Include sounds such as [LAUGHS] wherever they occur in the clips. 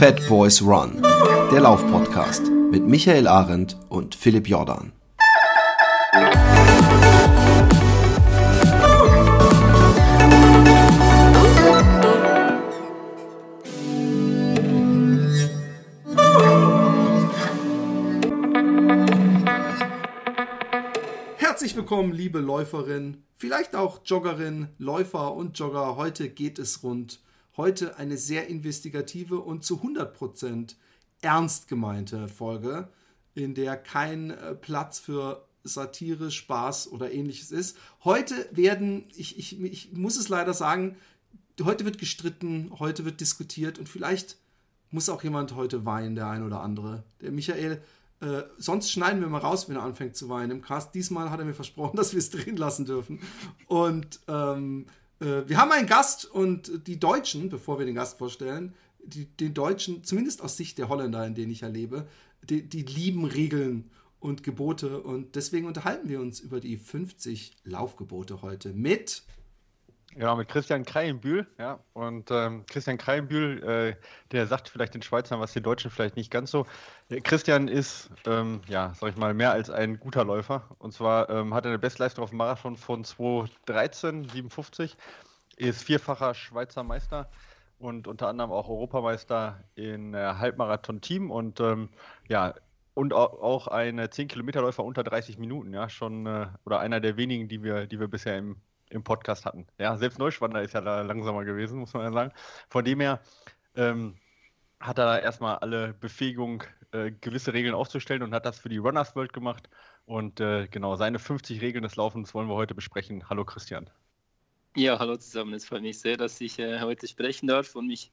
Fat Boys Run, der Laufpodcast mit Michael Arendt und Philipp Jordan. Herzlich willkommen, liebe Läuferin, vielleicht auch Joggerin, Läufer und Jogger. Heute geht es rund Heute eine sehr investigative und zu 100% ernst gemeinte Folge, in der kein äh, Platz für Satire, Spaß oder ähnliches ist. Heute werden, ich, ich, ich muss es leider sagen, heute wird gestritten, heute wird diskutiert und vielleicht muss auch jemand heute weinen, der ein oder andere. Der Michael, äh, sonst schneiden wir mal raus, wenn er anfängt zu weinen im Cast. Diesmal hat er mir versprochen, [LAUGHS] dass wir es drehen lassen dürfen. Und ähm, äh, wir haben einen Gast und die Deutschen, bevor wir den Gast vorstellen, die, den Deutschen, zumindest aus Sicht der Holländer, in denen ich erlebe, die, die lieben Regeln und Gebote. Und deswegen unterhalten wir uns über die 50 Laufgebote heute mit ja, mit Christian Kreienbühl, ja. Und ähm, Christian Kreienbühl, äh, der sagt vielleicht den Schweizern, was den Deutschen vielleicht nicht ganz so. Äh, Christian ist, ähm, ja, sag ich mal, mehr als ein guter Läufer. Und zwar ähm, hat er eine Bestleistung auf dem Marathon von 2013, 57, ist vierfacher Schweizer Meister und unter anderem auch Europameister in äh, Halbmarathon-Team und ähm, ja, und auch ein 10-Kilometer-Läufer unter 30 Minuten, ja, schon, äh, oder einer der wenigen, die wir, die wir bisher im im Podcast hatten. Ja, selbst Neuschwander ist ja da langsamer gewesen, muss man ja sagen. Von dem her ähm, hat er erstmal alle Befähigung, äh, gewisse Regeln aufzustellen und hat das für die Runners World gemacht. Und äh, genau, seine 50 Regeln des Laufens wollen wir heute besprechen. Hallo Christian. Ja, hallo zusammen. Es freut mich sehr, dass ich äh, heute sprechen darf und mich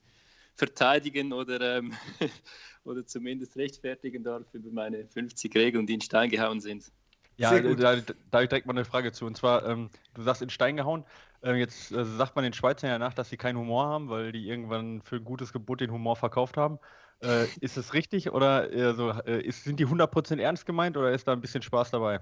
verteidigen oder, ähm, [LAUGHS] oder zumindest rechtfertigen darf über meine 50 Regeln, die in Stein gehauen sind. Ja, da, da, da ich direkt mal eine Frage zu. Und zwar, ähm, du sagst in Stein gehauen. Äh, jetzt äh, sagt man den Schweizern ja nach, dass sie keinen Humor haben, weil die irgendwann für ein gutes Gebot den Humor verkauft haben. Äh, ist das richtig oder also, ist, sind die 100% ernst gemeint oder ist da ein bisschen Spaß dabei?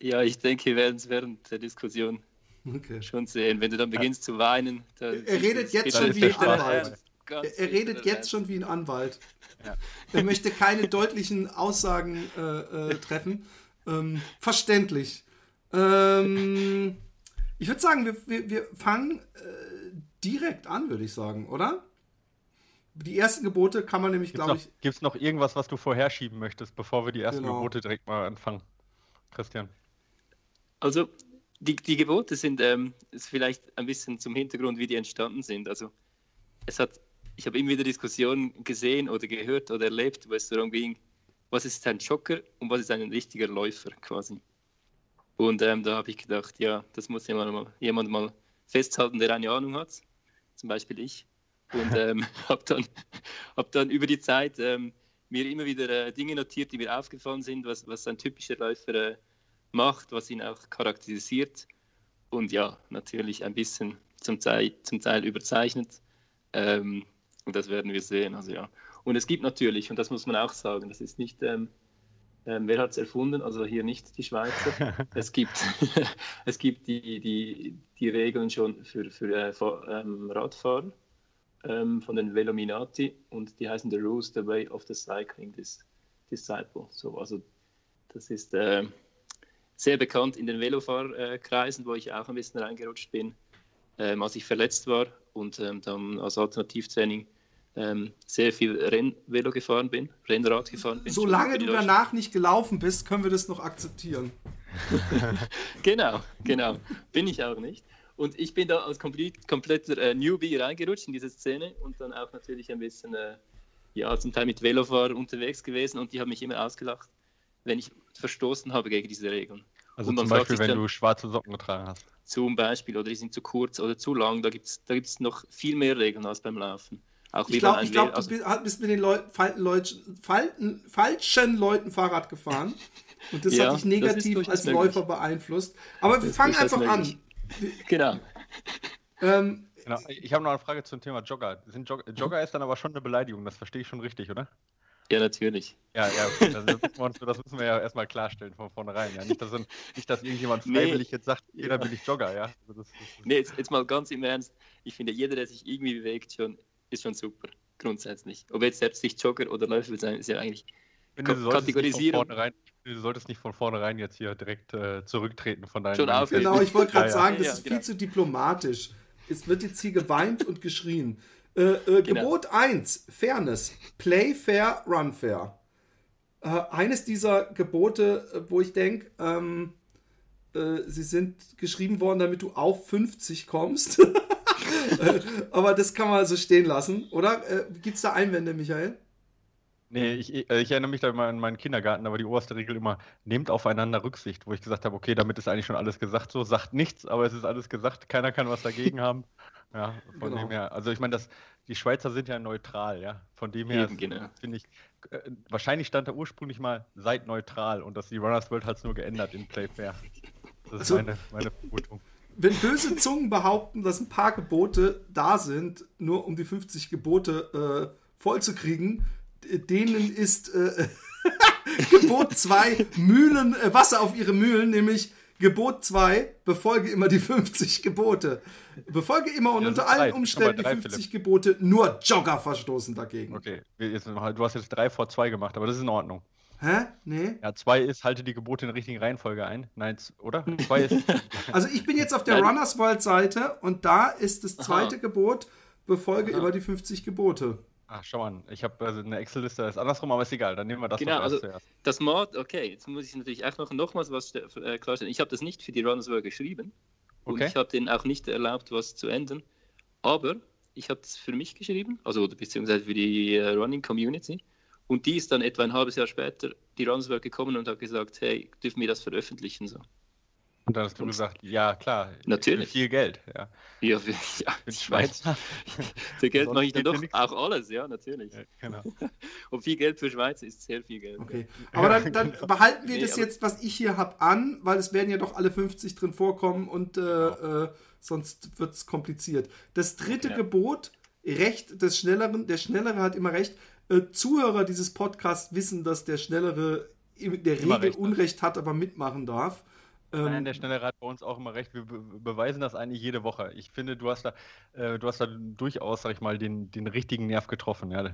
Ja, ich denke, wir werden es während der Diskussion okay. schon sehen. Wenn du dann beginnst ja. zu weinen. er redet jetzt schon wie ein Anwalt. Er, er redet jetzt schon wie ein Anwalt. Ja. Er möchte keine deutlichen Aussagen äh, äh, treffen. Ähm, verständlich. Ähm, ich würde sagen, wir, wir, wir fangen äh, direkt an, würde ich sagen, oder? Die ersten Gebote kann man nämlich, glaube ich. Gibt es noch irgendwas, was du vorherschieben möchtest, bevor wir die ersten genau. Gebote direkt mal anfangen? Christian. Also, die, die Gebote sind ähm, ist vielleicht ein bisschen zum Hintergrund, wie die entstanden sind. Also, es hat, ich habe immer wieder Diskussionen gesehen oder gehört oder erlebt, wo es darum ging, was ist ein Jogger und was ist ein richtiger Läufer quasi. Und ähm, da habe ich gedacht, ja, das muss jemand mal, jemand mal festhalten, der eine Ahnung hat, zum Beispiel ich. Und ähm, [LAUGHS] [LAUGHS] habe dann, hab dann über die Zeit ähm, mir immer wieder äh, Dinge notiert, die mir aufgefallen sind, was, was ein typischer Läufer äh, macht, was ihn auch charakterisiert. Und ja, natürlich ein bisschen zum Teil, zum Teil überzeichnet. Ähm, und das werden wir sehen. Also ja. Und es gibt natürlich, und das muss man auch sagen, das ist nicht, ähm, ähm, wer hat es erfunden? Also hier nicht die Schweizer. [LAUGHS] es gibt, [LAUGHS] es gibt die, die, die Regeln schon für, für äh, ähm, Radfahren ähm, von den Velominati und die heißen The Rules, The Way of the Cycling Dis Disciple. So, also das ist äh, sehr bekannt in den Velofahrkreisen, wo ich auch ein bisschen reingerutscht bin, ähm, als ich verletzt war und ähm, dann als Alternativtraining ähm, sehr viel Rennvelo gefahren bin, Rennrad gefahren bin. Solange du danach nicht gelaufen bist, können wir das noch akzeptieren. [LAUGHS] genau, genau. Bin ich auch nicht. Und ich bin da als komplett, kompletter äh, Newbie reingerutscht in diese Szene und dann auch natürlich ein bisschen, äh, ja, zum Teil mit Velofahrern unterwegs gewesen und die haben mich immer ausgelacht, wenn ich verstoßen habe gegen diese Regeln. Also zum Beispiel, wenn dann, du schwarze Socken getragen hast. Zum Beispiel, oder die sind zu kurz oder zu lang, da gibt es da gibt's noch viel mehr Regeln als beim Laufen. Auch ich glaube, glaub, also, du bist mit den Leu falten falten, falschen Leuten Fahrrad gefahren. [LAUGHS] Und das ja, hat dich negativ als Läufer beeinflusst. Aber das wir fangen einfach an. Genau. Ähm, genau. Ich habe noch eine Frage zum Thema Jogger. Jog Jogger ist dann aber schon eine Beleidigung, das verstehe ich schon richtig, oder? Ja, natürlich. Ja, ja, okay. das, müssen wir, das, müssen wir, ja erstmal klarstellen von vornherein. Ja. Nicht, dass, nicht, dass irgendjemand freiwillig nee. jetzt sagt, jeder bin ich Jogger, ja. Also das, das, nee, jetzt, jetzt, mal ganz im Ernst. Ich finde, jeder, der sich irgendwie bewegt, schon, ist schon super. grundsätzlich. Ob jetzt selbst nicht Jogger oder Läufer sein, ist ja eigentlich finde, du solltest, nicht von vornherein, du solltest nicht von vornherein jetzt hier direkt äh, zurücktreten von deinem. Schon auf. Genau, ich wollte gerade ja, sagen, das ja, ist genau. viel zu diplomatisch. Es wird jetzt hier geweint und geschrien. Äh, äh, genau. Gebot 1, Fairness. Play fair, run fair. Äh, eines dieser Gebote, äh, wo ich denke, ähm, äh, sie sind geschrieben worden, damit du auf 50 kommst. [LAUGHS] [LAUGHS] Aber das kann man so stehen lassen, oder? Gibt es da Einwände, Michael? Nee, ich, ich erinnere mich da immer an meinen Kindergarten, da war die oberste Regel immer, nehmt aufeinander Rücksicht, wo ich gesagt habe, okay, damit ist eigentlich schon alles gesagt so, sagt nichts, aber es ist alles gesagt, keiner kann was dagegen [LAUGHS] haben. Ja, von genau. dem her, also ich meine, das, die Schweizer sind ja neutral, ja, von dem her genau. finde ich, äh, wahrscheinlich stand da ursprünglich mal, seid neutral und dass die Runners World hat es nur geändert in Playfair. Das ist also, meine, meine Vermutung. Wenn böse Zungen behaupten, dass ein paar Gebote da sind, nur um die 50 Gebote äh, vollzukriegen, denen ist äh, [LAUGHS] Gebot 2 Mühlen, äh, Wasser auf ihre Mühlen, nämlich Gebot 2, befolge immer die 50 Gebote. Befolge immer und ja, unter allen Umständen die 50 Philipp. Gebote, nur Jogger verstoßen dagegen. Okay, jetzt, du hast jetzt 3 vor 2 gemacht, aber das ist in Ordnung. Hä? Nee? Ja, 2 ist, halte die Gebote in der richtigen Reihenfolge ein. Nein, oder? 2 ist. [LAUGHS] also ich bin jetzt auf der Runners World Seite und da ist das zweite Aha. Gebot, befolge Aha. immer die 50 Gebote. Ach, schau an. Ich habe also eine Excel-Liste, ist andersrum, aber ist egal. Dann nehmen wir das genau, also zuerst. Das Mod, okay, jetzt muss ich natürlich auch noch nochmals was äh, klarstellen. Ich habe das nicht für die Runners World geschrieben. Okay. Und ich habe denen auch nicht erlaubt, was zu ändern. Aber ich habe es für mich geschrieben, also beziehungsweise für die äh, Running Community. Und die ist dann etwa ein halbes Jahr später die World gekommen und hat gesagt, hey, dürfen wir das veröffentlichen? So. Und dann hast du gesagt, ja klar, natürlich. viel Geld. Ja, ja, für, ja für Schweizer. [LAUGHS] für Geld mache ich dann doch auch alles, ja, natürlich. Ja, genau. [LAUGHS] Und viel Geld für Schweiz ist sehr viel Geld. Okay. Aber dann, [LAUGHS] dann genau. behalten wir nee, das jetzt, was ich hier habe, an, weil es werden ja doch alle 50 drin vorkommen und äh, genau. äh, sonst wird es kompliziert. Das dritte ja. Gebot, Recht des Schnelleren, der Schnellere hat immer Recht. Äh, Zuhörer dieses Podcasts wissen, dass der Schnellere in der Regel recht. Unrecht hat, aber mitmachen darf. Nein, ähm, der schnelle Rat bei uns auch immer recht. Wir be beweisen das eigentlich jede Woche. Ich finde, du hast da, äh, du hast da durchaus, sag ich mal, den, den richtigen Nerv getroffen. Ja.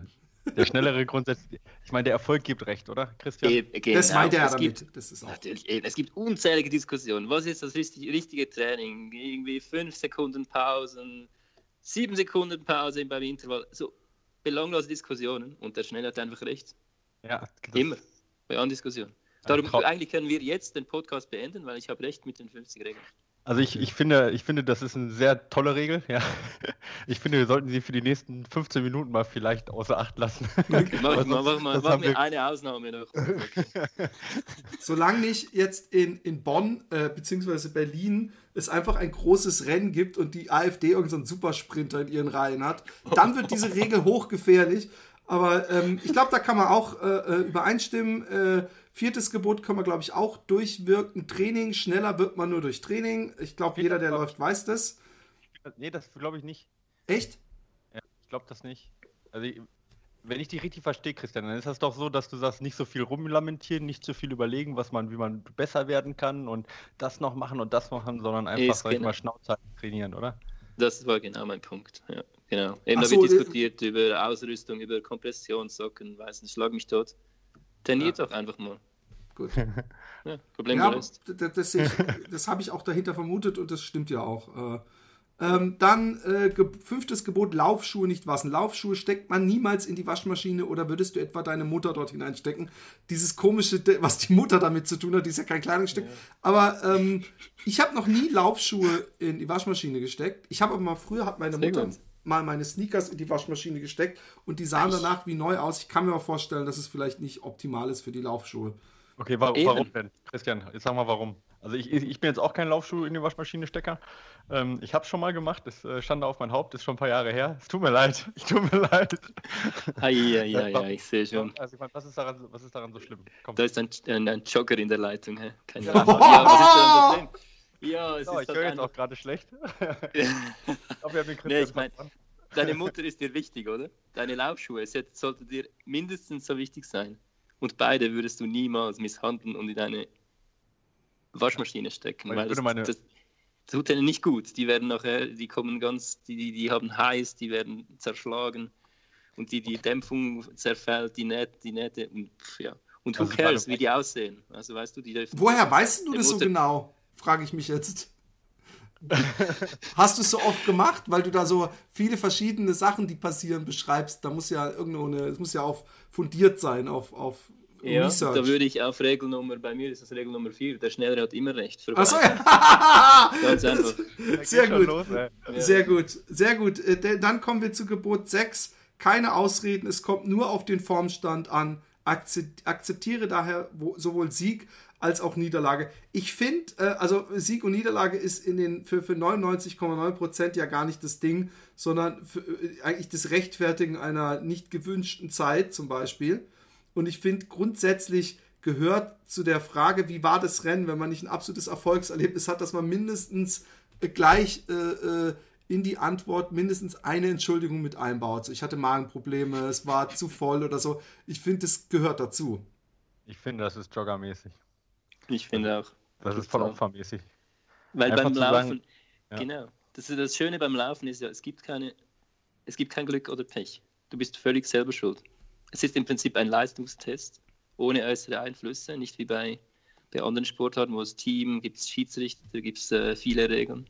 Der schnellere [LAUGHS] grundsätzlich. Ich meine, der Erfolg gibt recht, oder, Christian? E genau, das meint er damit. Gibt, das ist auch. Natürlich, eben, es gibt unzählige Diskussionen. Was ist das richtige, richtige Training? Irgendwie fünf Sekunden Pausen, sieben Sekunden Pause beim Intervall. So belanglose Diskussionen. Und der Schnelle hat einfach recht. Ja. Immer. Bei allen Diskussionen. Darum eigentlich können wir jetzt den Podcast beenden, weil ich habe recht mit den 50 Regeln. Also ich, ich, finde, ich finde, das ist eine sehr tolle Regel. Ja. [LAUGHS] Ich finde, wir sollten sie für die nächsten 15 Minuten mal vielleicht außer Acht lassen. [LAUGHS] Okay. Mach, mach, mach, mach, mach mir eine Ausnahme noch. [LAUGHS] Solange nicht jetzt in, in Bonn äh, bzw. Berlin es einfach ein großes Rennen gibt und die AfD irgendeinen so Supersprinter in ihren Reihen hat, dann wird diese Regel hochgefährlich. Aber ähm, ich glaube, da kann man auch äh, äh übereinstimmen. Äh, Viertes Gebot können wir, glaube ich, auch durchwirken. Training, schneller wird man nur durch Training. Ich glaube, jeder, der läuft, weiß das. Nee, das glaube ich nicht. Echt? Ja, ich glaube das nicht. Also, wenn ich dich richtig verstehe, Christian, dann ist das doch so, dass du sagst, nicht so viel rumlamentieren, nicht so viel überlegen, was man, wie man besser werden kann und das noch machen und das machen, sondern einfach, sag ich genau. mal, Schnauze trainieren, oder? Das war genau mein Punkt. Ja, genau. Eben so, wird diskutiert über Ausrüstung, über Kompressionssocken, weiß nicht, schlag mich tot. Trainiert ja. doch einfach mal. Gut. [LAUGHS] Ja, Problem ja, gelöst. Das, das, [LAUGHS] das habe ich auch dahinter vermutet und das stimmt ja auch. Äh, ähm, dann äh, ge fünftes Gebot, Laufschuhe nicht waschen. Laufschuhe steckt man niemals in die Waschmaschine oder würdest du etwa deine Mutter dort hineinstecken? Dieses komische, was die Mutter damit zu tun hat, die ist ja kein Kleidungsstück. Ja. Aber ähm, ich habe noch nie Laufschuhe in die Waschmaschine gesteckt. Ich habe aber mal früher, hat meine Sehr Mutter gut mal meine Sneakers in die Waschmaschine gesteckt und die sahen danach wie neu aus. Ich kann mir auch vorstellen, dass es vielleicht nicht optimal ist für die Laufschuhe. Okay, warum, warum denn? Christian, jetzt sag mal warum. Also ich, ich bin jetzt auch kein Laufschuh in die Waschmaschine stecker. Ähm, ich habe es schon mal gemacht, das äh, stand da auf mein Haupt, das ist schon ein paar Jahre her. Es tut mir leid, es [LAUGHS] tut mir leid. Ah, ja, ja, ja, ich sehe schon. Also ich mein, was, ist daran, was ist daran so schlimm? Komm. Da ist ein, ein, ein, Jogger in der Leitung. Hä? Keine Ahnung. ja, was ist daran so schlimm? Ja, es oh, ist ich höre jetzt auch gerade schlecht. [LAUGHS] ich haben den nee, ich mein, deine [LAUGHS] Mutter ist dir wichtig, oder? Deine Laufschuhe sollte dir mindestens so wichtig sein. Und beide würdest du niemals misshandeln und in deine Waschmaschine stecken. Weil das, meine... das, tut denen nicht gut. Die werden nachher, die kommen ganz, die, die, die haben heiß, die werden zerschlagen. und die, die Dämpfung zerfällt, die Nähte, die Nähte und ja. Und who Also cares, wie die aussehen? Also weißt du, die dürfen- Woher weißt du das so genau? Frage ich mich jetzt. Hast du es so oft gemacht, weil du da so viele verschiedene Sachen, die passieren, beschreibst? Da muss ja irgendeine, es muss ja auf fundiert sein, auf, auf Ja, Research. da würde ich auf Regelnummer, bei mir ist das Regel Nummer 4, der Schnellere hat immer recht. Achso, ja. [LAUGHS] Ganz einfach. Sehr gut. Los, ey. Ja. Sehr gut, sehr gut. Äh, Dann kommen wir zu Gebot 6. Keine Ausreden, es kommt nur auf den Formstand an. Akze- Akzeptiere daher wo- sowohl Sieg als auch Niederlage. Ich finde, äh, also Sieg und Niederlage ist in den, für, für 99,9% ja gar nicht das Ding, sondern für, äh, eigentlich das Rechtfertigen einer nicht gewünschten Zeit zum Beispiel. Und ich finde grundsätzlich gehört zu der Frage, wie war das Rennen, wenn man nicht ein absolutes Erfolgserlebnis hat, dass man mindestens äh, gleich äh, äh, in die Antwort mindestens eine Entschuldigung mit einbaut. So, ich hatte Magenprobleme, es war zu voll oder so. Ich finde, das gehört dazu. Ich finde, das ist joggermäßig. Ich finde auch. Das ist voll opfermäßig. Weil Einfach beim Laufen, sagen, ja. genau, das, ist das Schöne beim Laufen ist ja, es gibt keine, es gibt kein Glück oder Pech. Du bist völlig selber schuld. Es ist im Prinzip ein Leistungstest, ohne äußere Einflüsse, nicht wie bei, bei anderen Sportarten, wo es Team, gibt es Schiedsrichter, gibt es äh, viele Regeln.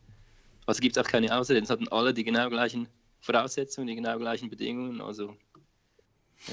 Also gibt es auch keine Ausreden. Es hatten alle die genau gleichen Voraussetzungen, die genau gleichen Bedingungen. Also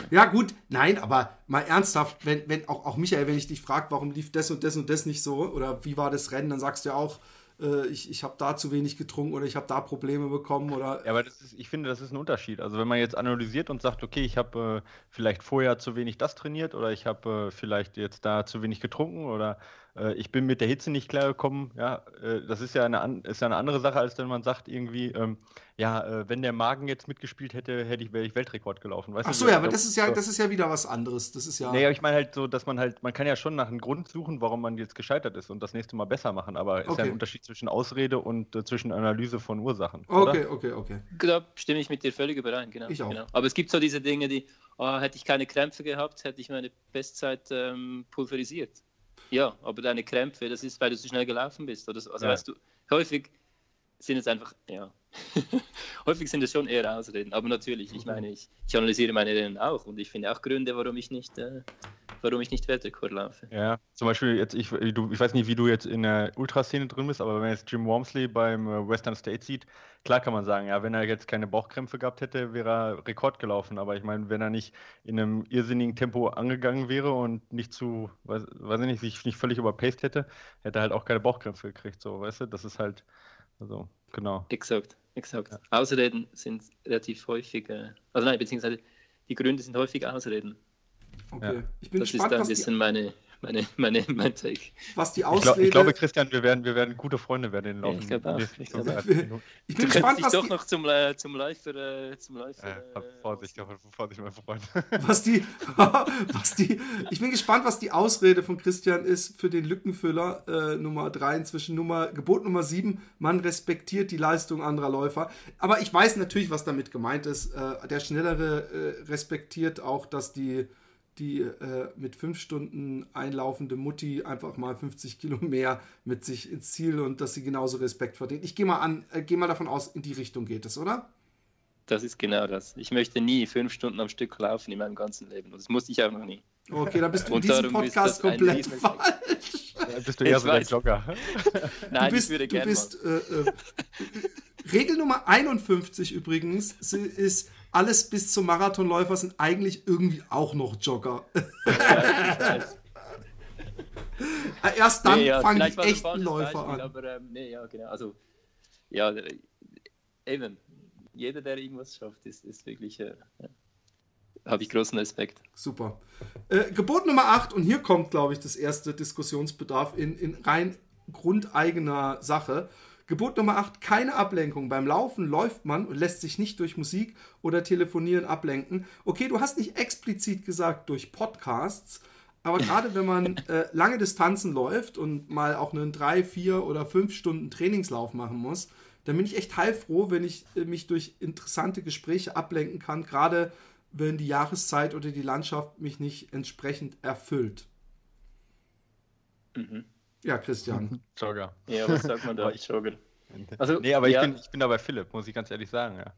Ja, gut, nein, aber mal ernsthaft, wenn, wenn auch, auch Michael, wenn ich dich frage, warum lief das und das und das nicht so oder wie war das Rennen, dann sagst du ja auch, äh, ich, ich habe da zu wenig getrunken oder ich habe da Probleme bekommen oder. Ja, aber das ist, ich finde, das ist ein Unterschied. Also wenn man jetzt analysiert und sagt, okay, ich habe äh, vielleicht vorher zu wenig das trainiert oder ich habe äh, vielleicht jetzt da zu wenig getrunken oder äh, ich bin mit der Hitze nicht klargekommen, ja, äh, das ist ja eine, an, ist ja eine andere Sache, als wenn man sagt irgendwie, ähm, ja, äh, wenn der Magen jetzt mitgespielt hätte, hätte ich, wäre ich Weltrekord gelaufen. Weißt Ach du, so, so- ja, aber das ist ja, das ist ja wieder was anderes. Das ist ja. Nee, aber ich meine halt so, dass man halt, man kann ja schon nach einem Grund suchen, warum man jetzt gescheitert ist und das nächste Mal besser machen, aber es ist ja Okay. ein Unterschied zwischen Ausrede und äh, zwischen Analyse von Ursachen. okay, Oder? okay, okay. Da stimme ich mit dir völlig überein, genau. Ich auch. Genau. Aber es gibt so diese Dinge, die, oh, hätte ich keine Krämpfe gehabt, hätte ich meine Bestzeit ähm, pulverisiert. Ja, aber deine Krämpfe, das ist, weil du so schnell gelaufen bist. Oder so. Also Ja. weißt du, häufig sind es einfach, ja, [LAUGHS] häufig sind es schon eher Ausreden. Aber natürlich, ich meine, ich, ich analysiere meine Rennen auch und ich finde auch Gründe, warum ich nicht, äh, warum ich nicht Weltrekord laufe. Ja, zum Beispiel jetzt, ich, du, ich weiß nicht, wie du jetzt in der Ultraszene drin bist, aber wenn man jetzt Jim Wormsley beim äh, Western State sieht, klar kann man sagen, ja, wenn er jetzt keine Bauchkrämpfe gehabt hätte, wäre er Rekord gelaufen. Aber ich meine, wenn er nicht in einem irrsinnigen Tempo angegangen wäre und nicht zu, weiß, weiß ich nicht, sich nicht völlig überpaced hätte, hätte er halt auch keine Bauchkrämpfe gekriegt, so, weißt du? Das ist halt, also, genau. Exakt, exakt. Ausreden sind relativ häufig, äh, also nein, beziehungsweise die Gründe sind häufig Ausreden. Okay. Ja. Ich bin Das ist gespannt, ein was die, bisschen meine, meine, meine, mein Take. was die Ich, glaub, Ausrede. ich glaube, Christian, wir werden, wir werden gute Freunde werden in den Ja, ich auch, ich glaub 30 Minuten. ich Du bin könntest gespannt, dich was doch die, noch zum, äh, zum Läufer, äh, zum Läufer. Äh, hab Vorsicht, [LAUGHS] Vorsicht, mein Freund. was die, [LAUGHS] was die, ich bin gespannt, was die Ausrede von Christian ist für den Lückenfüller äh, Nummer 3, inzwischen Nummer, Gebot Nummer 7, man respektiert die Leistung anderer Läufer. Aber ich weiß natürlich, was damit gemeint ist. Äh, der Schnellere äh, respektiert auch, dass die, die äh, mit fünf Stunden einlaufende Mutti einfach mal 50 Kilo mehr mit sich ins Ziel und dass sie genauso Respekt verdient. Ich gehe mal an, äh, gehe mal davon aus, in die Richtung geht es, oder? Das ist genau das. Ich möchte nie fünf Stunden am Stück laufen in meinem ganzen Leben. Und das musste ich auch noch nie. Okay, dann bist du in diesem Podcast ein komplett falsch. Ja, bist du Ich eher so der weiß. Jogger. Nein, du bist, ich würde du gerne bist äh, äh, Regel Nummer 51 übrigens ist, alles bis zum Marathonläufer sind eigentlich irgendwie auch noch Jogger. [LAUGHS] [LAUGHS] Erst dann Nee, ja, fangen die echten Läufer Beispiel, an. Aber ähm, nee, ja, genau. Also, ja, eben. Jeder, der irgendwas schafft, ist, ist wirklich, äh, ja. habe ich großen Respekt. Super. Äh, Gebot Nummer 8, und hier kommt, glaube ich, das erste Diskussionsbedarf in, in rein grundeigener Sache. Gebot Nummer 8, keine Ablenkung. Beim Laufen läuft man und lässt sich nicht durch Musik oder Telefonieren ablenken. Okay, du hast nicht explizit gesagt durch Podcasts, aber [LAUGHS] gerade wenn man äh, lange Distanzen läuft und mal auch einen 3, 4 oder 5 Stunden Trainingslauf machen muss, dann bin ich echt heilfroh, wenn ich äh, mich durch interessante Gespräche ablenken kann, gerade wenn die Jahreszeit oder die Landschaft mich nicht entsprechend erfüllt. Mhm. Ja, Christian. Jogger. Ja, was sagt man da? Ich- Jogger. Also, nee, aber ja. ich, bin, ich bin da bei Philipp, muss ich ganz ehrlich sagen, ja.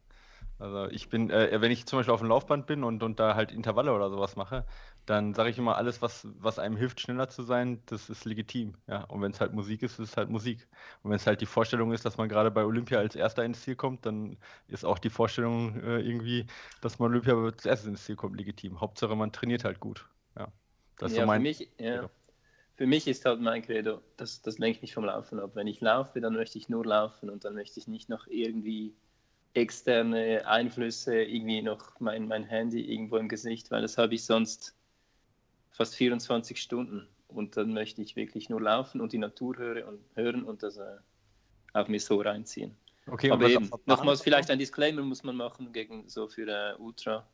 Also ich bin, äh, wenn ich zum Beispiel auf dem Laufband bin und, und da halt Intervalle oder sowas mache, dann sage ich immer, alles, was, was einem hilft, schneller zu sein, das ist legitim. Ja? Und wenn es halt Musik ist, ist es halt Musik. Und wenn es halt die Vorstellung ist, dass man gerade bei Olympia als Erster ins Ziel kommt, dann ist auch die Vorstellung äh, irgendwie, dass man Olympia als erstes ins Ziel kommt, legitim. Hauptsache, man trainiert halt gut. Ja, das ist ja, so mein... Für mich, ja. Für mich ist halt mein Credo, das, das lenkt mich vom Laufen ab. Wenn ich laufe, dann möchte ich nur laufen und dann möchte ich nicht noch irgendwie externe Einflüsse, irgendwie noch mein, mein Handy irgendwo im Gesicht, weil das habe ich sonst fast 24 Stunden. Und dann möchte ich wirklich nur laufen und die Natur höre und, hören und das äh, auch mir so reinziehen. Okay, Aber eben, nochmals vielleicht ein Disclaimer muss man machen gegen so für äh, Ultra.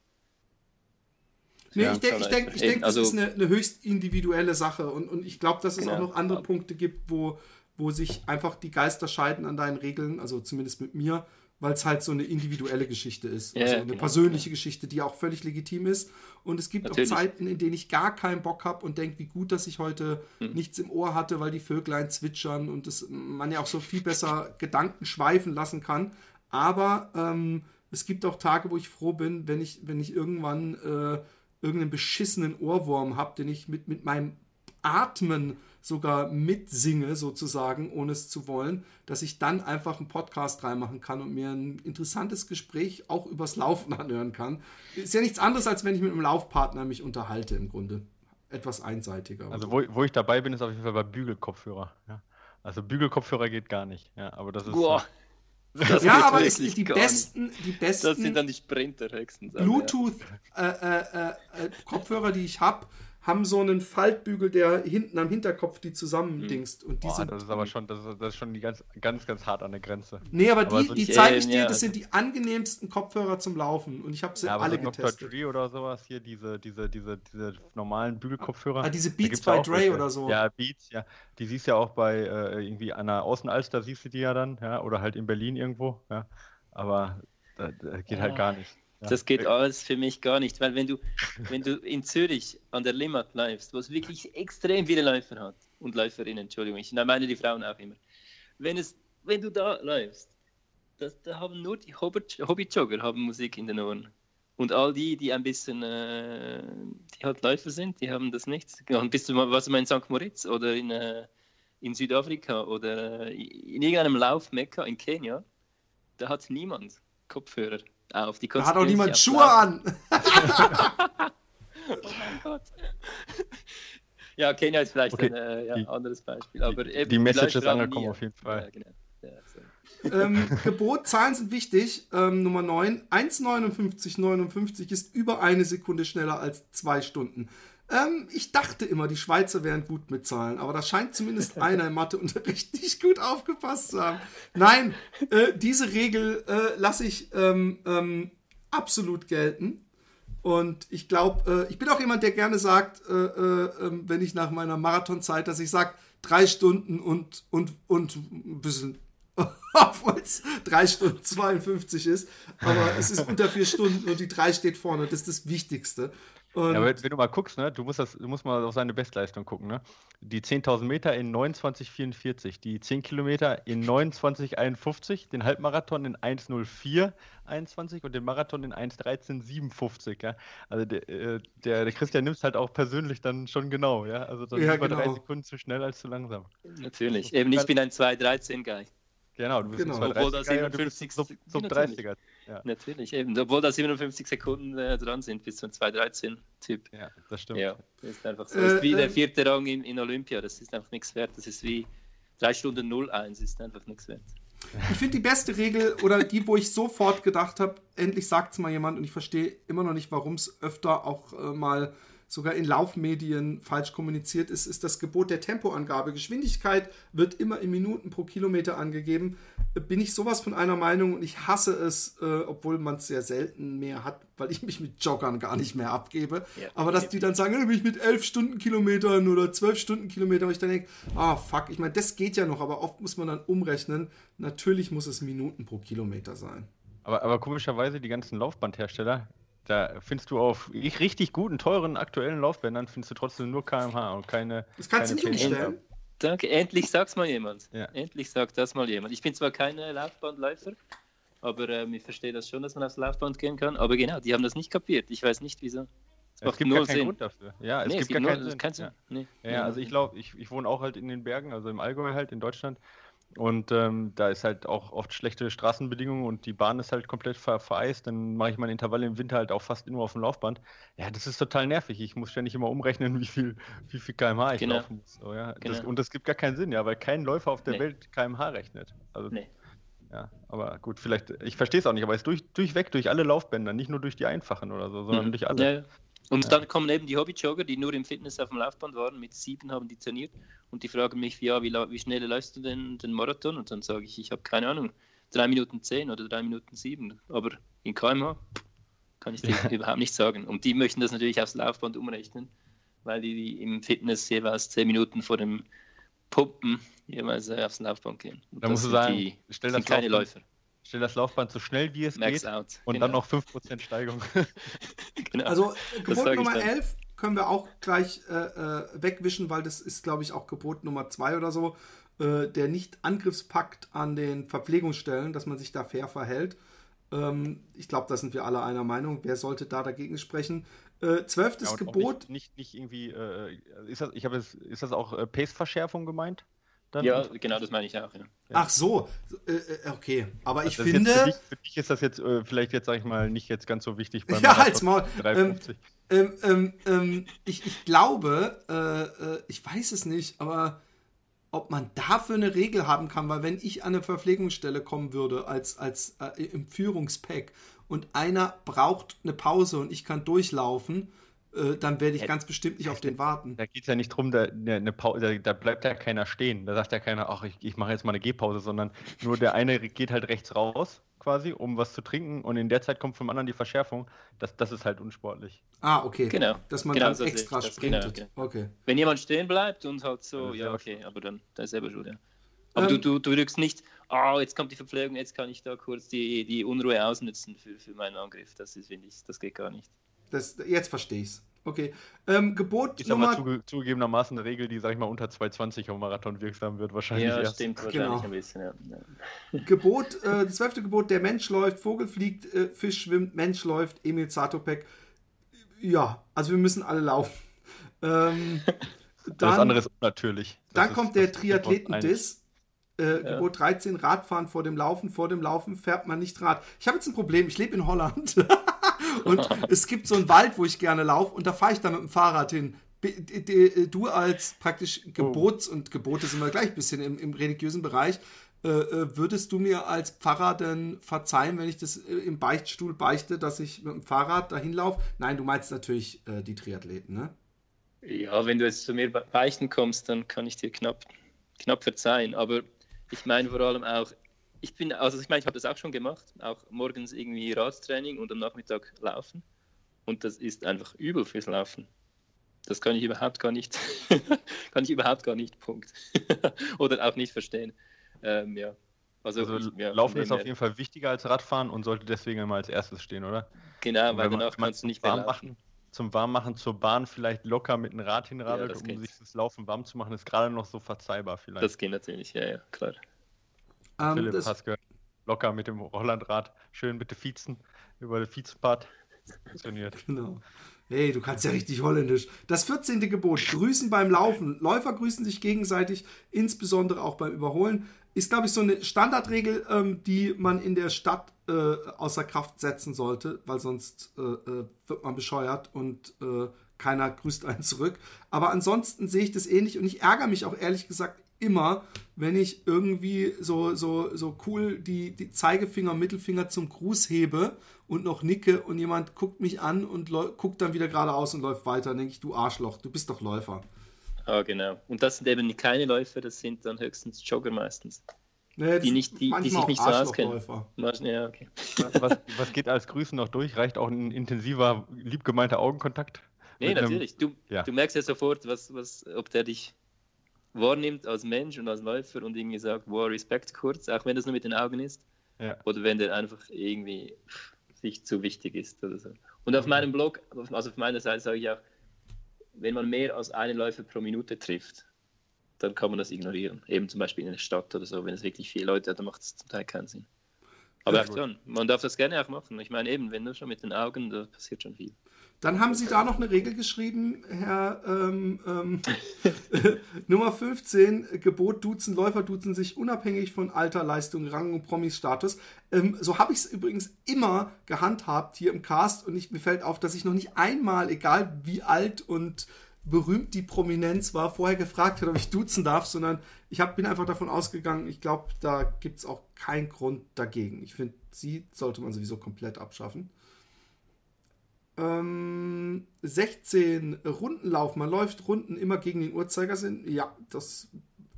Nee, ja, ich denke, ich denk, ich denk, also, das ist eine, eine, höchst individuelle Sache und, und ich glaube, dass es genau. auch noch andere Punkte gibt, wo, wo sich einfach die Geister scheiden an deinen Regeln, also zumindest mit mir weil es halt so eine individuelle Geschichte ist. Ja, also eine genau. persönliche Geschichte, die auch völlig legitim ist. Und es gibt Natürlich. auch Zeiten, in denen ich gar keinen Bock habe und denke, wie gut, dass ich heute hm. nichts im Ohr hatte, weil die Vöglein zwitschern und das, man ja auch so viel besser Gedanken schweifen lassen kann. Aber ähm, es gibt auch Tage, wo ich froh bin, wenn ich, wenn ich irgendwann äh, irgendeinen beschissenen Ohrwurm habe, den ich mit, mit meinem Atmen sogar mitsinge, sozusagen, ohne es zu wollen, dass ich dann einfach einen Podcast reinmachen kann und mir ein interessantes Gespräch auch übers Laufen [LAUGHS] anhören kann. Ist ja nichts anderes, als wenn ich mit einem Laufpartner mich unterhalte, im Grunde. Etwas einseitiger. Also, wo, wo ich dabei bin, ist auf jeden Fall bei Bügelkopfhörer. Ja. Also, Bügelkopfhörer geht gar nicht. Ja, aber das ist. Boah. Das ja, aber es, die, besten, die besten. Das sind dann die Sprinter-Hexen. Bluetooth-Kopfhörer, äh, äh, äh, die ich habe, haben so einen Faltbügel, der hinten am Hinterkopf die zusammendingst. Und die Boah, sind, das ist aber schon, das ist, das ist schon die ganz, ganz, ganz hart an der Grenze. Nee, aber, aber die, so die zeige ich dir, das sind die angenehmsten Kopfhörer zum Laufen. Und ich habe sie ja, alle so getestet. Dr. Dre oder sowas hier, diese, diese, diese, diese normalen Bügelkopfhörer. Ah, diese Beats bei Dre welche. oder so. Ja, Beats, ja. Die siehst du ja auch bei äh, irgendwie an der Außenalster, siehst du die ja dann, ja, oder halt in Berlin irgendwo, ja. Aber das, das geht halt gar nicht. Das geht alles für mich gar nicht, weil wenn du, wenn du in Zürich an der Limmat läufst, wo es wirklich extrem viele Läufer hat und Läuferinnen, Entschuldigung, ich meine die Frauen auch immer, wenn, es, wenn du da läufst, das, da haben nur die Hobbyjogger haben Musik in den Ohren. Und all die, die ein bisschen, äh, die halt Läufer sind, die haben das nicht. Und bist du mal, was mal in St. Moritz oder in, äh, in Südafrika oder äh, in irgendeinem Laufmekka in Kenia, da hat niemand Kopfhörer auf. Die da hat auch niemand Schuhe an. [LAUGHS] oh mein Gott. Ja, Kenia ist vielleicht okay. ein äh, ja, anderes Beispiel. Aber die, die Message ist angekommen auf jeden Fall. Ja, genau. Ja, so. ähm, Gebotzahlen sind wichtig. Ähm, Nummer 9. 1,59,59 ist über eine Sekunde schneller als zwei Stunden. Ähm, ich dachte immer, die Schweizer wären gut mit Zahlen, aber da scheint zumindest [LAUGHS] einer im Matheunterricht nicht gut aufgepasst zu haben. Nein, äh, diese Regel äh, lasse ich ähm, ähm, absolut gelten. Und ich glaube, äh, ich bin auch jemand, der gerne sagt, äh, äh, ähm, wenn ich nach meiner Marathonzeit, dass ich sage, drei Stunden und, und, und ein bisschen [LAUGHS] obwohl es 3 Stunden 52 ist. Aber es ist unter 4 Stunden und die 3 steht vorne. Das ist das Wichtigste. Und ja, wenn, wenn, du mal guckst, ne, du musst, das, du musst mal auf seine Bestleistung gucken. Ne? Die 10.000 Meter in 29,44, die 10 Kilometer in 29,51, den Halbmarathon in 1,04,21 und den Marathon in 1,13,57. Ja? Also der, äh, der, der, Christian nimmt es halt auch persönlich dann schon genau. Ja? Also dann ja, über genau. drei Sekunden zu schnell als zu langsam. Natürlich. Eben, ich bin ein 2,13-Guy. Genau, du bist genau. ein 2,30 Sub, Sub 30er. Ja. Natürlich, eben. Obwohl da 57 Sekunden äh, dran sind bis zum 2.13-Typ. Ja, das stimmt. Ja, das ist einfach so. Äh, das ist wie äh, der vierte Rang in, in Olympia. Das ist einfach nichts wert. Das ist wie 3 Stunden 01, ist einfach nichts wert. Ich finde die beste Regel oder die, wo ich sofort gedacht habe, endlich sagt es mal jemand und ich verstehe immer noch nicht, warum es öfter auch äh, mal sogar in Laufmedien falsch kommuniziert ist, ist das Gebot der Tempoangabe. Geschwindigkeit wird immer in Minuten pro Kilometer angegeben. Bin ich sowas von einer Meinung und ich hasse es, äh, obwohl man es sehr selten mehr hat, weil ich mich mit Joggern gar nicht mehr abgebe. Ja, Aber dass die dann sagen, ich bin mit 11 Stundenkilometern oder 12 Stundenkilometern, und ich dann denke, ah fuck, ich meine, das geht ja noch, aber oft muss man dann umrechnen. Natürlich muss es Minuten pro Kilometer sein. Aber, aber komischerweise, die ganzen Laufbandhersteller, da findest du auf richtig guten, teuren, aktuellen Laufbändern findest du trotzdem nur kmh und keine. Das kannst keine du nicht umstellen. Danke, endlich sag's mal jemand. Ja. Endlich sagt das mal jemand. Ich bin zwar kein Laufbandläufer, Aber ähm, ich verstehe das schon, dass man aufs Laufband gehen kann. Aber genau, die haben das nicht kapiert. Ich weiß nicht, wieso. Es gibt gar keinen Sinn. Grund dafür. Ja, es nee, gibt, es gibt gar nur, keinen Sinn. Ja. Nee. Ja, also ich glaube, ich, ich wohne auch halt in den Bergen, also im Allgäu halt in Deutschland. Und ähm, da ist halt auch oft schlechte Straßenbedingungen und die Bahn ist halt komplett ver vereist. Dann mache ich meine Intervalle im Winter halt auch fast nur auf dem Laufband. Ja, das ist total nervig. Ich muss ständig immer umrechnen, [LAUGHS] wie viel, wie viel kmh ich Genau. laufen muss. So, ja. das, Genau. und das gibt gar keinen Sinn, ja, weil kein Läufer auf der Nee. Welt kmh rechnet. Also, Nee. ja, aber gut, vielleicht, ich verstehe es auch nicht, aber es ist durch, durchweg durch alle Laufbänder, nicht nur durch die einfachen oder so, sondern Mhm. durch alle. Ja. Und Ja. dann kommen eben die Hobbyjogger, die nur im Fitness auf dem Laufband waren, mit sieben haben die trainiert und die fragen mich, ja, wie, wie schnell läufst du denn den Marathon? Und dann sage ich, ich habe keine Ahnung, drei Minuten zehn oder drei Minuten sieben, aber in kmh kann ich dir überhaupt nicht sagen. Und die möchten das natürlich aufs Laufband umrechnen, weil die, im Fitness jeweils zehn Minuten vor dem Pumpen jeweils äh, aufs Laufband gehen. Und Da musst du sind sagen, die, stell sind das keine Laufband- Läufer. Stell das Laufband so schnell wie es Max geht out. und genau. dann noch 5% Steigung. [LAUGHS] genau. Also äh, Gebot Nummer dann. 11 können wir auch gleich äh, äh, wegwischen, weil das ist, glaube ich, auch Gebot Nummer 2 oder so. Äh, der Nicht-Angriffspakt an den Verpflegungsstellen, dass man sich da fair verhält. Ähm, ich glaube, da sind wir alle einer Meinung. Wer sollte da dagegen sprechen? Äh, zwölftes Ja, Gebot. Nicht, nicht, nicht irgendwie, äh, ist, das, ich habe es, ist das auch äh, Pace-Verschärfung gemeint? Dann? ja, genau, das meine ich auch. Ja. Ach so, äh, äh, okay. Aber ich ist finde. Für, dich, für dich ist das jetzt äh, vielleicht jetzt, sag ich mal, nicht jetzt ganz so wichtig beim [LAUGHS] Ja, halt's Maul. 350. Ähm, ähm, ähm, ich, ich glaube, äh, äh, ich weiß es nicht, aber ob man dafür eine Regel haben kann, weil wenn ich an eine Verpflegungsstelle kommen würde als, als äh, im Führungspack und einer braucht eine Pause und ich kann durchlaufen, äh, dann werde ich Ja. ganz bestimmt nicht auf den warten. Da geht es ja nicht drum, da, da, eine Pau- da, bleibt ja keiner stehen. Da sagt ja keiner, ach, ich, ich mache jetzt mal eine Gehpause, sondern nur der eine geht halt rechts raus, quasi, um was zu trinken und in der Zeit kommt vom anderen die Verschärfung. Das, das ist halt unsportlich. Ah, okay. Genau. Dass man Genau dann ich extra das. Genau, sprintet. Okay. Wenn jemand stehen bleibt und halt so, das ja, okay, aber dann, dann ist selber schuld, ja. Aber Ähm, du, du, du drückst nicht, ah, jetzt kommt die Verpflegung, jetzt kann ich da kurz die, die Unruhe ausnutzen für, für meinen Angriff. Das ist, finde ich, das geht gar nicht. Das, jetzt verstehe ich's. Okay. Ähm, Gebot Ist aber Nummer zuge zugegebenermaßen eine Regel, die, sag ich mal, unter 220 am Marathon wirksam wird, wahrscheinlich Ja, erst. stimmt wahrscheinlich Genau. ein bisschen, ja. ja. Gebot, äh, das zwölfte Gebot, der Mensch läuft, Vogel fliegt, äh, Fisch schwimmt, Mensch läuft, Emil Zatopek. Ja, also wir müssen alle laufen. Ähm, [LAUGHS] dann andere ist unnatürlich. Das dann ist- kommt der das. Triathleten-Diss. Äh, Gebot 13, Radfahren vor dem Laufen. Vor dem Laufen fährt man nicht Rad. Ich habe jetzt ein Problem. Ich lebe in Holland. [LAUGHS] und es gibt so einen Wald, wo ich gerne laufe. Und da fahre ich dann mit dem Fahrrad hin. Du als praktisch Gebots- und Gebote sind wir gleich ein bisschen im, im religiösen Bereich. Äh, äh, würdest du mir als Pfarrer denn verzeihen, wenn ich das äh, im Beichtstuhl beichte, dass ich mit dem Fahrrad dahin laufe? Nein, du meinst natürlich äh, die Triathleten, ne? Ja, wenn du jetzt zu mir be- beichten kommst, dann kann ich dir knapp, knapp verzeihen. Aber ich meine vor allem auch, ich bin, also ich meine, ich habe das auch schon gemacht, auch morgens irgendwie Radtraining und am Nachmittag laufen. Und das ist einfach übel fürs Laufen. Das kann ich überhaupt gar nicht, [LAUGHS] kann ich überhaupt gar nicht, Punkt. [LAUGHS] Oder auch nicht verstehen. Ähm, ja. Also, Also ich- ja, Laufen ist auf jeden Fall wichtiger als Radfahren und sollte deswegen immer als erstes stehen, oder? Genau, weil danach man kannst du zum nicht mehr laufen. machen, zum Warmmachen zur Bahn vielleicht locker mit einem Rad hinradelt, Ja, um geht. sich das Laufen warm zu machen, ist gerade noch so verzeihbar vielleicht. Das geht natürlich, ja, ja, klar. Ähm, Philipp das, gehört, locker mit dem Hollandrad, schön bitte Fiezen, über den Viezenpart. Trainiert. Genau. Hey, du kannst ja richtig holländisch. Das 14. Gebot, grüßen beim Laufen. Läufer grüßen sich gegenseitig, insbesondere auch beim Überholen. Ist, glaube ich, so eine Standardregel, ähm, die man in der Stadt äh, außer Kraft setzen sollte, weil sonst äh, äh, wird man bescheuert und äh, keiner grüßt einen zurück. Aber ansonsten sehe ich das ähnlich und ich ärgere mich auch ehrlich gesagt immer, wenn ich irgendwie so, so, so cool die, die Zeigefinger, Mittelfinger zum Gruß hebe und noch nicke und jemand guckt mich an und guckt dann wieder geradeaus und läuft weiter. Dann denke ich, du Arschloch, du bist doch Läufer. Ah, genau. Und das sind eben keine Läufer, das sind dann höchstens Jogger meistens. Nee, Die nicht- die- die sich nicht so auskennen. Ja, okay. Was, was geht als Grüßen noch durch? Reicht auch ein intensiver, liebgemeinter Augenkontakt? Nee, Mit einem- natürlich. Du, ja. du merkst ja sofort, was, was, ob der dich wahrnimmt als Mensch und als Läufer und irgendwie sagt, wow, Respekt kurz, auch wenn das nur mit den Augen ist. Ja. Oder wenn der einfach irgendwie sich zu wichtig ist oder so. Und auf meinem Blog, also auf meiner Seite sage ich auch, wenn man mehr als einen Läufer pro Minute trifft, dann kann man das ignorieren. Eben zum Beispiel in der Stadt oder so, wenn es wirklich viele Leute hat, dann macht es zum Teil keinen Sinn. Aber schon, man darf das gerne auch machen. Ich meine eben, wenn du schon mit den Augen, da passiert schon viel. Dann haben Sie da noch eine Regel geschrieben, Herr ähm, ähm, [LAUGHS] Nummer 15, Gebot duzen, Läufer duzen sich unabhängig von Alter, Leistung, Rang und Promis-Status. Ähm, so habe ich es übrigens immer gehandhabt hier im Cast und ich, mir fällt auf, dass ich noch nicht einmal, egal wie alt und berühmt die Prominenz war, vorher gefragt hat, ob ich duzen darf, sondern ich hab, bin einfach davon ausgegangen, ich glaube, da gibt es auch keinen Grund dagegen. Ich finde, sie sollte man sowieso komplett abschaffen. Ähm, 16 Rundenlauf, man läuft Runden immer gegen den Uhrzeigersinn. Ja, das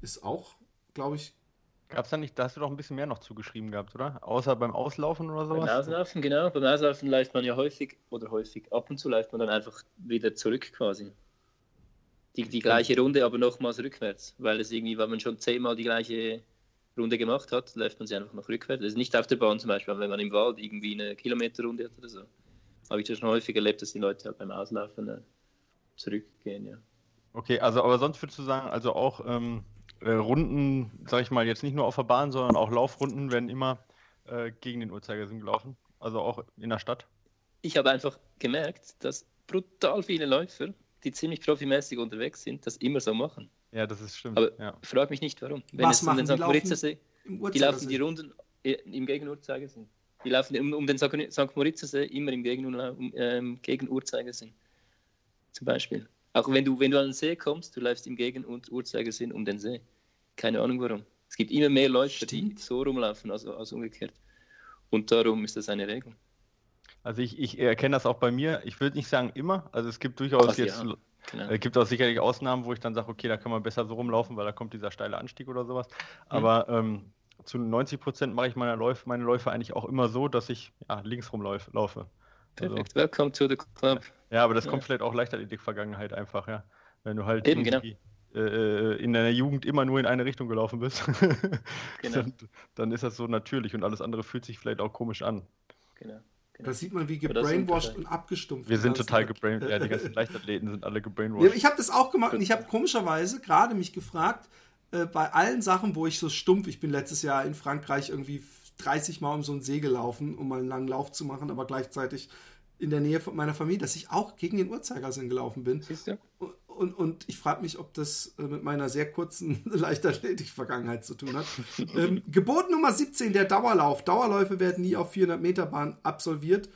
ist auch, glaube ich. Gab es da nicht, da hast du doch ein bisschen mehr noch zugeschrieben gehabt, oder? Außer beim Auslaufen oder sowas? Beim Auslaufen, genau. Beim Auslaufen läuft man ja häufig, oder häufig, ab und zu läuft man dann einfach wieder zurück quasi. Die, die gleiche Runde, aber nochmals rückwärts, weil es irgendwie, weil man schon zehnmal die gleiche Runde gemacht hat, läuft man sie einfach noch rückwärts. Das ist nicht auf der Bahn zum Beispiel, wenn man im Wald irgendwie eine Kilometerrunde hat oder so habe ich das schon häufig erlebt, dass die Leute halt beim Auslaufen äh, zurückgehen, ja. Okay, also aber sonst würdest du sagen, also auch ähm, äh, Runden, sag ich mal, jetzt nicht nur auf der Bahn, sondern auch Laufrunden werden immer äh, gegen den Uhrzeigersinn gelaufen, also auch in der Stadt? Ich habe einfach gemerkt, dass brutal viele Läufer, die ziemlich profimäßig unterwegs sind, das immer so machen. Ja, das ist stimmt. Aber ja. frag mich nicht, warum. Wenn Was es machen den St. Moritz-See, die laufen die Runden äh, im Gegenuhrzeigersinn. Die laufen um, um den St. Moritzensee immer im ähm, Gegenuhrzeigersinn. Zum Beispiel. Auch wenn du, wenn du an den See kommst, du läufst im Gegenuhrzeigersinn um den See. Keine Ahnung warum. Es gibt immer mehr Leute, Stimmt. die so rumlaufen als, als umgekehrt. Und darum ist das eine Regel. Also ich, ich erkenne das auch bei mir. Ich würde nicht sagen immer. Also es gibt durchaus Ach, jetzt, ja. Genau. Es gibt auch sicherlich Ausnahmen, wo ich dann sage, okay, da kann man besser so rumlaufen, weil da kommt dieser steile Anstieg oder sowas. Mhm. Aber ähm, zu 90 Prozent mache ich meine Läufe, meine Läufe eigentlich auch immer so, dass ich ja, links rumlaufe. Laufe. Perfekt, also, welcome to the club. Ja, aber das ja. kommt vielleicht auch leichter in die Vergangenheit einfach, ja. Wenn du halt Eben, genau. äh, in deiner Jugend immer nur in eine Richtung gelaufen bist, [LAUGHS] genau. dann, dann, ist das so natürlich und alles andere fühlt sich vielleicht auch komisch an. Genau. Genau. Da sieht man, wie gebrainwashed und abgestumpft. Wir sind total gebrainwashed. Ja, die ganzen [LAUGHS] Leichtathleten sind alle gebrainwashed. Ja, ich habe das auch gemacht und ich habe komischerweise gerade mich gefragt, äh, bei allen Sachen, wo ich so stumpf, ich bin letztes Jahr in Frankreich irgendwie 30 Mal um so einen See gelaufen, um mal einen langen Lauf zu machen, aber gleichzeitig in der Nähe von meiner Familie, dass ich auch gegen den Uhrzeigersinn gelaufen bin. Siehst du? Und, und ich frage mich, ob das äh, mit meiner sehr kurzen [LAUGHS] Leichtathletik-Vergangenheit zu tun hat. [LAUGHS] ähm, Gebot Nummer 17, der Dauerlauf. Dauerläufe werden nie auf 400 Meter Bahn absolviert.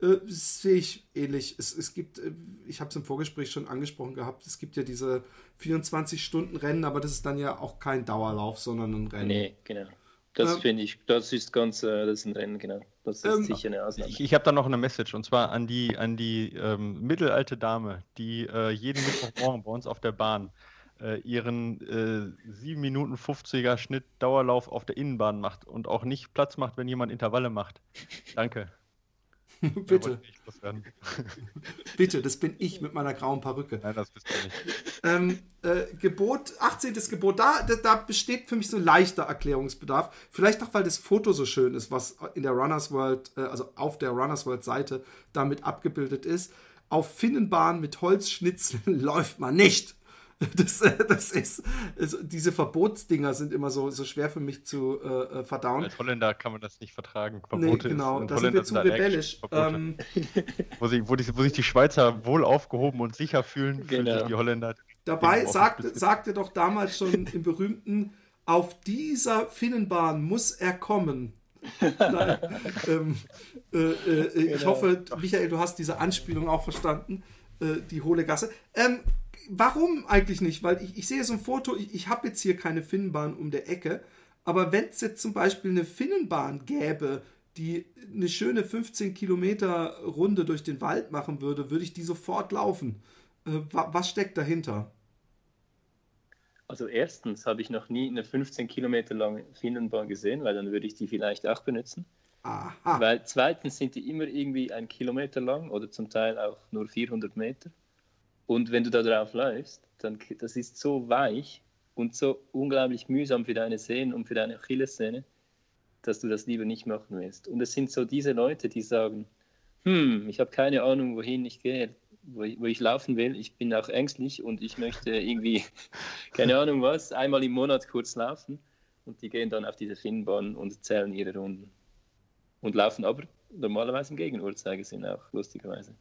Äh, sehe ich ähnlich. Es, es gibt, äh, ich habe es im Vorgespräch schon angesprochen gehabt, es gibt ja diese 24-Stunden-Rennen, aber das ist dann ja auch kein Dauerlauf, sondern ein Rennen. Nee, genau. Das ähm, finde ich, das ist ganz, äh, das ist ein Rennen, genau. Das ist ähm, sicher eine Ausnahme. Ich, ich habe da noch eine Message und zwar an die, an die ähm, mittelalte Dame, die äh, jeden Mittwochmorgen bei uns auf der Bahn äh, ihren äh, 7 Minuten 50er Schnitt Dauerlauf auf der Innenbahn macht und auch nicht Platz macht, wenn jemand Intervalle macht. Danke. [LAUGHS] Bitte. [LAUGHS] Bitte, das bin ich mit meiner grauen Perücke. Nein, das bist du nicht. Ähm, äh, Gebot, 18. Gebot, da, da, da, besteht für mich so leichter Erklärungsbedarf. Vielleicht auch, weil das Foto so schön ist, was in der Runners World, äh, also auf der Runners World Seite damit abgebildet ist. Auf Finnenbahn mit Holzschnitzeln [LAUGHS] läuft man nicht. [LAUGHS] Das, das ist, also diese Verbotsdinger sind immer so, so schwer für mich zu äh, äh verdauen. Als Holländer kann man das nicht vertragen. Verbote nee, genau, da sind wir zu rebellisch. Ähm, wo, sich, wo, die, wo, sich die Schweizer wohl aufgehoben und sicher fühlen, genau. fühlen sich die Holländer. Dabei sagt, sagte doch damals schon im berühmten, auf dieser Finnenbahn muss er kommen. Nein, [LAUGHS] ähm, äh, äh, genau. Ich hoffe, Michael, du hast diese Anspielung auch verstanden. Äh, die hohle Gasse. Ähm, warum eigentlich nicht? Weil ich, ich sehe so ein Foto, ich, ich habe jetzt hier keine Finnenbahn um der Ecke, aber wenn es jetzt zum Beispiel eine Finnenbahn gäbe, die eine schöne 15 Kilometer Runde durch den Wald machen würde, würde ich die sofort laufen. Äh, was steckt dahinter? Also erstens habe ich noch nie eine 15 Kilometer lange Finnenbahn gesehen, weil dann würde ich die vielleicht auch benutzen. Aha. Weil zweitens sind die immer irgendwie ein Kilometer lang oder zum Teil auch nur 400 Meter. Und wenn du da drauf läufst, dann das ist so weich und so unglaublich mühsam für deine Sehnen und für deine Achillessehne, dass du das lieber nicht machen willst. Und es sind so diese Leute, die sagen, hm, ich habe keine Ahnung, wohin ich gehe, wo ich, wo ich laufen will. Ich bin auch ängstlich und ich möchte irgendwie, [LAUGHS] keine Ahnung was, einmal im Monat kurz laufen. Und die gehen dann auf diese Finnbahn und zählen ihre Runden. und laufen aber normalerweise im Gegenuhrzeigersinn auch, lustigerweise.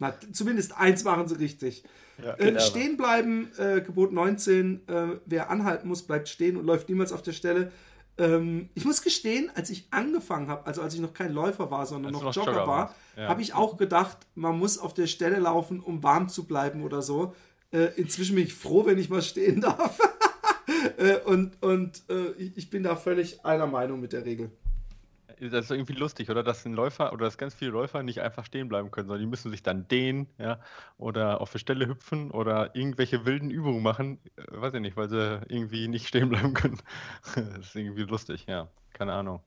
Na, zumindest eins machen sie richtig. Ja, äh, genau. stehen bleiben, äh, Gebot 19, äh, wer anhalten muss, bleibt stehen und läuft niemals auf der Stelle. Ähm, ich muss gestehen, als ich angefangen habe, also als ich noch kein Läufer war, sondern Als noch, Jogger, Jogger war, ja. habe ich auch gedacht, man muss auf der Stelle laufen, um warm zu bleiben oder so. Äh, inzwischen bin ich froh, wenn ich mal stehen [LAUGHS] darf. äh, und und äh, ich bin da völlig einer Meinung mit der Regel. Das ist irgendwie lustig, oder? Dass ein Läufer oder dass ganz viele Läufer nicht einfach stehen bleiben können, sondern die müssen sich dann dehnen, ja, oder auf der Stelle hüpfen oder irgendwelche wilden Übungen machen, äh, weiß ich nicht, weil sie irgendwie nicht stehen bleiben können. [LAUGHS] Das ist irgendwie lustig, ja. Keine Ahnung.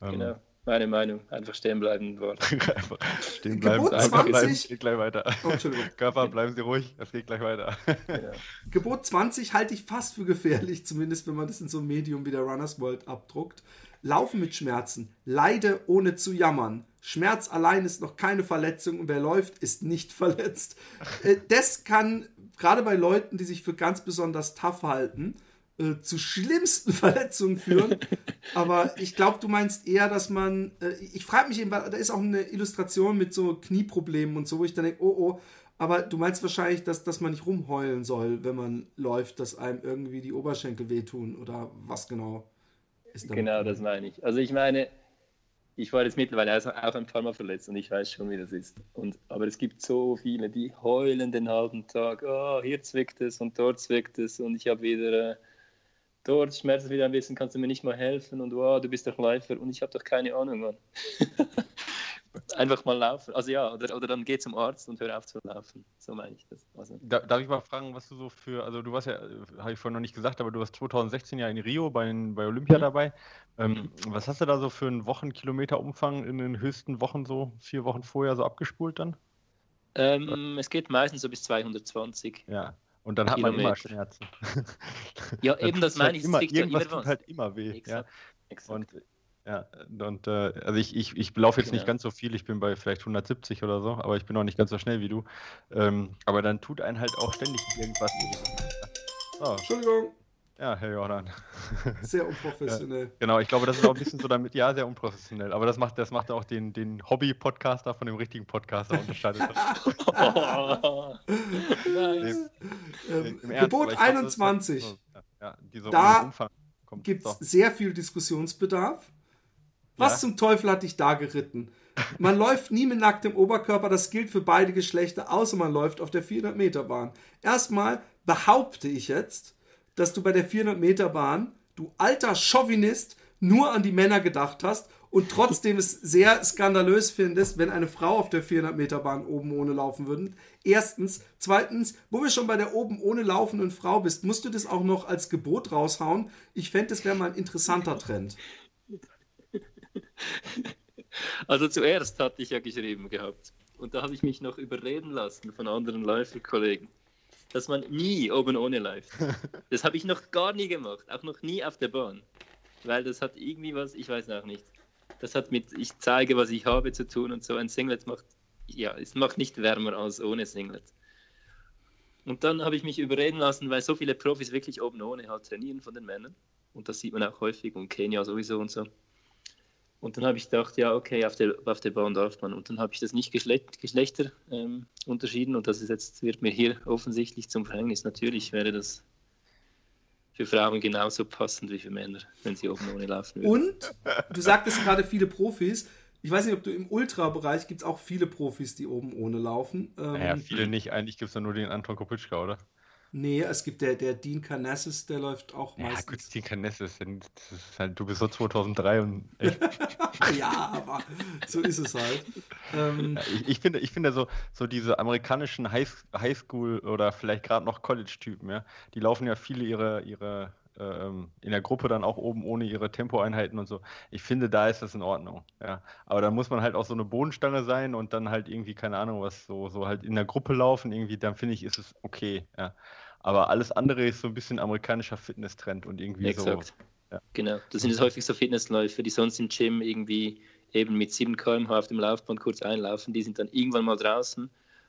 Ähm, Genau, meine Meinung. Einfach stehen bleiben warten. [LAUGHS] einfach stehen bleiben, Gebot einfach bleiben, 20. es geht gleich weiter. Oh. [LAUGHS] Körper, bleiben Sie ruhig, es geht gleich weiter. Genau. Gebot 20 halte ich fast für gefährlich, zumindest wenn man das in so einem Medium wie der Runners World abdruckt. Laufen mit Schmerzen, leide ohne zu jammern. Schmerz allein ist noch keine Verletzung und wer läuft, ist nicht [LAUGHS] verletzt. Äh, Das kann gerade bei Leuten, die sich für ganz besonders tough halten, äh, zu schlimmsten [LAUGHS] Verletzungen führen. Aber ich glaube, du meinst eher, dass man. äh, Ich frage mich eben, da ist auch eine Illustration mit so Knieproblemen und so, wo ich dann denke, oh oh. Aber du meinst wahrscheinlich, dass, dass man nicht rumheulen soll, wenn man läuft, dass einem irgendwie die Oberschenkel wehtun oder was genau Genau, das meine ich. Also ich meine, ich war jetzt mittlerweile auch ein paar Mal verletzt und ich weiß schon, wie das ist. Und, aber es gibt so viele, die heulen den halben Tag, oh, hier zwickt es und dort zwickt es und ich habe wieder, äh, dort schmerzt wieder ein bisschen, kannst du mir nicht mal helfen und wow, du bist doch Läufer und ich habe doch keine Ahnung, Mann. [LAUGHS] Einfach mal laufen. Also ja, oder, oder dann geh zum Arzt und hör auf zu laufen. So meine ich das. Also, Da, darf ich mal fragen, was du so für, also du warst ja, habe ich vorhin noch nicht gesagt, aber du warst 2016 ja in Rio bei, bei Olympia Mhm. dabei. Ähm, was hast du da so für einen Wochenkilometerumfang in den höchsten Wochen so, vier Wochen vorher so abgespult dann? ähm, es geht meistens so bis 220. Ja. Und dann hat man immer Kilometer. Schmerzen. Ja, [LAUGHS] eben das tut's meine halt ich. es Immer, ja irgendwas tut halt immer weh. Ja. Exakt. exakt. Und ja, und äh, also ich, ich, ich laufe jetzt nicht Genau. ganz so viel, ich bin bei vielleicht 170 oder so, aber ich bin auch nicht ganz so schnell wie du. Ähm, aber dann tut einen halt auch ständig irgendwas. Oh, Entschuldigung, ja, Herr Jordan. [LAUGHS] sehr unprofessionell. Genau, ich glaube, das ist auch ein bisschen so damit, ja, sehr unprofessionell. Aber das macht, das macht auch den, den Hobby-Podcaster von dem richtigen Podcaster unterscheidet. [LAUGHS] Oh, nice. Ähm, Im Ernst, Gebot aber ich glaub, das ist 21 so- Ja, die so Da gibt So. es sehr viel Diskussionsbedarf. Was Ja. zum Teufel hat dich da geritten? Man läuft nie mit nacktem Oberkörper, das gilt für beide Geschlechter, außer man läuft auf der 400-Meter-Bahn. Erstmal behaupte ich jetzt, dass du bei der 400-Meter-Bahn, du alter Chauvinist, nur an die Männer gedacht hast und trotzdem es sehr skandalös findest, wenn eine Frau auf der 400-Meter-Bahn oben ohne laufen würde. Erstens. Zweitens, wo wir schon bei der oben ohne laufenden Frau bist, musst du das auch noch als Gebot raushauen. Ich fände, das wäre mal ein interessanter Trend. [LAUGHS] Also zuerst hatte ich ja geschrieben gehabt. Und da habe ich mich noch überreden lassen von anderen Läuferkollegen, dass man nie oben ohne läuft. [LAUGHS] Das habe ich noch gar nie gemacht, auch noch nie auf der Bahn. Weil das hat irgendwie was, ich weiß auch nicht. Das hat mit, ich zeige, was ich habe zu tun und so. Ein Singlet macht, ja, es macht nicht wärmer als ohne Singlet. Und dann habe ich mich überreden lassen, weil so viele Profis wirklich oben ohne halt trainieren von den Männern. Und das sieht man auch häufig und Kenia sowieso und so. Und dann habe ich gedacht, ja, okay, auf der, auf der Bahn darf man. Und dann habe ich das nicht Geschlecht, Geschlechter ähm, unterschieden und das ist jetzt, wird mir hier offensichtlich zum Verhängnis. Natürlich wäre das für Frauen genauso passend wie für Männer, wenn sie oben ohne laufen würden. Und du sagtest gerade viele Profis. Ich weiß nicht, ob du im Ultra-Bereich gibt es auch viele Profis, die oben ohne laufen. Ähm, Naja, viele nicht. Eigentlich gibt es ja nur den Anton Kopitschka, oder? Nee, es gibt der, der Dean Canassis, der läuft auch Ja, gut, meistens. Canesse ist, das ist halt, du bist so 2003 und echt, [LAUGHS] ja, aber so ist es halt. Ähm, Ja, ich, ich finde, ich finde so, so diese amerikanischen High, Highschool oder vielleicht gerade noch College-Typen, ja, die laufen ja viele ihre, ihre ähm, in der Gruppe dann auch oben ohne ihre Tempoeinheiten und so. Ich finde, da ist das in Ordnung, ja. Aber da muss man halt auch so eine Bodenstange sein und dann halt irgendwie, keine Ahnung, was so, so halt in der Gruppe laufen, irgendwie, dann finde ich, ist es okay, ja. Aber alles andere ist so ein bisschen amerikanischer Fitnesstrend und irgendwie Exakt. so. ja. Genau. Das sind jetzt häufig so Fitnessläufer, die sonst im Gym irgendwie eben mit 7 km/h auf dem Laufband kurz einlaufen. Die sind dann irgendwann mal draußen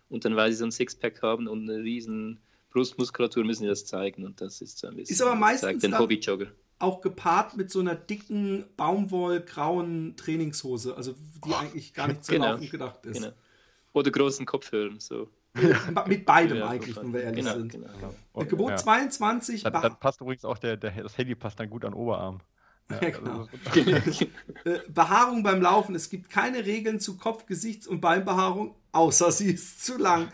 und dann, weil sie so ein Sixpack haben und eine riesen Brustmuskulatur, müssen sie das zeigen. Und das ist so ein bisschen. Ist aber meistens den Hobbyjogger. auch gepaart mit so einer dicken Baumwollgrauen Trainingshose, also die eigentlich gar nicht zu Genau. Laufen gedacht ist. Genau. Oder großen Kopfhörern, so. [LAUGHS] Mit beidem Ja, eigentlich, wenn wir ehrlich genau, sind. Genau. Und, Gebot ja. 22, Dann, dann passt übrigens auch der, der, das Handy passt dann gut an den Oberarm. [LAUGHS] Ja, genau. also- [LAUGHS] äh, Behaarung beim Laufen. Es gibt keine Regeln zu Kopf-, Gesichts- und Beinbehaarung, außer sie ist zu lang.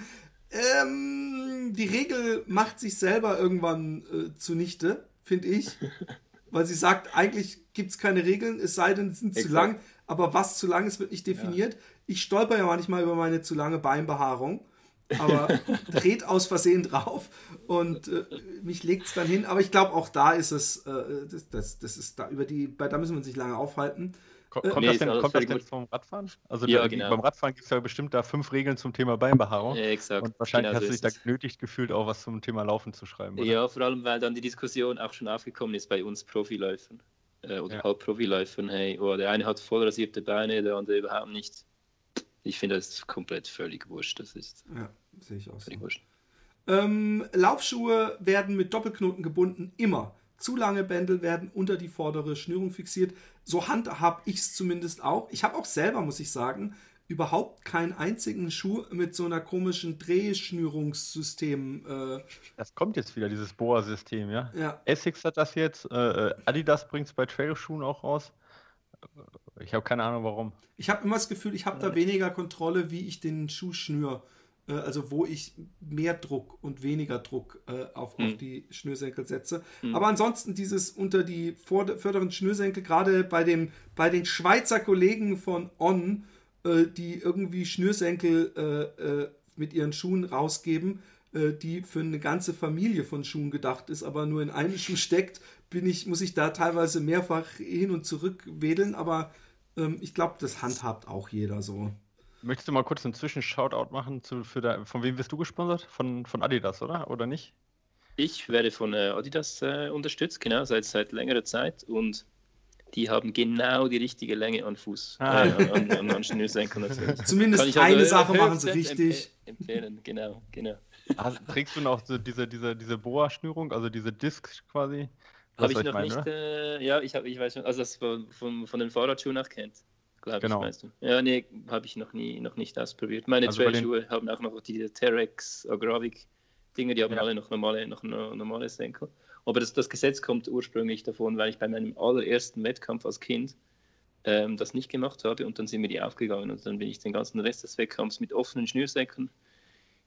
Ähm, die Regel macht sich selber irgendwann äh, zunichte, finde ich. [LAUGHS] Weil sie sagt, eigentlich gibt es keine Regeln, es sei denn, sie sind zu Exakt. lang. Aber was zu lang ist, wird nicht definiert. Ich stolper ja manchmal über meine zu lange Beinbehaarung, aber [LAUGHS] dreht aus Versehen drauf und äh, mich legt es dann hin. Aber ich glaube, auch da ist es, äh, das, das, das ist da über die, bei, da müssen wir uns nicht lange aufhalten. Ko- Äh, Kommt Nee, das denn, alles kommt das denn vom Radfahren? Also Ja, da, genau. beim Radfahren gibt es ja bestimmt da fünf Regeln zum Thema Beinbehaarung. Ja, exakt. Und wahrscheinlich Genau hast so du dich da genötigt gefühlt, auch was zum Thema Laufen zu schreiben. Oder? Ja, vor allem, weil dann die Diskussion auch schon aufgekommen ist bei uns Profiläufern äh, oder Ja. Halbprofiläufern. Hey, oh, der eine hat voll rasierte Beine, der andere überhaupt nicht. Ich finde das komplett völlig wurscht. Das ist Ja, sehe ich auch so. völlig wurscht. Ähm, Laufschuhe werden mit Doppelknoten gebunden, immer. Zu lange Bändel werden unter die vordere Schnürung fixiert. So handhab ich es zumindest auch. Ich habe auch selber, muss ich sagen, überhaupt keinen einzigen Schuh mit so einer komischen Drehschnürungssystem. Äh, Das kommt jetzt wieder, dieses Boa-System, ja? ja, Essex hat das jetzt, äh, äh, Adidas bringt es bei Trailschuhen auch raus. Äh, Ich habe keine Ahnung warum. ich habe immer das Gefühl, ich habe da weniger Kontrolle, wie ich den Schuh schnür. Äh, also wo ich mehr Druck und weniger Druck äh, auf, auf Hm. die Schnürsenkel setze. Hm. Aber ansonsten dieses unter die vorder- vorderen Schnürsenkel, gerade bei, dem, bei den Schweizer Kollegen von On, äh, die irgendwie Schnürsenkel äh, äh, mit ihren Schuhen rausgeben, die für eine ganze Familie von Schuhen gedacht ist, aber nur in einem Schuh steckt, bin ich, muss ich da teilweise mehrfach hin und zurück wedeln, aber ähm, ich glaube, das handhabt auch jeder so. Möchtest du mal kurz einen Zwischenshoutout machen? Zu, für der, von wem wirst du gesponsert? Von, von Adidas, oder? Oder nicht? Ich werde von äh, Adidas äh, unterstützt, genau, seit, seit längerer Zeit und die haben genau die richtige Länge an Fuß, Ah. äh, an, an, an Schnürsenkeln [LAUGHS] natürlich. Zumindest Kann ich also eine Sache machen sie richtig. empe- Empfehlen, genau, genau. Hast, trägst du noch so diese, diese, diese Boa-Schnürung, also diese Discs quasi? Habe ich noch meine, nicht, äh, ja, ich, hab, ich weiß schon, also das von, von, von den Fahrradschuhen auch kennt, glaube Genau. ich, weißt du. Ja, nee, habe ich noch nie, noch nicht ausprobiert. Meine Also bei den- Trailschuhe haben auch noch diese Terex, Agravic Dinge, die haben Ja. alle noch normale, noch no- normale Senkel. Aber das, das Gesetz kommt ursprünglich davon, weil ich bei meinem allerersten Wettkampf als Kind ähm, das nicht gemacht habe und dann sind mir die aufgegangen und dann bin ich den ganzen Rest des Wettkampfs mit offenen Schnürsenkeln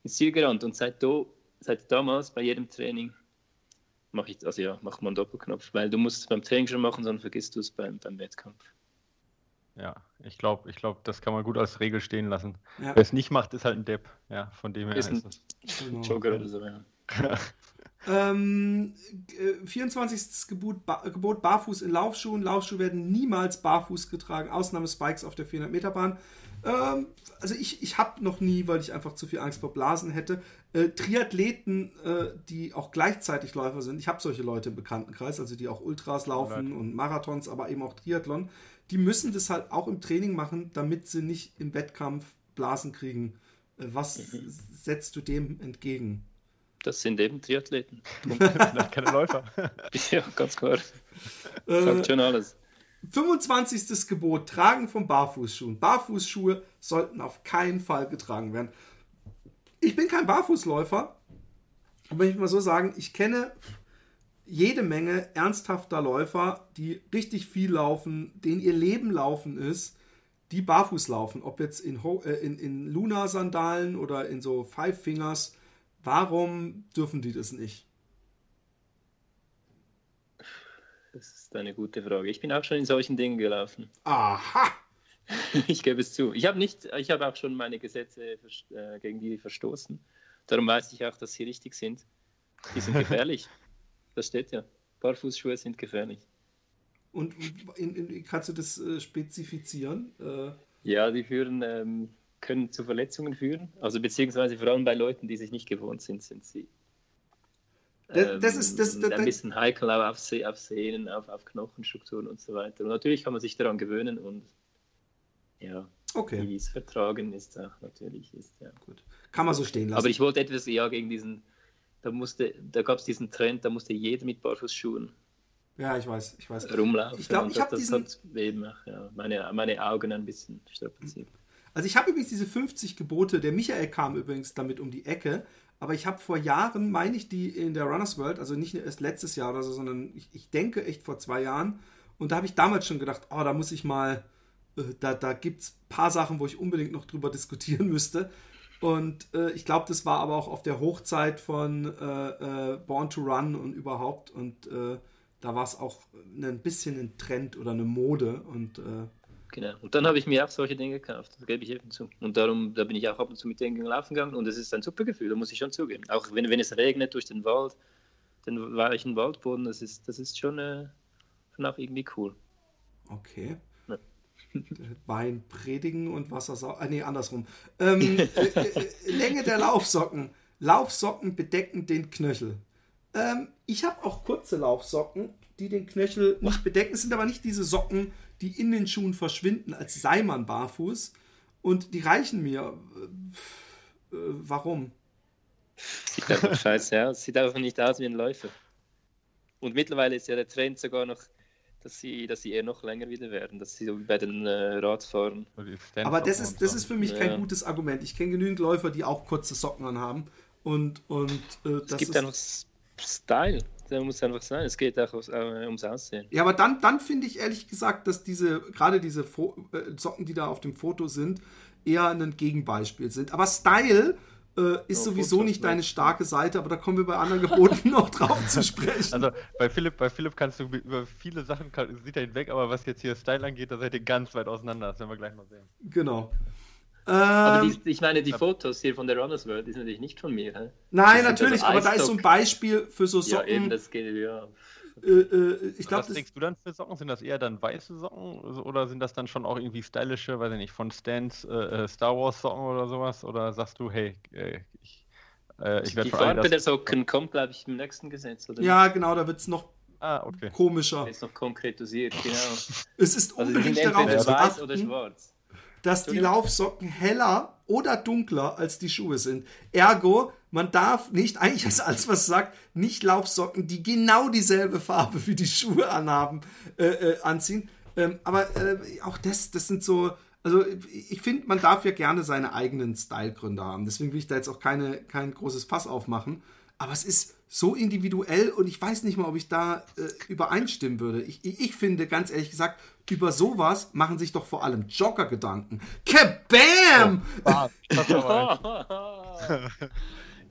ins Ziel gerannt und seit, do, seit damals bei jedem Training mache ich, also ja, macht man einen Doppelknopf, weil du musst es beim Training schon machen, sonst vergisst du es beim, beim Wettkampf. Ja, ich glaube, ich glaub, das kann man gut als Regel stehen lassen. Ja, Wer es nicht macht, ist halt ein Depp. Ja, von dem her Ist ist, ein- es. genau. Jogger oder so, ja. [LAUGHS] Ähm, äh, 24. Gebot, ba Gebot barfuß in Laufschuhen. Laufschuhe werden niemals barfuß getragen. Ausnahme Spikes auf der 400 Meter Bahn. Ähm, also ich, ich habe noch nie, weil ich einfach zu viel Angst vor Blasen hätte, äh, Triathleten, äh, die auch gleichzeitig Läufer sind. Ich habe solche Leute im Bekanntenkreis, also die auch Ultras laufen und Marathons, aber eben auch Triathlon. Die müssen das halt auch im Training machen, damit sie nicht im Wettkampf Blasen kriegen. Äh, was setzt du dem entgegen? Das sind eben Triathleten. Keine Läufer. [LAUGHS] ja, ganz klar. Äh, Sagt schon alles. 25. Gebot, Tragen von Barfußschuhen. Barfußschuhe sollten auf keinen Fall getragen werden. Ich bin kein Barfußläufer, aber ich mal so sagen, ich kenne jede Menge ernsthafter Läufer, die richtig viel laufen, denen ihr Leben laufen ist, die barfuß laufen. Ob jetzt in, Ho äh, in, in Luna-Sandalen oder in so Five Fingers. Warum dürfen die das nicht? Das ist eine gute Frage. Ich bin auch schon in solchen Dingen gelaufen. Aha! [LAUGHS] Ich gebe es zu. Ich habe nicht, ich habe auch schon meine Gesetze äh, gegen die verstoßen. Darum weiß ich auch, dass sie richtig sind. Die sind [LAUGHS] gefährlich. Das steht ja. Barfußschuhe sind gefährlich. Und in, in, kannst du das äh, spezifizieren? Äh, Ja, die führen, ähm, können zu Verletzungen führen. Also beziehungsweise vor allem bei Leuten, die sich nicht gewohnt sind, sind sie. Das- das ist- das- das- ein bisschen heikel auf, Se- auf Sehnen, auf, auf Knochenstrukturen und so weiter. Und natürlich kann man sich daran gewöhnen und ja, okay, wie es vertragen ist auch natürlich ist, ja. gut. Kann man so stehen lassen. Aber ich wollte etwas ja gegen diesen, da musste, da gab es diesen Trend, da musste jeder mit Barfußschuhen Ja, ich weiß, ich weiß. rumlaufe. Ich glaube, ich habe diesen. hat ja, meine, meine Augen ein bisschen strapaziert. Also ich habe übrigens diese 50 Gebote, der Michael kam übrigens damit um die Ecke, aber ich habe vor Jahren, meine ich, die in der Runners World, also nicht erst letztes Jahr oder so, sondern ich, ich denke echt vor zwei Jahren. Und da habe ich damals schon gedacht, oh, da muss ich mal, äh, da, da gibt es ein paar Sachen, wo ich unbedingt noch drüber diskutieren [LAUGHS] müsste. Und äh, ich glaube, das war aber auch auf der Hochzeit von äh, äh, Born to Run und überhaupt. Und äh, da war es auch ein bisschen ein Trend oder eine Mode. Und äh, Genau. Und dann habe ich mir auch solche Dinge gekauft, das gebe ich eben zu. Und darum, da bin ich auch ab und zu mit denen laufen gegangen und es ist ein super Gefühl, da muss ich schon zugeben. Auch wenn, wenn es regnet durch den Wald, den weichen Waldboden, das ist, das ist schon, äh, schon auch irgendwie cool. Okay. [LAUGHS] Wein predigen und Wasser saugen. Ah, nee, andersrum. Ähm, äh, äh, Länge der Laufsocken. Laufsocken bedecken den Knöchel. Ähm, ich habe auch kurze Laufsocken, die den Knöchel nicht bedecken. Es sind aber nicht diese Socken, die in den Schuhen verschwinden, als sei man barfuß. Und die reichen mir. Äh, äh, warum? Sieht einfach scheiße aus, sieht einfach nicht aus wie ein Läufer. Und mittlerweile ist ja der Trend sogar noch, dass sie, dass sie eher noch länger wieder werden, dass sie so wie bei den äh, Stance Aber das ist, das ist für mich kein Ja. gutes Argument. Ich kenne genügend Läufer, die auch kurze Socken anhaben. Und, und äh, Es das gibt ist, einfach Style, der muss einfach sein. Es geht auch äh, ums Aussehen. Ja, aber dann, dann finde ich ehrlich gesagt, dass diese, gerade diese Fo äh, Socken, die da auf dem Foto sind, eher ein Gegenbeispiel sind. Aber Style äh, ist Ja, sowieso nicht ne? deine starke Seite, aber da kommen wir bei anderen Geboten [LAUGHS] noch drauf zu sprechen. Also bei Philipp, bei Philipp kannst du über viele Sachen kann, sieht er hinweg, aber was jetzt hier Style angeht, da seid ihr ganz weit auseinander. Das werden wir gleich mal sehen. genau. Aber Ähm, die, ich meine, die Fotos hier von der Runners World, die sind natürlich nicht von mir. Hä? nein, natürlich, also aber da ist so ein. Beispiel für so Ja, eben, Socken. das geht ja. Äh, äh, ich glaube, was das denkst du dann für Socken? Sind das eher dann weiße Socken oder sind das dann schon auch irgendwie stylische, weiß ich nicht, von Stans äh, äh, Star Wars Socken oder sowas? Oder sagst du, hey, äh, ich, äh, ich werde Die Farbe der Socken kommt, glaube ich, im nächsten Gesetz, oder? ja, genau, da wird es noch Ah, okay. komischer. Ist noch konkretisiert, genau. [LAUGHS] Es ist Also unbedingt darauf entweder zu weiß oder achten, schwarz. Dass die? Laufsocken heller oder dunkler als die Schuhe sind. Ergo, man darf nicht, eigentlich ist alles, was sagt, nicht Laufsocken, die genau dieselbe Farbe wie die Schuhe anhaben, äh, äh, anziehen. Ähm, aber äh, auch das, das sind so, also ich finde, man darf ja gerne seine eigenen Stylegründe haben. Deswegen will ich da jetzt auch keine, kein großes Fass aufmachen. Aber es ist so individuell und ich weiß nicht mal, ob ich da äh, übereinstimmen würde. Ich, ich, ich finde, ganz ehrlich gesagt, über sowas machen sich doch vor allem Jogger Gedanken. Kabam! Ah, das aber, [LAUGHS]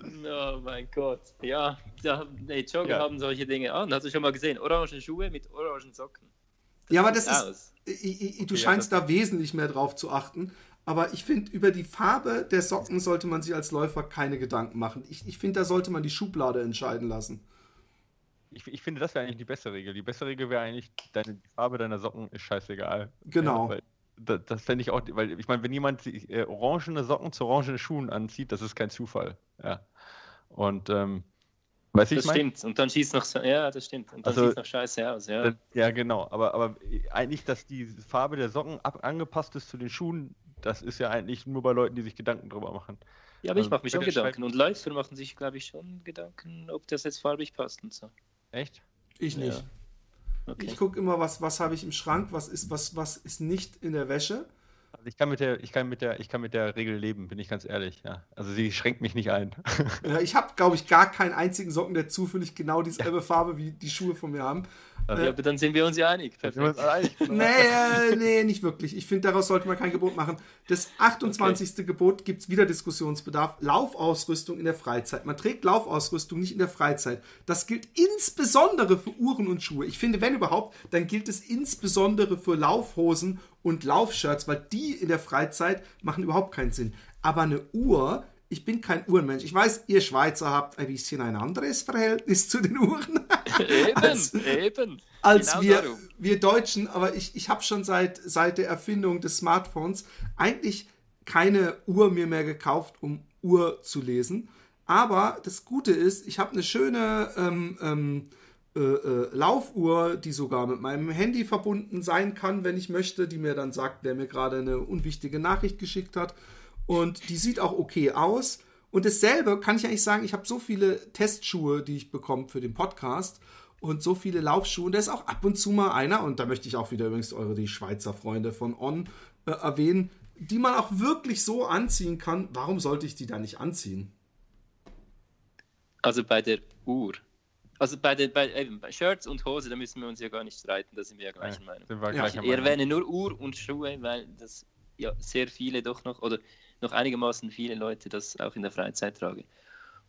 oh mein Gott. Ja, da, nee, Jogger Ja. haben solche Dinge an. Hast du schon mal gesehen? Orange Schuhe mit orangen Socken. Ja, aber das ist, ich, ich, du Okay, scheinst ja, da wesentlich mehr drauf zu achten. Aber ich finde, über die Farbe der Socken sollte man sich als Läufer keine Gedanken machen. Ich, ich finde, da sollte man die Schublade entscheiden lassen. Ich, ich finde, das wäre eigentlich die bessere Regel. Die bessere Regel wäre eigentlich, deine, die Farbe deiner Socken ist scheißegal. Genau. Ja, weil, das das fände ich auch, weil ich meine, wenn jemand äh, orangene Socken zu orangenen Schuhen anzieht, das ist kein Zufall. Ja. Und, ähm, weißt du, Das ich meine? stimmt. Und dann schießt noch, so- ja, das stimmt. Und dann Also- sieht noch scheiße aus, ja. Äh, Ja, genau. Aber, aber eigentlich, dass die Farbe der Socken ab, angepasst ist zu den Schuhen, das ist ja eigentlich nur bei Leuten, die sich Gedanken drüber machen. Ja, aber ich also mache mir bei schon Gedanken. Und Läufer machen sich, glaube ich, schon Gedanken, ob das jetzt farbig passt und so. Echt? Ich Ja. nicht. Okay. Ich gucke immer, was, was habe ich im Schrank, was ist, was, was ist nicht in der Wäsche. Also ich kann mit der, ich kann mit der, ich kann mit der Regel leben, bin ich ganz ehrlich, ja. Also sie schränkt mich nicht ein. [LAUGHS] Ja, ich habe, glaube ich, gar keinen einzigen Socken, der zufällig genau dieselbe Farbe wie die Schuhe von mir haben. ja, aber dann sind wir uns ja einig. Da sind wir uns Perfekt. alle einig. [LAUGHS] Nee, äh, nee, nicht wirklich. Ich finde, daraus sollte man kein Gebot machen. Das 28. Gebot gibt es wieder Diskussionsbedarf. Laufausrüstung in der Freizeit. Man trägt Laufausrüstung nicht in der Freizeit. Das gilt insbesondere für Uhren und Schuhe. Ich finde, wenn überhaupt, dann gilt es insbesondere für Laufhosen und Laufshirts, weil die in der Freizeit machen überhaupt keinen Sinn. Aber eine Uhr, ich bin kein Uhrenmensch. Ich weiß, ihr Schweizer habt ein bisschen ein anderes Verhältnis zu den Uhren. Eben, [LAUGHS] Als- eben. als Genau wir, darum. wir Deutschen, aber ich, ich habe schon seit, seit der Erfindung des Smartphones eigentlich keine Uhr mir mehr gekauft, um Uhr zu lesen. Aber das Gute ist, ich habe eine schöne ähm, ähm, äh, äh, Laufuhr, die sogar mit meinem Handy verbunden sein kann, wenn ich möchte, die mir dann sagt, wer mir gerade eine unwichtige Nachricht geschickt hat. Und die sieht auch okay aus. Und dasselbe kann ich eigentlich sagen, ich habe so viele Testschuhe, die ich bekomme für den Podcast. und so viele Laufschuhe. Und da ist auch ab und zu mal einer, und da möchte ich auch wieder übrigens eure die Schweizer Freunde von On äh, erwähnen, die man auch wirklich so anziehen kann. Warum sollte ich die da nicht anziehen? Also bei der Uhr. Also bei, den, bei, eben, bei Shirts und Hose, da müssen wir uns ja gar nicht streiten, da sind wir ja gleicher Meinung. Ja, ich erwähne nur Uhr und Schuhe, weil das ja sehr viele doch noch, oder noch einigermaßen viele Leute das auch in der Freizeit tragen.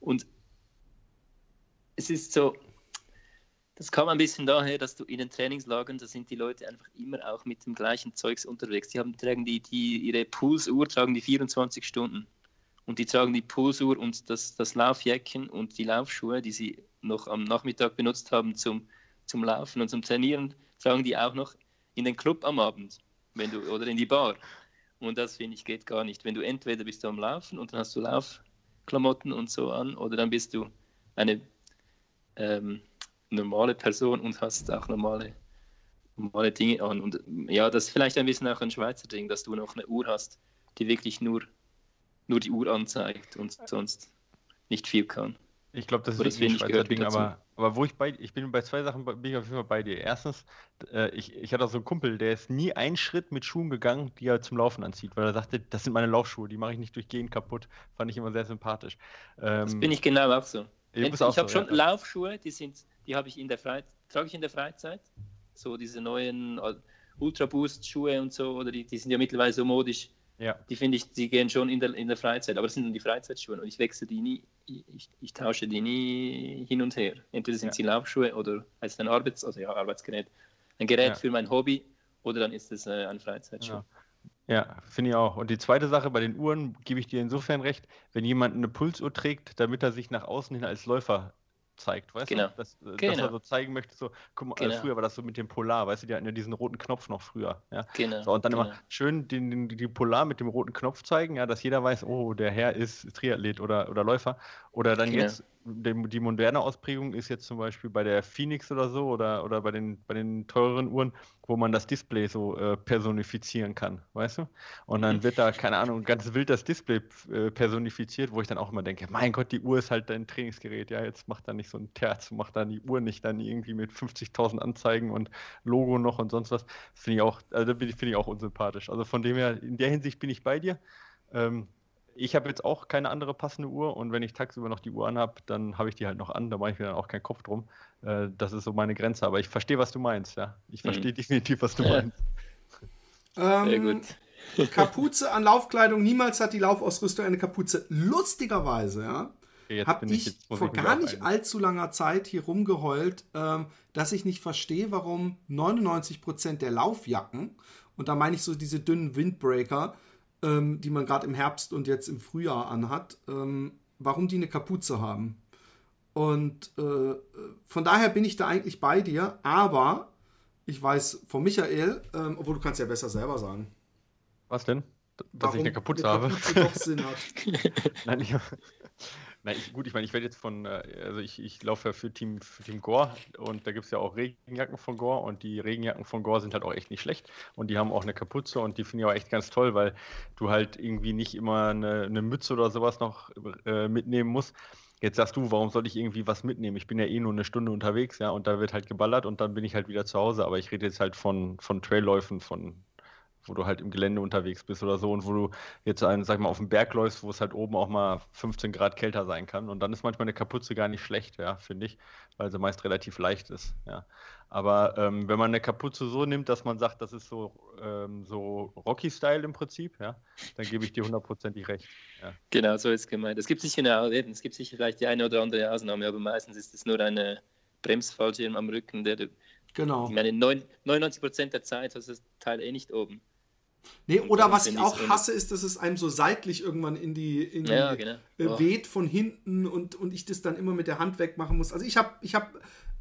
Und es ist so, das kam ein bisschen daher, dass du in den Trainingslagern, da sind die Leute einfach immer auch mit dem gleichen Zeugs unterwegs. Die haben tragen die, die ihre Pulsuhr tragen die 24 Stunden und die tragen die Pulsuhr und das, das Laufjäckchen und die Laufschuhe, die sie noch am Nachmittag benutzt haben zum, zum Laufen und zum Trainieren, tragen die auch noch in den Club am Abend, wenn du oder in die Bar. Und das finde ich geht gar nicht. Wenn du entweder bist du am Laufen und dann hast du Laufklamotten und so an, oder dann bist du eine ähm, normale Person und hast auch normale, normale Dinge an. Und ja, das ist vielleicht ein bisschen auch ein Schweizer Ding, dass du noch eine Uhr hast, die wirklich nur, nur die Uhr anzeigt und sonst nicht viel kann. Ich glaube, das ist ein Schweizer Ding, aber, aber wo ich bei, ich bin bei zwei Sachen, bin ich auf jeden Fall bei dir. Erstens, äh, ich, ich hatte so einen Kumpel, der ist nie einen Schritt mit Schuhen gegangen, die er zum Laufen anzieht, weil er sagte, das sind meine Laufschuhe, die mache ich nicht durchgehend kaputt. Fand ich immer sehr sympathisch. Ähm, das bin ich genau auch so. Ich, ich habe so, schon ja. Laufschuhe, die sind, die habe ich in der Freizeit, trage ich in der Freizeit. So diese neuen Ultra Boost Schuhe und so, oder die, die sind ja mittlerweile so modisch ja. Die finde ich, die gehen schon in der, in der Freizeit, aber das sind dann die Freizeitschuhe und ich wechsle die nie, ich, ich tausche die nie hin und her. Entweder sind ja. sie Laufschuhe oder als ein Arbeits-, also ja, Arbeitsgerät, ein Gerät ja. für mein Hobby oder dann ist es äh, ein Freizeitschuh. Ja, finde ich auch. Und die zweite Sache bei den Uhren gebe ich dir insofern recht, wenn jemand eine Pulsuhr trägt, damit er sich nach außen hin als Läufer zeigt, weißt genau. du? Dass, genau. dass er so zeigen möchte, so, guck mal, genau. früher war das so mit dem Polar, weißt du, die hatten ja diesen roten Knopf noch früher. Ja? Genau. So, und dann genau. immer schön den, den, die Polar mit dem roten Knopf zeigen, ja, dass jeder weiß, oh, der Herr ist Triathlet oder, oder Läufer. Oder dann genau. jetzt, die, moderne Ausprägung ist jetzt zum Beispiel bei der Phoenix oder so oder, oder bei, den, bei den teureren Uhren, wo man das Display so äh, personifizieren kann, weißt du? Und dann mhm. wird da, keine Ahnung, ganz wild das Display äh, personifiziert, wo ich dann auch immer denke, mein Gott, die Uhr ist halt dein Trainingsgerät, ja, jetzt macht da nicht so ein Terz, macht da die Uhr nicht dann irgendwie mit 50.000 Anzeigen und Logo noch und sonst was. Finde ich auch, also finde ich auch unsympathisch. Also von dem her, in der Hinsicht bin ich bei dir. Ähm, ich habe jetzt auch keine andere passende Uhr und wenn ich tagsüber noch die Uhr anhabe, dann habe ich die halt noch an, da mache ich mir dann auch keinen Kopf drum. Äh, das ist so meine Grenze, aber ich verstehe, was du meinst, ja. Ich verstehe mhm. definitiv, was du ja. meinst. Ähm, Sehr gut. [LAUGHS] Kapuze an Laufkleidung, niemals hat die Laufausrüstung eine Kapuze. Lustigerweise, ja. Okay, habe ich, ich vor gar nicht allzu langer Zeit hier rumgeheult, ähm, dass ich nicht verstehe, warum 99% der Laufjacken, und da meine ich so diese dünnen Windbreaker, ähm, die man gerade im Herbst und jetzt im Frühjahr anhat, ähm, warum die eine Kapuze haben. Und äh, von daher bin ich da eigentlich bei dir, aber ich weiß von Michael, ähm, obwohl du kannst ja besser selber sagen. Was denn? Dass warum ich eine Kapuze, eine Kapuze habe? Doch Sinn hat. [LAUGHS] Nein, ich, na, ich, gut, ich meine, ich werde jetzt von, äh, also ich, ich laufe ja für Team, für Team Gore und da gibt es ja auch Regenjacken von Gore und die Regenjacken von Gore sind halt auch echt nicht schlecht und die haben auch eine Kapuze und die finde ich auch echt ganz toll, weil du halt irgendwie nicht immer eine, eine Mütze oder sowas noch äh, mitnehmen musst. Jetzt sagst du, warum soll ich irgendwie was mitnehmen? Ich bin ja eh nur eine Stunde unterwegs, ja, und da wird halt geballert und dann bin ich halt wieder zu Hause. Aber ich rede jetzt halt von, von Trailläufen, von wo du halt im Gelände unterwegs bist oder so und wo du jetzt einen, sag mal, auf dem Berg läufst, wo es halt oben auch mal 15 Grad kälter sein kann. Und dann ist manchmal eine Kapuze gar nicht schlecht, ja, finde ich, weil sie meist relativ leicht ist, ja. Aber ähm, wenn man eine Kapuze so nimmt, dass man sagt, das ist so, ähm, so Rocky-Style im Prinzip, ja, dann gebe ich dir hundertprozentig recht. Ja. Genau, so ist es gemeint. Es gibt sicher eine, es gibt sicher vielleicht die eine oder andere Ausnahme, aber meistens ist es nur eine Bremsfallschirm am Rücken, der Genau. Ich meine, 99 Prozent der Zeit hast du das Teil eh nicht oben. Nee, oder was ich auch hasse, ist, dass es einem so seitlich irgendwann in die, in die ja, genau. oh. weht von hinten und, und ich das dann immer mit der Hand wegmachen muss. Also ich habe ich hab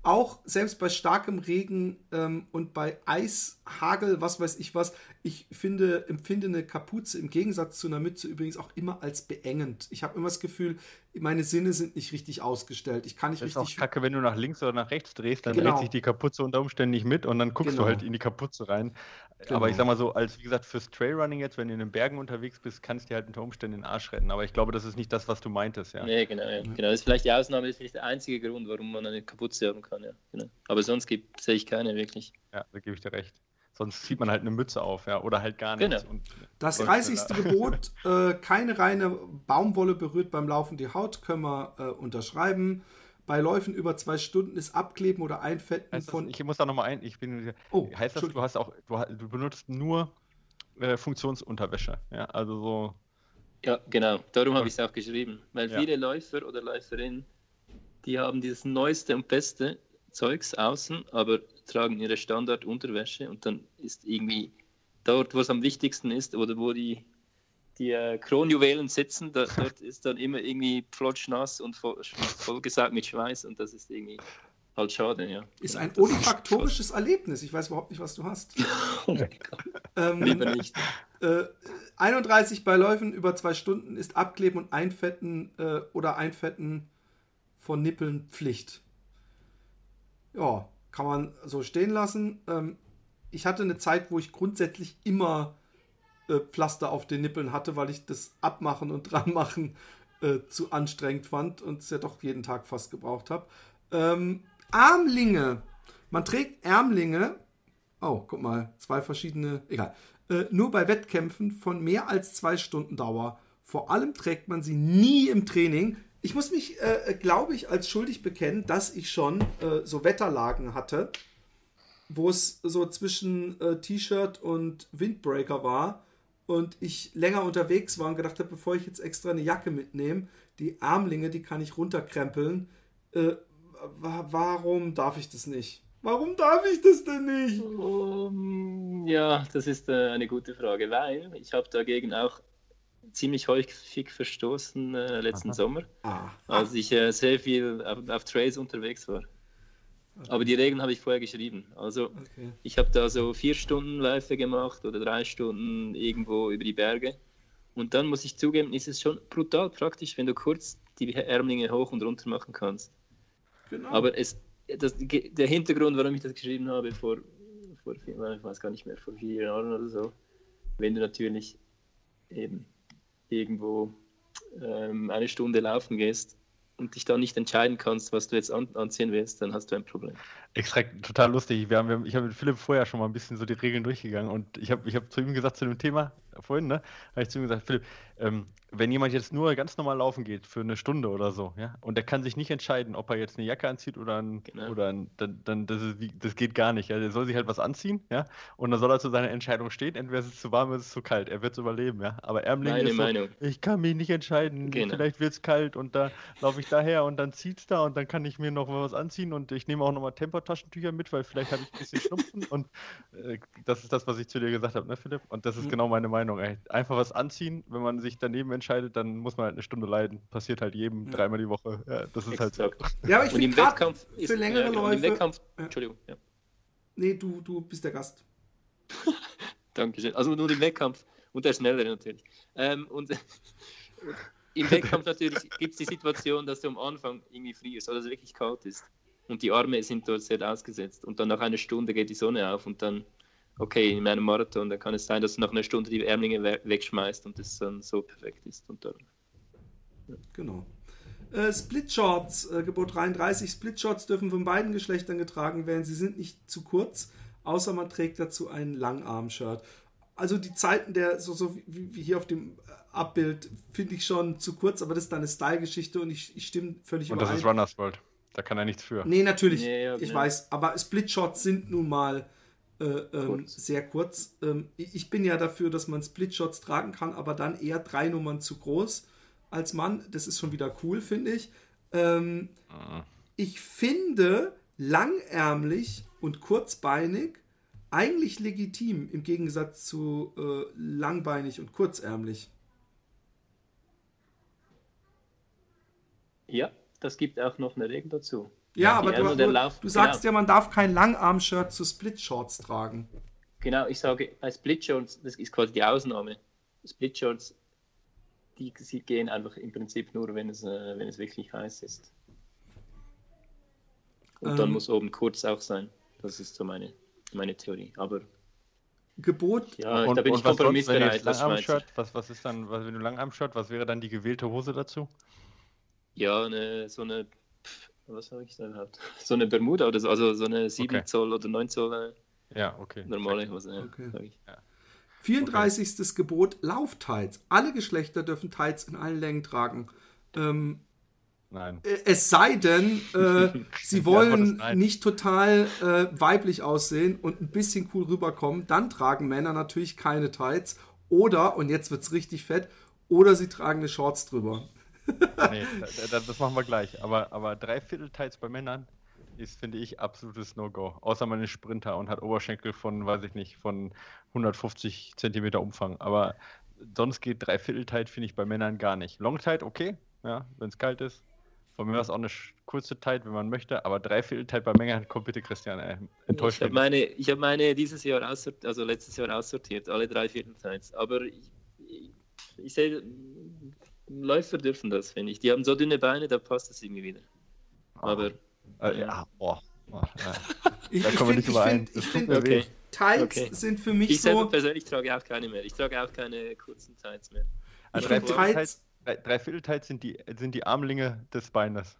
auch selbst bei starkem Regen ähm, und bei Eis, Hagel, was weiß ich was, ich finde, empfinde eine Kapuze im Gegensatz zu einer Mütze übrigens auch immer als beengend. Ich habe immer das Gefühl, meine Sinne sind nicht richtig ausgestellt. Ich kann nicht das richtig. Ist auch kacke, wenn du nach links oder nach rechts drehst, dann genau. dreht sich die Kapuze unter Umständen nicht mit und dann guckst genau. du halt in die Kapuze rein. Genau. Aber ich sag mal so, als wie gesagt, fürs Trailrunning jetzt, wenn du in den Bergen unterwegs bist, kannst du dir halt unter Umständen den Arsch retten. Aber ich glaube, das ist nicht das, was du meintest, ja. Nee, genau, ja. genau. Das ist vielleicht die Ausnahme, das ist vielleicht der einzige Grund, warum man eine Kapuze haben kann, ja. Genau. Aber sonst gibt, sehe ich keine wirklich. Ja, da gebe ich dir recht. Sonst zieht man halt eine Mütze auf, ja, oder halt gar nichts. Genau. Und, Das 30. Gebot, [LAUGHS] äh, keine reine Baumwolle berührt beim Laufen die Haut, können wir äh, unterschreiben. Bei Läufen über zwei Stunden ist Abkleben oder Einfetten heißt das, von. ich muss da nochmal ein, ich bin, Oh, heißt das, du hast auch, du, du benutzt nur äh, Funktionsunterwäsche, ja, also so, Ja, genau. Darum habe ich es auch geschrieben. Weil Ja. viele Läufer oder Läuferinnen, die haben dieses neueste und beste Zeugs außen, aber tragen ihre Standardunterwäsche und dann ist irgendwie dort, wo es am wichtigsten ist oder wo die, die äh, Kronjuwelen sitzen, da, dort ist dann immer irgendwie flotschnass und voll, vollgesaugt mit Schweiß und das ist irgendwie halt schade, ja. Ist ein Das ist olfaktorisches Erlebnis. Ich weiß überhaupt nicht, was du hast. [LAUGHS] Oh. Ähm, Lieber nicht. Äh, 31 bei Läufen über zwei Stunden ist Abkleben und Einfetten äh, oder Einfetten von Nippeln Pflicht. Ja, kann man so stehen lassen. Ähm, ich hatte eine Zeit, wo ich grundsätzlich immer äh, Pflaster auf den Nippeln hatte, weil ich das Abmachen und [LAUGHS] Dranmachen äh, zu anstrengend fand und es ja doch jeden Tag fast gebraucht habe. Ähm, Armlinge. Man trägt Ärmlinge. Oh, guck mal, zwei verschiedene. Egal. Äh, nur bei Wettkämpfen von mehr als zwei Stunden Dauer. Vor allem trägt man sie nie im Training. Ich muss mich, äh, glaube ich, als schuldig bekennen, dass ich schon äh, so Wetterlagen hatte, wo es so zwischen äh, T-Shirt und Windbreaker war und ich länger unterwegs war und gedacht habe, bevor ich jetzt extra eine Jacke mitnehme, die Armlinge, die kann ich runterkrempeln. Äh, wa warum darf ich das nicht? Warum darf ich das denn nicht? Um, ja, das ist äh, eine gute Frage, weil ich habe dagegen auch ziemlich häufig verstoßen äh, letzten Aha. Sommer, Ah, als ich äh, sehr viel auf, auf Trails unterwegs war. Aber die Regeln habe ich vorher geschrieben. Also okay. ich habe da so vier Stunden Läufe gemacht oder drei Stunden irgendwo über die Berge. Und dann muss ich zugeben, ist es schon brutal praktisch, wenn du kurz die Ärmlinge hoch und runter machen kannst. Genau. Aber es, das, der Hintergrund, warum ich das geschrieben habe, vor, vor vier, ich weiß gar nicht mehr, vor vier Jahren oder so, wenn du natürlich eben irgendwo ähm, eine Stunde laufen gehst und dich dann nicht entscheiden kannst, was du jetzt an, anziehen willst, dann hast du ein Problem. extra total lustig. Wir haben, wir ich habe mit Philipp vorher schon mal ein bisschen so die Regeln durchgegangen und ich habe ich hab zu ihm gesagt, zu dem Thema vorhin, ne, habe ich zu ihm gesagt, Philipp, ähm, wenn jemand jetzt nur ganz normal laufen geht für eine Stunde oder so, ja, und der kann sich nicht entscheiden, ob er jetzt eine Jacke anzieht oder ein, Genau. oder ein, dann, dann das, ist, wie- das geht gar nicht. Ja. Der soll sich halt was anziehen, ja, und dann soll er zu seiner Entscheidung stehen, entweder ist es zu warm oder es ist zu kalt. Er wird es überleben, ja. Aber Ärmling Meine ist so, Meinung. ich kann mich nicht entscheiden, Genau. vielleicht wird es kalt und da laufe ich daher und dann zieht es da und dann kann ich mir noch was anziehen und ich nehme auch nochmal Tempotaschentücher mit, weil vielleicht habe ich ein bisschen Schnupfen und äh, das ist das, was ich zu dir gesagt habe, ne Philipp? Und das ist Mhm. genau meine Meinung. Ey. Einfach was anziehen, wenn man sich daneben entscheidet, dann muss man halt eine Stunde leiden. Passiert halt jedem Ja. dreimal die Woche. Ja, das ist halt so. Exakt. ja, aber ich finde Wettkampf ist für längere ja, genau, Läufe. Im Wettkampf. Entschuldigung, ja. Nee, du, du bist der Gast. [LAUGHS] Dankeschön. Also nur im Wettkampf und der Schnellere natürlich. Ähm, und, und [LAUGHS] im Wettkampf natürlich gibt es die Situation, dass du am Anfang irgendwie frierst oder es wirklich kalt ist. Und die Arme sind dort sehr ausgesetzt. Und dann nach einer Stunde geht die Sonne auf und dann, okay, in einem Marathon, dann kann es sein, dass du nach einer Stunde die Ärmlinge we wegschmeißt und es dann so perfekt ist. Und dann, Genau. Äh, Split Shorts, äh, Gebot 33. Split Shorts dürfen von beiden Geschlechtern getragen werden. Sie sind nicht zu kurz, außer man trägt dazu ein Langarm-Shirt. Also die Zeiten der, so, so wie, wie hier auf dem Abbild, finde ich schon zu kurz, aber das ist dann eine Style-Geschichte und ich, ich stimme völlig Und das ist. Runners World. Da kann er nichts für. Nee, natürlich, Ja, ja, ich weiß, aber Split Shots sind nun mal äh, ähm, Kurz. sehr kurz. Ähm, ich bin ja dafür, dass man Split Shots tragen kann, aber dann eher drei Nummern zu groß als Mann. Das ist schon wieder cool, finde ich. Ähm, Ah. ich finde langärmlich und kurzbeinig eigentlich legitim im Gegensatz zu äh, langbeinig und kurzärmlich. ja, das gibt auch noch eine Regel dazu. Ja, Die aber du, der du, Lauf- du sagst genau. ja, man darf kein Langarm-Shirt zu Split Shorts tragen. Genau, ich sage, bei Split Shorts, das ist quasi die Ausnahme. Split Shorts, die, sie gehen einfach im Prinzip nur, wenn es, äh, wenn es wirklich heiß ist. Und dann Ähm. muss oben kurz auch sein. Das ist so meine, meine Theorie. Aber Gebot ja, und, da bin ich was kompromissbereit. Langarm-Shirt, was, was ist dann, was, wenn du Langarm-Shirt, was wäre dann die gewählte Hose dazu? Ja, eine, so eine, was habe ich da überhaupt? [LAUGHS] So eine Bermuda oder so, also so eine 7 Okay. Zoll oder 9 Zoll äh, Ja, okay. normale Hose. Ja, Okay. ich. 34. Gebot, Lauftights. Alle Geschlechter dürfen Tights in allen Längen tragen. Ähm, Nein. äh, es sei denn, äh, [LAUGHS] sie wollen nein. nicht total äh, weiblich aussehen und ein bisschen cool rüberkommen, dann tragen Männer natürlich keine Tights. Oder, und jetzt wird's richtig fett, oder sie tragen eine Shorts drüber. Nee, da, da, das machen wir gleich. Aber, aber Dreiviertel-Tights bei Männern ist, finde ich, absolutes No-Go. Außer man ist Sprinter und hat Oberschenkel von, weiß ich nicht, von 150 Zentimeter Umfang. Aber sonst geht Dreiviertel-Tight, finde ich, bei Männern gar nicht. Long-Tight, okay, ja, wenn es kalt ist. Von mir aus auch eine kurze Tight, wenn man möchte. Aber Dreiviertel-Tight bei Männern, komm bitte, Christian, ey, enttäuscht Ich habe mich. meine, ich hab meine dieses Jahr aussortiert, also letztes Jahr aussortiert, alle drei Viertelteils. Aber ich, ich, ich sehe, Läufer dürfen das, finde ich. Die haben so dünne Beine, da passt es irgendwie wieder. Aber Äh, ja, boah. ja. [LAUGHS] Ich, Da ich kommen wir find- nicht ich überein. Das ich finde, okay. Tights Okay. sind für mich Ich selber so. persönlich trage auch keine mehr. Ich trage auch keine kurzen Tights mehr. Also Ich Dreiviertel-Tights Tights- drei, sind die, sind die Armlinge des Beines.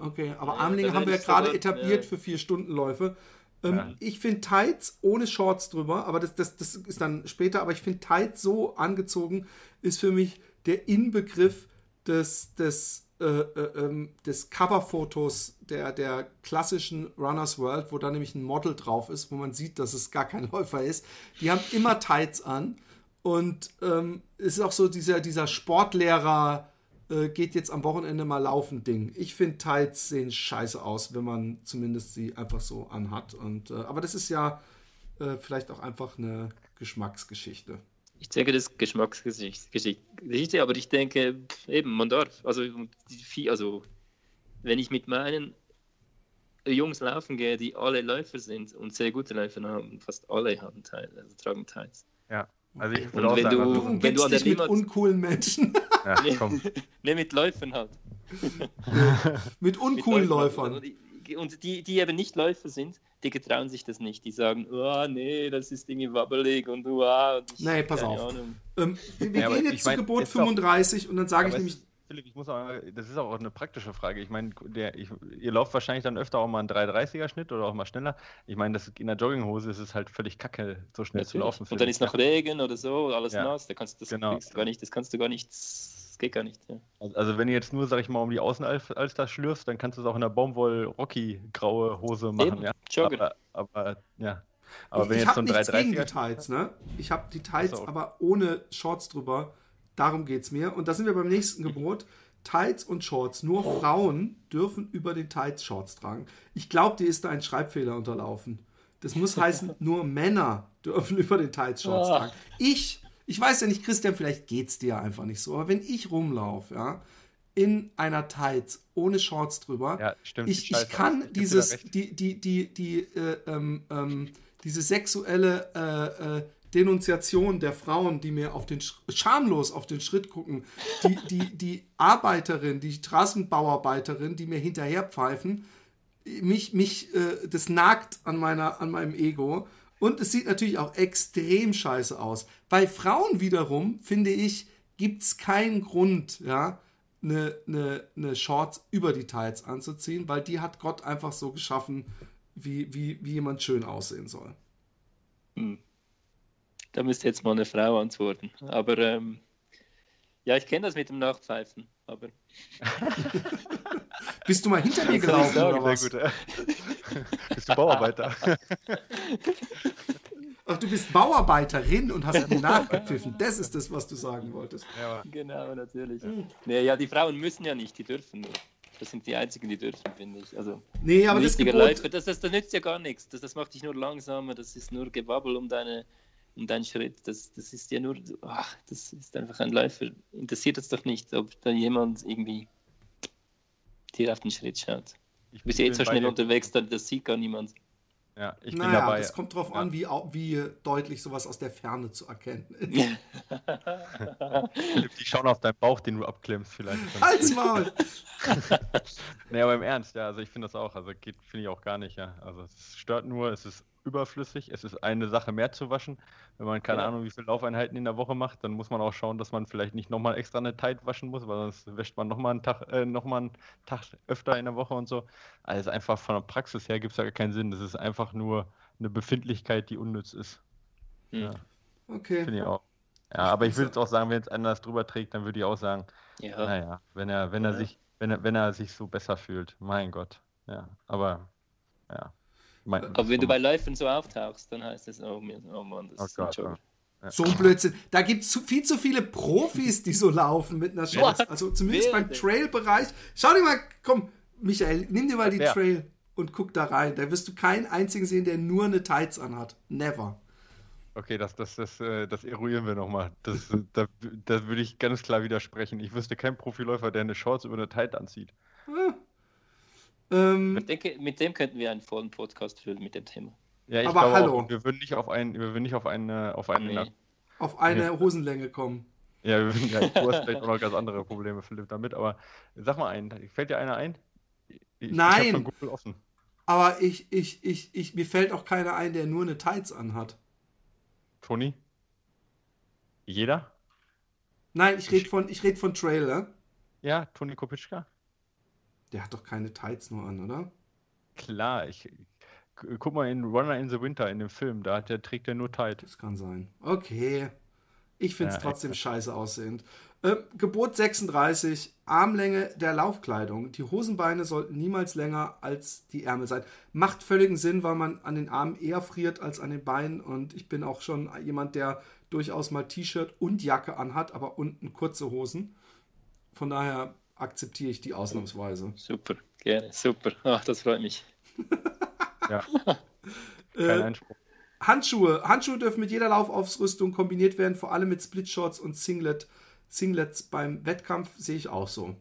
Okay, aber Ja, Armlinge haben wir ja ich gerade etabliert ja. für vier Stundenläufe. Ähm, Ja. Ich finde Tights ohne Shorts drüber, aber das, das, das ist dann später, aber ich finde Tights so angezogen ist für mich der Inbegriff des, des, äh, äh, ähm, des Coverfotos der, der klassischen Runners World, wo da nämlich ein Model drauf ist, wo man sieht, dass es gar kein [LAUGHS] Läufer ist. Die haben immer Tights an und ähm, es ist auch so dieser, dieser Sportlehrer, äh, geht jetzt am Wochenende mal laufen Ding. Ich finde Tights sehen scheiße aus, wenn man zumindest sie einfach so anhat. Und, äh, aber das ist ja äh, vielleicht auch einfach eine Geschmacksgeschichte. Ich denke, das ist Geschmacksgeschichte, Geschichte, aber ich denke, eben, man darf. Also, also, wenn ich mit meinen Jungs laufen gehe, die alle Läufer sind und sehr gute Läufer haben, fast alle haben Teil, also tragen Teils. Ja. Also ich würde auch wenn sagen, du- also- Du wenn umgibst an der dich mit uncoolen Menschen, ja, Nee, komm. [LAUGHS] nee, mit Läufern halt. mit [LAUGHS] Mit uncoolen Läufern. Läufern. Und die, die, eben nicht Läufer sind, die getrauen sich das nicht. Die sagen, oh nee, das ist irgendwie wabbelig und wow. Und ich, Nee, pass auf. Ähm, wir wir Ja, gehen jetzt zu mein, Gebot ist doch- 35 und dann sage ich nämlich, Philipp, ich muss auch, das ist auch eine praktische Frage. Ich meine, der, ich, ihr lauft wahrscheinlich dann öfter auch mal einen 330er Schnitt oder auch mal schneller. Ich meine, das, in der Jogginghose ist es halt völlig kacke, so schnell zu Natürlich. laufen. Und dann ist noch Regen oder so, alles Ja. nass. Da kannst du das, Genau. kriegst du gar nicht, das kannst du gar nicht, das geht gar nicht. Ja. Also- Also wenn du jetzt nur, sag ich mal, um die Außenalster schlürfst, dann kannst du es auch in der Baumwoll-Rocky-graue Hose machen. Eben, Ja? Jogger. Aber, aber, ja. Aber wenn ich jetzt so habe ein nichts gegen die 330er Tights, ne? Ich habe die Tights, Ach so. aber ohne Shorts drüber. Darum geht es mir. Und da sind wir beim nächsten Gebot. Tights und Shorts. Nur Frauen dürfen über den Tights Shorts tragen. Ich glaube, dir ist da ein Schreibfehler unterlaufen. Das muss heißen, [LAUGHS] nur Männer dürfen [LAUGHS] über den Tights Shorts Ah. tragen. Ich, ich weiß ja nicht, Christian, vielleicht geht es dir einfach nicht so, aber wenn ich rumlaufe, ja, in einer Tights ohne Shorts drüber, Ja, stimmt. ich, ich kann da dieses, die, die, die, die, äh, ähm, ähm, diese sexuelle äh, äh, Denunziation der Frauen, die mir auf den Sch schamlos auf den Schritt gucken, die, die, die Arbeiterin, die Straßenbauarbeiterin, die mir hinterher pfeifen, mich, mich, äh, das nagt an meiner, an meinem Ego. Und es sieht natürlich auch extrem scheiße aus. Bei Frauen wiederum, finde ich, gibt es keinen Grund, ja, eine, eine, eine Shorts über die Tights anzuziehen, weil die hat Gott einfach so geschaffen, wie, wie, wie jemand schön aussehen soll. Hm. Da müsste jetzt mal eine Frau antworten. Aber ähm, ja, ich kenne das mit dem Nachpfeifen. Aber [LAUGHS] Bist du mal hinter mir [LAUGHS] gelaufen sagen? oder Sehr was? gut. ja. [LAUGHS] Bist du Bauarbeiter? Ach, du bist Bauarbeiterin und hast mir nachgepfiffen. Das ist das, was du sagen wolltest. ja, genau, natürlich. Nee, ja, die Frauen müssen ja nicht, die dürfen nur. Das sind die einzigen, die dürfen, finde ich. Also Nee, aber das Gebot, Läufer, das, das, das nützt ja gar nichts. Das, das macht dich nur langsamer, das ist nur Gewabbel um deine um deinen Schritt. Das, das ist ja nur, ach, das ist einfach ein Läufer. Interessiert es doch nicht, ob da jemand irgendwie dir auf den Schritt schaut. ich Du bist ja bin jetzt so schnell unterwegs, da- das sieht gar niemand. Ja, ich bin naja, dabei. das kommt drauf Ja. an, wie, wie deutlich sowas aus der Ferne zu erkennen ist. [LAUGHS] Philipp, die schauen auf deinen Bauch, den du abklemmst vielleicht. Halt's Maul! [LAUGHS] Nee, aber im Ernst, ja, also ich finde das auch, also geht, finde ich auch gar nicht, ja. Also es stört nur, es ist überflüssig. Es ist eine Sache mehr zu waschen. Wenn man keine Ja. Ahnung, wie viele Laufeinheiten in der Woche macht, dann muss man auch schauen, dass man vielleicht nicht nochmal extra eine Tide waschen muss, weil sonst wäscht man nochmal einen Tag, äh, noch mal einen Tag öfter in der Woche und so. Also einfach von der Praxis her gibt es ja gar keinen Sinn. Das ist einfach nur eine Befindlichkeit, die unnütz ist. Hm. Ja, Okay. finde ich auch. Ja, aber ich würde jetzt auch sagen, wenn jetzt einer das drüber trägt, dann würde ich auch sagen, Ja, naja, wenn er, wenn er Ja. sich, wenn er, wenn er sich so besser fühlt, mein Gott. Ja, aber ja. Mein, aber wenn du bei Läufen so auftauchst, dann heißt es, oh, mir- oh Mann, das Oh ist ein Gott, Jogger. ja. So ein Blödsinn. Da gibt es viel zu viele Profis, die so laufen mit einer Shorts. What? Also zumindest beim? Trail-Bereich. Schau dir mal, komm, Michael, nimm dir mal die Wer? Trail und guck da rein. Da wirst du keinen einzigen sehen, der nur eine Tights anhat. Never. Okay, das, das, das, äh, das eruieren wir nochmal. Das, äh, da, da würde ich ganz klar widersprechen. Ich wüsste keinen Profiläufer, der eine Shorts über eine Tight anzieht. Ähm, Ich denke, mit dem könnten wir einen vollen Podcast füllen mit dem Thema. Ja, ich Aber glaube hallo. Auch, wir würden nicht auf einen, wir würden nicht auf eine, auf eine, Nee. auf eine Hosenlänge kommen. ja, wir würden, ja, du hast vielleicht [LAUGHS] auch noch ganz andere Probleme, Philipp, damit, aber sag mal einen, fällt dir einer ein? Ich, Ich Nein. offen. Aber ich, ich, ich, ich, mir fällt auch keiner ein, der nur eine Tights anhat. Toni? Jeder? Nein, ich rede von, ich red von Trailer. Ja, Toni Kopitschka? Der hat doch keine Tights nur an, oder? Klar, ich gu- guck mal in Runner in the Winter in dem Film, da hat der trägt er nur Tight. Das kann sein. Okay. Ich finde es Ja, trotzdem scheiße aussehend. Äh, Gebot 36, Armlänge der Laufkleidung. Die Hosenbeine sollten niemals länger als die Ärmel sein. Macht völligen Sinn, weil man an den Armen eher friert als an den Beinen. Und ich bin auch schon jemand, der durchaus mal T-Shirt und Jacke anhat, aber unten kurze Hosen. Von daher akzeptiere ich die ausnahmsweise. Super, gerne, super. [LAUGHS] Ach, das freut mich. Ja. [LAUGHS] Kein Äh, Einspruch. Handschuhe. Handschuhe dürfen mit jeder Laufausrüstung kombiniert werden, vor allem mit Splitshorts und Singlet. Singlets beim Wettkampf sehe ich auch so.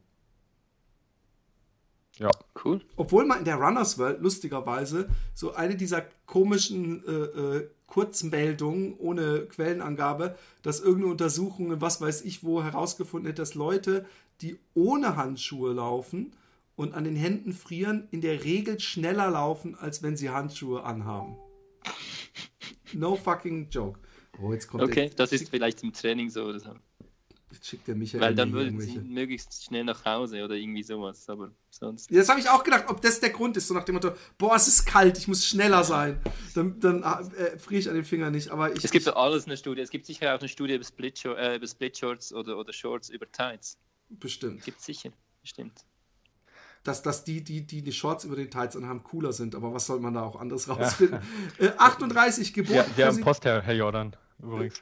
Ja. Cool. Obwohl man in der Runners World lustigerweise so eine dieser komischen äh, äh, Kurzmeldungen ohne Quellenangabe, dass irgendeine Untersuchung, was weiß ich wo, herausgefunden hat, dass Leute, die ohne Handschuhe laufen und an den Händen frieren, in der Regel schneller laufen, als wenn sie Handschuhe anhaben. No fucking joke. Oh, jetzt kommt Okay, der, das ist vielleicht im Training so oder so. Jetzt schickt der Michael Weil dann würden sie möglichst schnell nach Hause oder irgendwie sowas, aber sonst. Ja, das habe ich auch gedacht, ob das der Grund ist, so nach dem Motto, boah, es ist kalt, ich muss schneller sein. Dann, dann äh, friere ich an den Fingern nicht. Aber ich, Es gibt für alles eine Studie. Es gibt sicher auch eine Studie über Split, äh, über Split Shorts oder, oder Shorts über Tights. Bestimmt, Gibt sicher, bestimmt. dass, dass die, die, die die Shorts über den Tights anhaben, cooler sind. Aber was soll man da auch anderes rausfinden? Äh, 38 Gebot. Ja, der am Posi- Post, Herr, Herr Jordan, übrigens.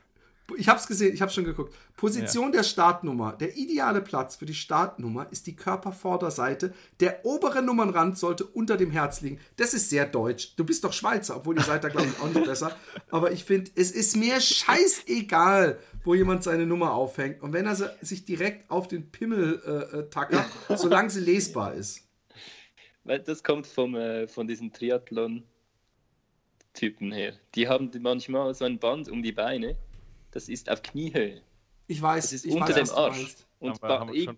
Ich habe es gesehen, ich habe schon geguckt. Position der Startnummer. Der ideale Platz für die Startnummer ist die Körpervorderseite. Der obere Nummernrand sollte unter dem Herz liegen. Das ist sehr deutsch. Du bist doch Schweizer, obwohl ihr seid da, glaube ich, auch nicht besser. Aber ich finde, es ist mir scheißegal, wo jemand seine Nummer aufhängt. Und wenn er sie- sich direkt auf den Pimmel äh, äh, tackert, solange sie lesbar ist. Weil das kommt vom, äh, von diesen Triathlon-Typen her. Die haben manchmal so ein Band um die Beine. Das ist auf Kniehöhe. Ich weiß, Das ist ich unter weiß, dem Arsch. Und Aber da haben wir ir- schon-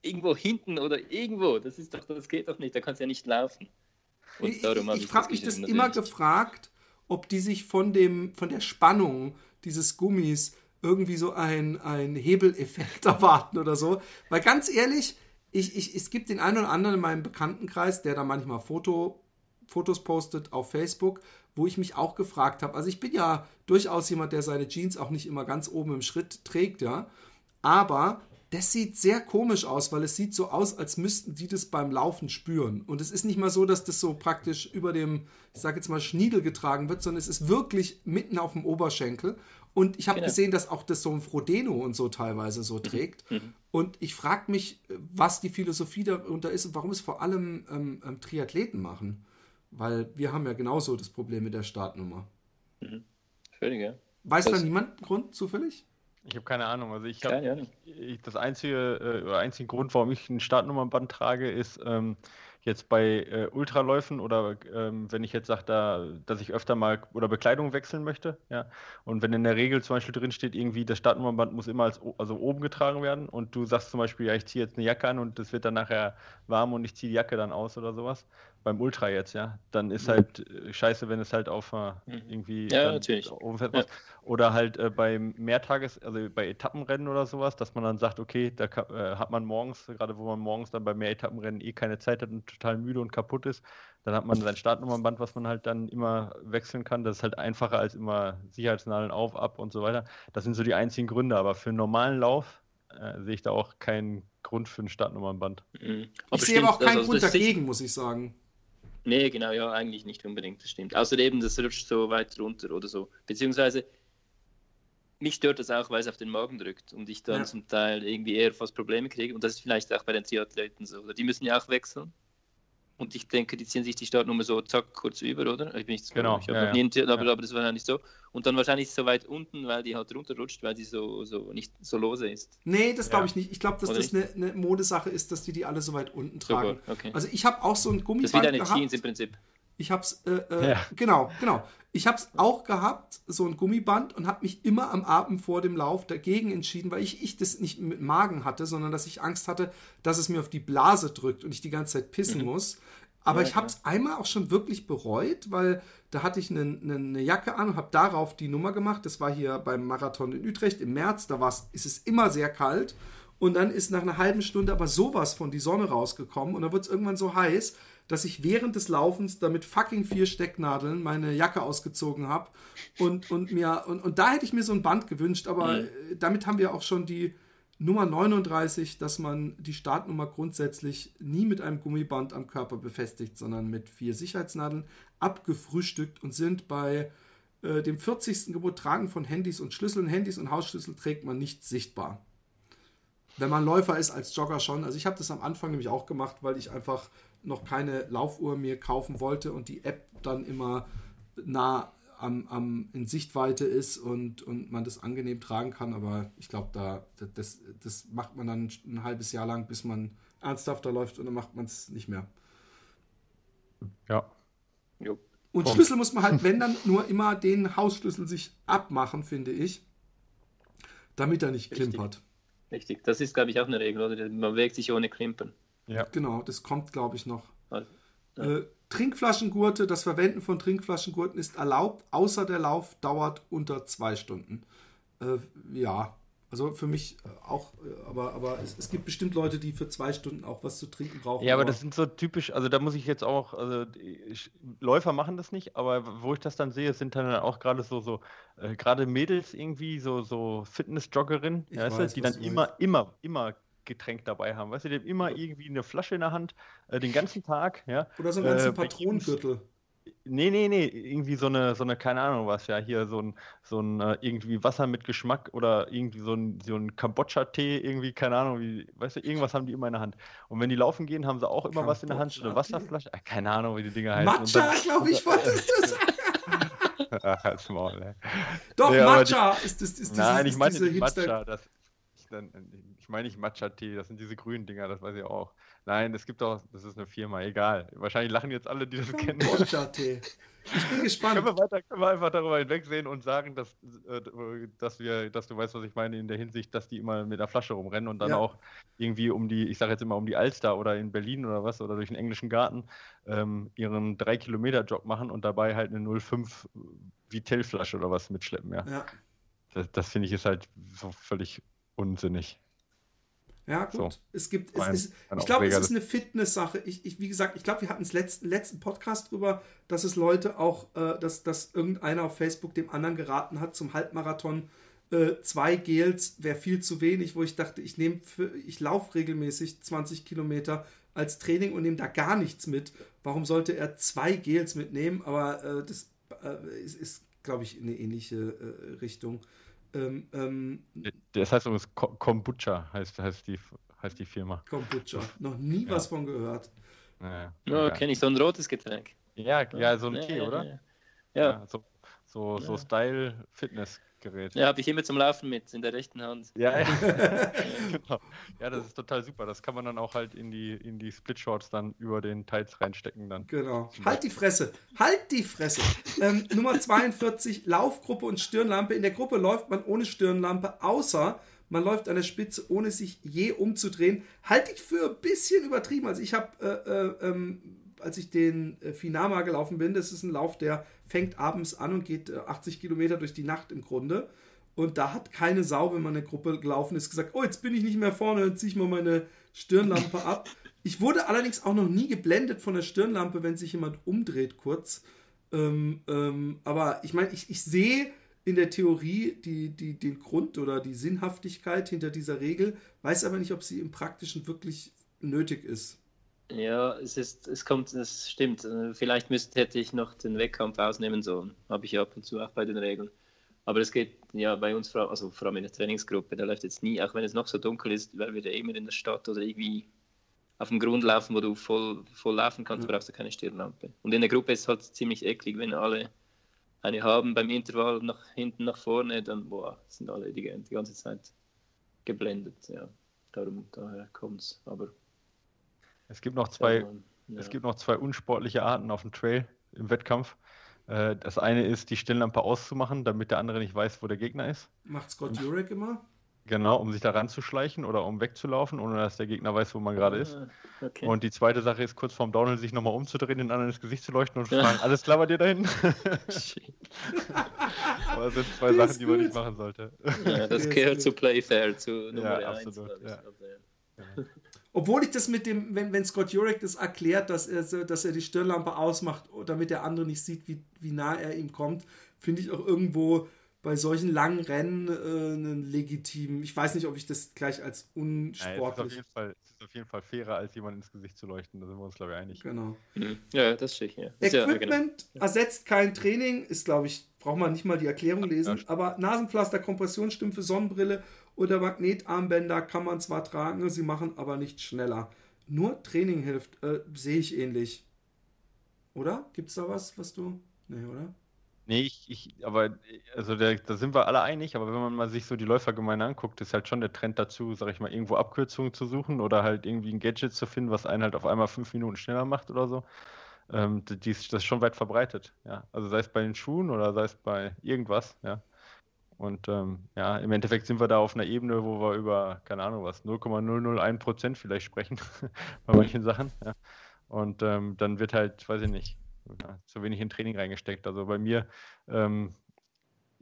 irgendwo hinten oder irgendwo. Das ist doch, das geht doch nicht. Da kannst du ja nicht laufen. Und Ich, darum habe ich, ich frage mich das immer natürlich. gefragt, ob die sich von, dem, von der Spannung dieses Gummis irgendwie so ein, ein Hebeleffekt [LAUGHS] erwarten oder so. Weil ganz ehrlich, ich, ich, es gibt den einen oder anderen in meinem Bekanntenkreis, der da manchmal Foto, Fotos postet auf Facebook, wo ich mich auch gefragt habe. Also ich bin ja durchaus jemand, der seine Jeans auch nicht immer ganz oben im Schritt trägt, ja. Aber das sieht sehr komisch aus, weil es sieht so aus, als müssten die das beim Laufen spüren. Und es ist nicht mal so, dass das so praktisch über dem, ich sage jetzt mal, Schniedel getragen wird, sondern es ist wirklich mitten auf dem Oberschenkel. Und ich habe Genau. gesehen, dass auch das so ein Frodeno und so teilweise so trägt. Und ich frage mich, was die Philosophie darunter ist und warum es vor allem ähm, ähm, Triathleten machen. Weil wir haben ja genauso das Problem mit der Startnummer. Völlig, ja. Weiß Das- da niemand einen Grund zufällig? Ich habe keine Ahnung. Also ich habe das einzige, äh, oder einzige Grund, warum ich ein Startnummernband trage, ist, ähm, jetzt bei äh, Ultraläufen oder ähm, wenn ich jetzt sage, da, dass ich öfter mal oder Bekleidung wechseln möchte, ja, und wenn in der Regel zum Beispiel drin steht, irgendwie das Startnummernband muss immer als, also oben getragen werden und du sagst zum Beispiel, ja, ich ziehe jetzt eine Jacke an und es wird dann nachher warm und ich ziehe die Jacke dann aus oder sowas, beim Ultra jetzt, ja, dann ist mhm. halt äh, scheiße, wenn es halt auf äh, mhm. irgendwie ja, fährt. Ja. Oder halt äh, bei Mehrtages, also bei Etappenrennen oder sowas, dass man dann sagt, okay, da äh, hat man morgens, gerade wo man morgens dann bei mehr Etappenrennen eh keine Zeit hat und total müde und kaputt ist, dann hat man sein Startnummernband, was man halt dann immer wechseln kann. Das ist halt einfacher als immer Sicherheitsnadeln auf, ab und so weiter. Das sind so die einzigen Gründe, aber für einen normalen Lauf äh, sehe ich da auch keinen Grund für ein Startnummernband. Mhm. Ich sehe aber auch keinen also, Grund dagegen, muss ich sagen. Nee, genau, ja, eigentlich nicht unbedingt, das stimmt. Außerdem, das rutscht so weit runter oder so. Beziehungsweise, mich stört das auch, weil es auf den Magen drückt und ich dann ja. zum Teil irgendwie eher fast Probleme kriege. Und das ist vielleicht auch bei den Triathleten so. Oder die müssen ja auch wechseln. Und ich denke, die ziehen sich die Startnummer so zack kurz über, oder? Ich bin nicht so genau. Ich habe ja, noch nie ja. aber, aber das war ja nicht so. Und dann wahrscheinlich so weit unten, weil die halt runterrutscht, weil die so, so nicht so lose ist. Nee, das glaube ich nicht. Ich glaube, dass oder das eine, eine, Modesache ist, dass die die alle so weit unten tragen. Okay. Also ich habe auch so ein Gummiband Das ist wie deine gehabt. Jeans im Prinzip. Ich habe es, äh, äh, ja. genau, genau. Ich habe es auch gehabt, so ein Gummiband, und habe mich immer am Abend vor dem Lauf dagegen entschieden, weil ich, ich das nicht mit Magen hatte, sondern dass ich Angst hatte, dass es mir auf die Blase drückt und ich die ganze Zeit pissen mhm. muss. Aber ja, ich habe es einmal auch schon wirklich bereut, weil da hatte ich eine, eine, eine Jacke an und habe darauf die Nummer gemacht. Das war hier beim Marathon in Utrecht im März. Da ist es immer sehr kalt. Und dann ist nach einer halben Stunde aber sowas von die Sonne rausgekommen. Und dann wird es irgendwann so heiß, dass ich während des Laufens damit fucking vier Stecknadeln meine Jacke ausgezogen habe. Und, und, mir, und, und da hätte ich mir so ein Band gewünscht. Aber mhm. damit haben wir auch schon die Nummer 39, dass man die Startnummer grundsätzlich nie mit einem Gummiband am Körper befestigt, sondern mit vier Sicherheitsnadeln abgefrühstückt und sind bei äh, dem 40. Gebot Tragen von Handys und Schlüsseln. Handys und Hausschlüssel trägt man nicht sichtbar. Wenn man Läufer ist, als Jogger schon. Also ich habe das am Anfang nämlich auch gemacht, weil ich einfach noch keine Laufuhr mir kaufen wollte und die App dann immer nah am, am, in Sichtweite ist und, und man das angenehm tragen kann. Aber ich glaube, da, das, das macht man dann ein halbes Jahr lang, bis man ernsthafter läuft und dann macht man es nicht mehr. Ja. Jo. Und Punkt. Schlüssel muss man halt, wenn dann, nur immer den Hausschlüssel sich abmachen, finde ich, damit er nicht Richtig. klimpert. Richtig, das ist, glaube ich, auch eine Regel, oder? Man bewegt sich ohne Klimpern. Ja. Genau, das kommt, glaube ich, noch. Also, ja. äh, Trinkflaschengurte, das Verwenden von Trinkflaschengurten ist erlaubt, außer der Lauf dauert unter zwei Stunden. Äh, ja, also für mich auch, äh, aber, aber es, es, gibt bestimmt Leute, die für zwei Stunden auch was zu trinken brauchen. Ja, aber, aber das sind so typisch, also da muss ich jetzt auch, also ich, Läufer machen das nicht, aber wo ich das dann sehe, sind dann auch gerade so, so äh, gerade Mädels irgendwie, so, so Fitness-Joggerinnen, die dann immer, immer, immer Getränk dabei haben. Weißt du, die haben immer irgendwie eine Flasche in der Hand, äh, den ganzen Tag. Ja? Oder so einen ganzen äh, Patronengürtel. Nee, nee, nee, irgendwie so eine, so eine, keine Ahnung was, ja, hier so ein, so ein äh, irgendwie Wasser mit Geschmack oder irgendwie so ein, so ein Kambodscha-Tee, irgendwie, keine Ahnung, wie, weißt du, irgendwas haben die immer in der Hand. Und wenn die laufen gehen, haben sie auch immer was in der Hand, so eine Wasserflasche, äh, keine Ahnung, wie die Dinger heißen. Matcha, glaube ich, [LAUGHS] wolltest du sagen. Ach, Maul, ey. Doch, nee, Matcha die, ist, ist, ist, Nein, ich meine nicht Matcha, das, ich meine nicht Matcha-Tee, das sind diese grünen Dinger, das weiß ich auch. Nein, es gibt auch, das ist eine Firma, egal. Wahrscheinlich lachen jetzt alle, die das kennen. Matcha-Tee. Ich bin [LAUGHS] gespannt. können, wir weiter, können wir einfach darüber hinwegsehen und sagen, dass, äh, dass, wir, dass du weißt, was ich meine, in der Hinsicht, dass die immer mit der Flasche rumrennen und dann ja. auch irgendwie um die, ich sage jetzt immer um die Alster oder in Berlin oder was, oder durch den englischen Garten ähm, ihren 3-Kilometer-Job machen und dabei halt eine 05 Vitell-Flasche oder was mitschleppen, ja. ja. Das, das finde ich ist halt so völlig unsinnig. Ja, gut. So. Es gibt, es ist, ich glaube, es ist eine Fitness-Sache. Ich, ich, wie gesagt, ich glaube, wir hatten es letzten, letzten Podcast drüber, dass es Leute auch, äh, dass, dass irgendeiner auf Facebook dem anderen geraten hat zum Halbmarathon. Äh, zwei Gels wäre viel zu wenig, wo ich dachte, ich nehme ich laufe regelmäßig 20 Kilometer als Training und nehme da gar nichts mit. Warum sollte er zwei Gels mitnehmen? Aber äh, das äh, ist, ist glaube ich, eine ähnliche äh, Richtung. Ähm, ähm, das heißt übrigens Kombucha, heißt, heißt, die, heißt die Firma. Kombucha. Noch nie ja. was von gehört. Ja, ja kenne ich so ein rotes Getränk. Ja, ja, so ein Tee, oder? Ja. ja. so, so, so Style Fitness Gerät. Ja, habe ich immer zum Laufen mit, in der rechten Hand. Ja, ja. [LAUGHS] genau. ja, das ist total super. Das kann man dann auch halt in die, in die Split-Shorts dann über den Tights reinstecken dann. Genau. Halt die Fresse. Halt die Fresse. ähm, Nummer 42, Laufgruppe und Stirnlampe. In der Gruppe läuft man ohne Stirnlampe, außer man läuft an der Spitze, ohne sich je umzudrehen. Halte ich für ein bisschen übertrieben. Also ich habe, äh, äh, ähm, als ich den äh, Finama gelaufen bin, das ist ein Lauf, der fängt abends an und geht 80 Kilometer durch die Nacht im Grunde. Und da hat keine Sau, wenn man eine Gruppe gelaufen ist, gesagt, oh, jetzt bin ich nicht mehr vorne, dann ziehe ich mal meine Stirnlampe ab. Ich wurde allerdings auch noch nie geblendet von der Stirnlampe, wenn sich jemand umdreht kurz. Ähm, ähm, aber ich meine, ich, ich sehe in der Theorie die, die, den Grund oder die Sinnhaftigkeit hinter dieser Regel, weiß aber nicht, ob sie im Praktischen wirklich nötig ist. Ja, es ist, es kommt, es stimmt. Vielleicht müsste, hätte ich noch den Wettkampf ausnehmen sollen. Habe ich ja ab und zu auch bei den Regeln. Aber es geht ja bei uns, also vor allem in der Trainingsgruppe, da läuft jetzt nie, auch wenn es noch so dunkel ist, weil wir ja immer in der Stadt oder irgendwie auf dem Grund laufen, wo du voll, voll laufen kannst, brauchst du keine Stirnlampe. Und in der Gruppe ist es halt ziemlich eklig, wenn alle eine haben beim Intervall nach hinten, nach vorne, dann boah, sind alle die, die ganze Zeit geblendet. Ja, darum, daher kommt es. Aber es gibt noch zwei, ja. es gibt noch zwei unsportliche Arten auf dem Trail im Wettkampf. Äh, das eine ist, die Stirnlampe auszumachen, damit der andere nicht weiß, wo der Gegner ist. Macht Scott Jurek immer? Genau, um sich da ranzuschleichen oder um wegzulaufen, ohne dass der Gegner weiß, wo man gerade ist. Ah, okay. Und die zweite Sache ist, kurz vorm Downhill sich nochmal umzudrehen, den anderen ins Gesicht zu leuchten und zu fragen, alles klar bei dir dahin? [LAUGHS] [LAUGHS] Aber das sind zwei Sachen, die man nicht machen sollte. Ja, das gehört zu Playfair, zu Nummer ja, 1. Absolut, ja. Obwohl ich das mit dem, wenn, wenn Scott Jurek das erklärt, dass er, dass er die Stirnlampe ausmacht, damit der andere nicht sieht, wie, wie nah er ihm kommt, finde ich auch irgendwo bei solchen langen Rennen äh, einen legitimen. Ich weiß nicht, ob ich das gleich als unsportlich. Ja, es, ist auf jeden Fall, es ist auf jeden Fall fairer, als jemand ins Gesicht zu leuchten. Da sind wir uns, glaube ich, einig. Genau. Mhm. Ja, das stehe ich hier. Equipment ja, genau. ersetzt kein Training, ist, glaube ich, braucht man nicht mal die Erklärung lesen. Ja, aber Nasenpflaster, Kompressionsstümpfe, Sonnenbrille oder Magnetarmbänder kann man zwar tragen, sie machen aber nicht schneller. Nur Training hilft, äh, sehe ich ähnlich. Oder? Gibt es da was, was du. Nee, oder? Nee, ich, ich aber also der, da sind wir alle einig, aber wenn man mal sich so die Läufergemeinde anguckt, ist halt schon der Trend dazu, sag ich mal, irgendwo Abkürzungen zu suchen oder halt irgendwie ein Gadget zu finden, was einen halt auf einmal fünf Minuten schneller macht oder so. Ähm, die, das ist schon weit verbreitet, ja. Also sei es bei den Schuhen oder sei es bei irgendwas, ja. Und ähm, ja, im Endeffekt sind wir da auf einer Ebene, wo wir über, keine Ahnung was, 0,001 Prozent vielleicht sprechen [LAUGHS] bei manchen Sachen, ja. Und ähm, dann wird halt, weiß ich nicht, zu wenig in Training reingesteckt. Also bei mir ähm,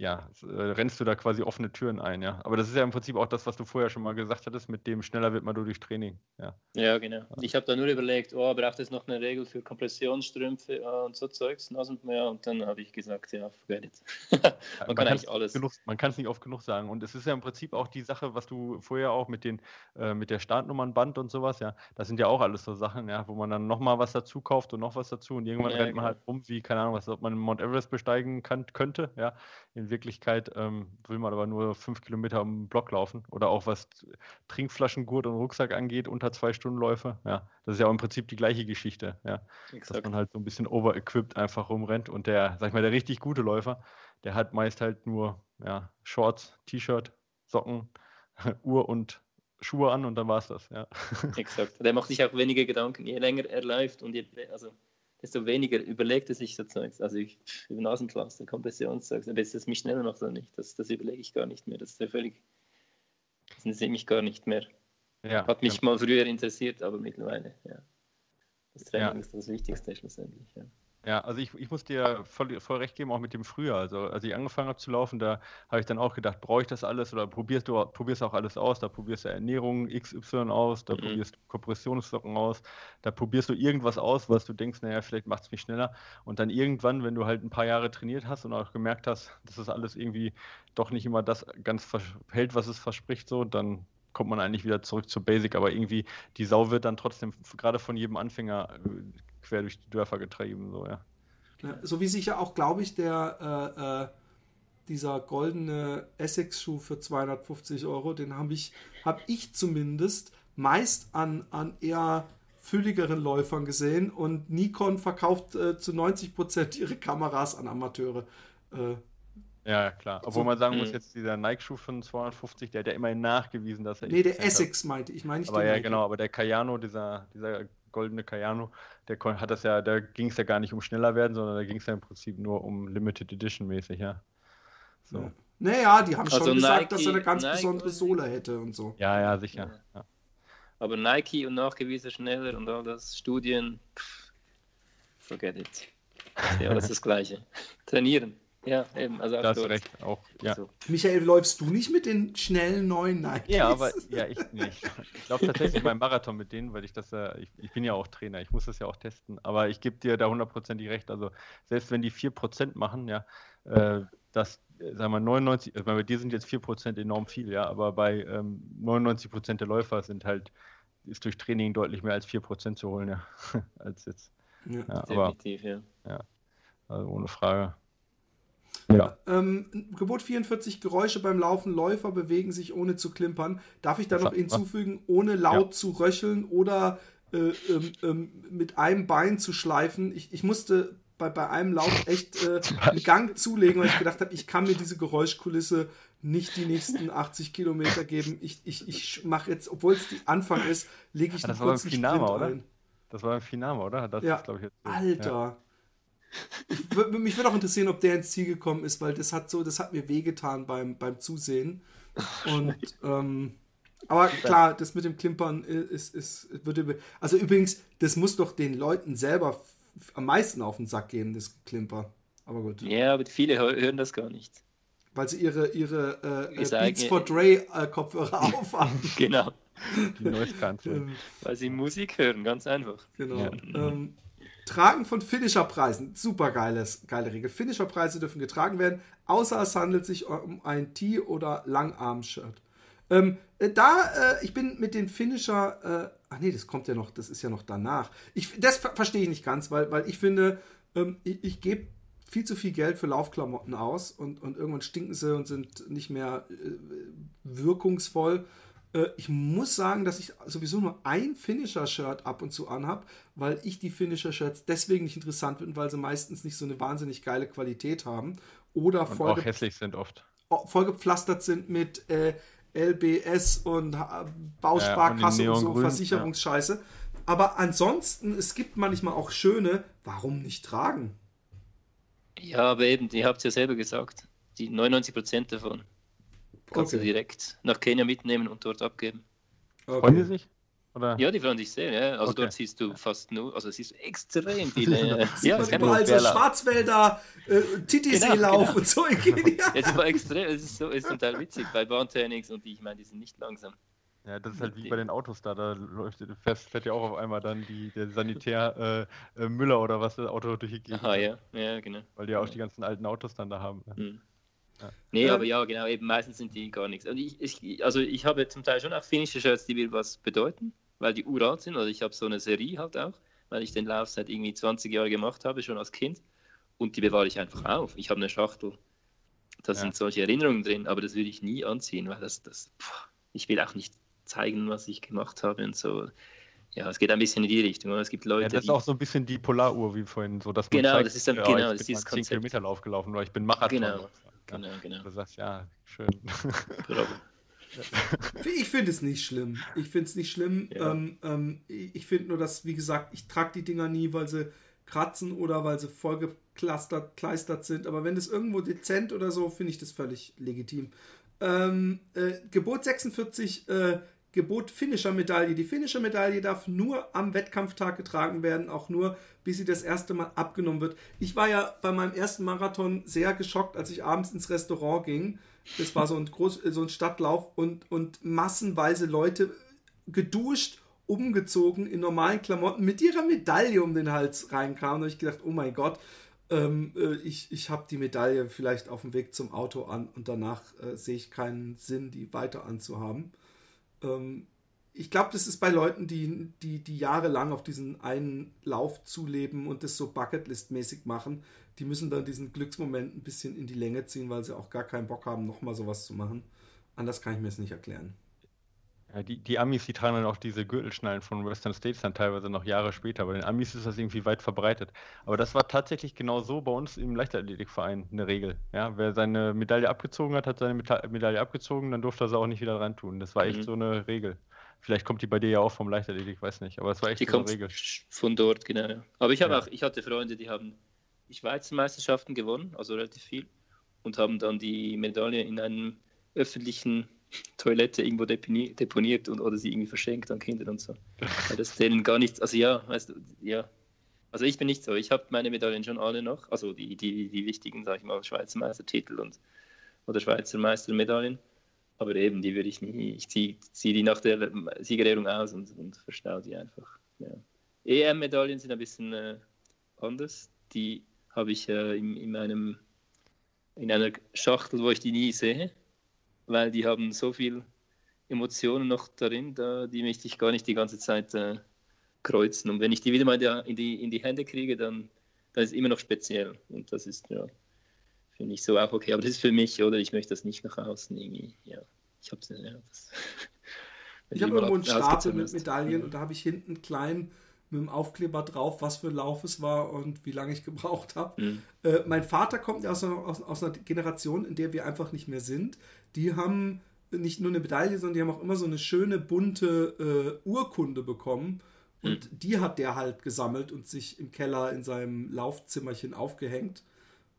ja, äh, rennst du da quasi offene Türen ein, ja. Aber das ist ja im Prinzip auch das, was du vorher schon mal gesagt hattest, mit dem schneller wird man durch Training, ja. Ja, genau. Ich habe da nur überlegt, oh, braucht es noch eine Regel für Kompressionsstrümpfe ah, und so Zeugs, ja, und dann habe ich gesagt, ja, forget it. [LAUGHS] man, man kann eigentlich alles. Genug, man kann es nicht oft genug sagen. Und es ist ja im Prinzip auch die Sache, was du vorher auch mit den, äh, mit der Startnummernband und sowas, ja, das sind ja auch alles so Sachen, ja, wo man dann nochmal was dazu kauft und noch was dazu und irgendwann ja, rennt man genau. halt rum, wie, keine Ahnung, was, ob man Mount Everest besteigen kann, könnte, ja in Wirklichkeit ähm, will man aber nur fünf Kilometer am Block laufen. Oder auch was Trinkflaschengurt und Rucksack angeht, unter zwei Stundenläufe. Ja, das ist ja auch im Prinzip die gleiche Geschichte. Ja, dass man halt so ein bisschen overequipped einfach rumrennt. Und der, sag ich mal, der richtig gute Läufer, der hat meist halt nur ja, Shorts, T-Shirt, Socken, [LAUGHS] Uhr und Schuhe an und dann war es das. Ja. [LAUGHS] Exakt. Der macht sich auch weniger Gedanken, je länger er läuft und je, also desto weniger überlegt er sich so Zeugs. Also ich, über Nasenpflaster, Kompressionszeugs, ob es das mich schneller macht oder nicht, das, das überlege ich gar nicht mehr. Das ist ja völlig, das interessiert mich gar nicht mehr. Ja, Hat mich ja. mal früher interessiert, aber mittlerweile, ja. Das Training ja. ist das Wichtigste schlussendlich, ja. Ja, also ich, ich muss dir voll, voll recht geben, auch mit dem Frühjahr. Also als ich angefangen habe zu laufen, da habe ich dann auch gedacht, brauche ich das alles oder probierst du probierst auch alles aus? Da probierst du Ernährung XY aus, da mhm. probierst du Kompressionssocken aus, da probierst du irgendwas aus, was du denkst, naja, vielleicht macht es mich schneller. Und dann irgendwann, wenn du halt ein paar Jahre trainiert hast und auch gemerkt hast, dass das alles irgendwie doch nicht immer das ganz hält, was es verspricht, so, dann kommt man eigentlich wieder zurück zur Basic, aber irgendwie die Sau wird dann trotzdem gerade von jedem Anfänger äh, quer durch die Dörfer getrieben. So, ja. ja so wie sich ja auch, glaube ich, der äh, äh, dieser goldene Essex-Schuh für 250 Euro, den habe ich, hab ich zumindest meist an, an eher fülligeren Läufern gesehen und Nikon verkauft äh, zu 90% ihre Kameras an Amateure. Äh, Ja, klar. Obwohl man sagen muss, jetzt dieser Nike-Schuh von 250, der hat ja immerhin nachgewiesen, dass er. Nee, der Essex hat. meinte ich, meine ich. Aber ja, Nike. genau, aber der Cayano, dieser, dieser goldene Cayano, der hat das ja, da ging es ja gar nicht um schneller werden, sondern da ging es ja im Prinzip nur um Limited Edition mäßig, ja. So. Ja. Naja, die haben also schon gesagt, Nike, dass er eine ganz Nike besondere Sohle hätte und so. Ja, ja, sicher. Ja. Aber Nike und nachgewiesen schneller und all das Studien, pff, forget it. Ja, alles das Gleiche. [LAUGHS] Trainieren. Ja, eben. Also das recht auch. Ja. So. Michael, läufst du nicht mit den schnellen neuen Nike? Ja, aber ja, ich nicht. Ich laufe tatsächlich beim Marathon mit denen, weil ich das ja, ich, ich, bin ja auch Trainer, ich muss das ja auch testen. Aber ich gebe dir da hundertprozentig recht. Also selbst wenn die 4% machen, ja, äh, das, sagen wir 99, also bei dir sind jetzt 4% enorm viel, ja, aber bei ähm, 99% der Läufer sind halt, ist durch Training deutlich mehr als 4% zu holen, ja, [LAUGHS] als jetzt. Ja, ja definitiv, aber, ja. ja. Also ohne Frage. Ja. Ähm, Gebot 44, Geräusche beim Laufen, Läufer bewegen sich ohne zu klimpern. Darf ich da noch hinzufügen, ohne laut ja. zu röcheln oder äh, ähm, ähm, mit einem Bein zu schleifen? Ich, ich musste bei, bei einem Lauf echt äh, [LAUGHS] einen Gang zulegen, weil ich gedacht habe, ich kann mir diese Geräuschkulisse nicht die nächsten 80 Kilometer geben. Ich, ich, ich mache jetzt, obwohl es die Anfang ist, lege ich einen kurzen Sprint oder? ein. Das war ein Finama, oder? Das ja. Ist, ich, jetzt, Alter. Ja. Ich, mich würde auch interessieren, ob der ins Ziel gekommen ist, weil das hat so, das hat mir wehgetan beim, beim Zusehen. Und [LAUGHS] ähm, aber klar, das mit dem Klimpern ist, ist, würde. Also übrigens, das muss doch den Leuten selber am meisten auf den Sack gehen, das Klimper. Aber gut. Ja, aber viele hören das gar nicht. Weil sie ihre, ihre äh, Beats for Dre äh, Kopfhörer [LAUGHS] aufhaben. genau. Die Noise Weil sie Musik hören, ganz einfach. Genau. Ja. Ähm, Tragen von Finisher-Preisen. Super geiles, geile Regel. Finisher-Preise dürfen getragen werden, außer es handelt sich um ein Tee- oder Langarm-Shirt. Ähm, äh, da, äh, ich bin mit den Finisher, äh, ach nee, das kommt ja noch, das ist ja noch danach. Ich, das ver verstehe ich nicht ganz, weil, weil ich finde, ähm, ich, ich gebe viel zu viel Geld für Laufklamotten aus und, und irgendwann stinken sie und sind nicht mehr äh, wirkungsvoll. Äh, ich muss sagen, dass ich sowieso nur ein Finisher-Shirt ab und zu anhab, weil ich die Finisher-Shirts deswegen nicht interessant finde, weil sie meistens nicht so eine wahnsinnig geile Qualität haben. Oder und auch hässlich sind oft. Vollgepflastert sind mit äh, LBS und Bausparkasse ja, und, und so Versicherungsscheiße. Ja. Aber ansonsten, es gibt manchmal auch schöne, warum nicht tragen? Ja, aber eben, ihr habt es ja selber gesagt, die 99% davon. Kannst okay. du direkt nach Kenia mitnehmen und dort abgeben. Okay. Freuen die sich? Oder? Ja, die freuen sich sehr. Ja. Also okay. dort siehst du fast nur, also siehst du extrem viele. [LAUGHS] ja, es gibt überall so Schwarzwälder, äh, Titisee-Lauf genau, genau. und so in Kenia. Es ist aber extrem, es ist, so, es ist total witzig bei Bahntrainings und die, ich meine, die sind nicht langsam. Ja, das ist halt wie bei den Autos da, da läuft, fährt, fährt ja auch auf einmal dann die, der Sanitär äh, äh Müller oder was das Auto durch die Gegend. Aha, ja, ja, genau. Weil die ja auch die ganzen alten Autos dann da haben. Mhm. Ja. Nee, aber ja, genau, eben meistens sind die gar nichts. Und ich, ich, also ich habe zum Teil schon auch finnische Shirts, die mir was bedeuten, weil die uralt sind. Also ich habe so eine Serie halt auch, weil ich den Lauf seit irgendwie 20 Jahren gemacht habe, schon als Kind. Und die bewahre ich einfach auf. Ich habe eine Schachtel. Da ja. sind solche Erinnerungen drin, aber das würde ich nie anziehen, weil das, das pff, ich will auch nicht zeigen, was ich gemacht habe und so. Ja, es geht ein bisschen in die Richtung. Es gibt Leute, ja, das ist auch so ein bisschen die Polaruhr wie vorhin, so dass man genau, zeigt, das ist dann, ja, genau, ich das bin ist 10 Kilometer Lauf gelaufen oder ich bin Marathon. Genau, genau, genau. Du sagst, ja, schön. ich finde es nicht schlimm. Ich finde es nicht schlimm. Ja. Ähm, ähm, ich finde nur, dass, wie gesagt, ich trage die Dinger nie, weil sie kratzen oder weil sie vollgekleistert sind. Aber wenn das irgendwo dezent oder so, finde ich das völlig legitim. Ähm, äh, Gebot 46, äh, Gebot Finisher-Medaille. Die Finisher-Medaille darf nur am Wettkampftag getragen werden, auch nur bis sie das erste Mal abgenommen wird. Ich war ja bei meinem ersten Marathon sehr geschockt, als ich abends ins Restaurant ging. Das war so ein, Groß, so ein Stadtlauf und, und massenweise Leute geduscht, umgezogen in normalen Klamotten mit ihrer Medaille um den Hals reinkamen. Da habe ich gedacht, oh mein Gott, ähm, äh, ich, ich habe die Medaille vielleicht auf dem Weg zum Auto an und danach äh, sehe ich keinen Sinn, die weiter anzuhaben. Ähm, ich glaube, das ist bei Leuten, die, die, die jahrelang auf diesen einen Lauf zuleben und das so Bucketlist-mäßig machen, die müssen dann diesen Glücksmoment ein bisschen in die Länge ziehen, weil sie auch gar keinen Bock haben, nochmal sowas zu machen. Anders kann ich mir es nicht erklären. Ja, die, die Amis, die tragen dann auch diese Gürtelschnallen von Western States dann teilweise noch Jahre später. Bei den Amis ist das irgendwie weit verbreitet. Aber das war tatsächlich genau so bei uns im Leichtathletikverein eine Regel. Ja, wer seine Medaille abgezogen hat, hat seine Medaille abgezogen, dann durfte er sie auch nicht wieder tun. Das war echt mhm. so eine Regel. Vielleicht kommt die bei dir ja auch vom Leichtathletik, weiß nicht. Aber es war echt die so eine kommt Regel. Von dort, genau. Ja. Aber ich habe ja. auch, ich hatte Freunde, die haben die Schweizer Meisterschaften gewonnen, also relativ viel, und haben dann die Medaille in einem öffentlichen Toilette irgendwo deponiert und, oder sie irgendwie verschenkt an Kinder und so. Weil das denen gar nichts, also ja, weißt du, ja. Also ich bin nicht so, ich habe meine Medaillen schon alle noch, also die, die, die wichtigen, sag ich mal, Schweizer Meistertitel und oder Schweizer Meistermedaillen. Aber eben, die würde ich nie, ich ziehe zieh die nach der Siegerehrung aus und, und verstaue die einfach. Ja. EM-Medaillen sind ein bisschen äh, anders. Die habe ich äh, in, in, einem, in einer Schachtel, wo ich die nie sehe weil die haben so viel Emotionen noch darin, da, die mich dich gar nicht die ganze Zeit äh, kreuzen. Und wenn ich die wieder mal in die, in die Hände kriege, dann, dann ist es immer noch speziell. Und das ist, ja, finde ich so auch okay. Aber das ist für mich, oder ich möchte das nicht nach außen irgendwie, ja. Ich habe ja, [LAUGHS] Ich habe irgendwo einen Stapel mit Medaillen und da habe ich hinten klein mit dem Aufkleber drauf, was für ein Lauf es war und wie lange ich [LAUGHS] gebraucht habe. Mhm. Äh, mein Vater kommt ja aus aus, aus einer Generation, in der wir einfach nicht mehr sind die haben nicht nur eine Medaille, sondern die haben auch immer so eine schöne bunte äh, Urkunde bekommen. Und mhm. die hat der halt gesammelt und sich im Keller in seinem Laufzimmerchen aufgehängt.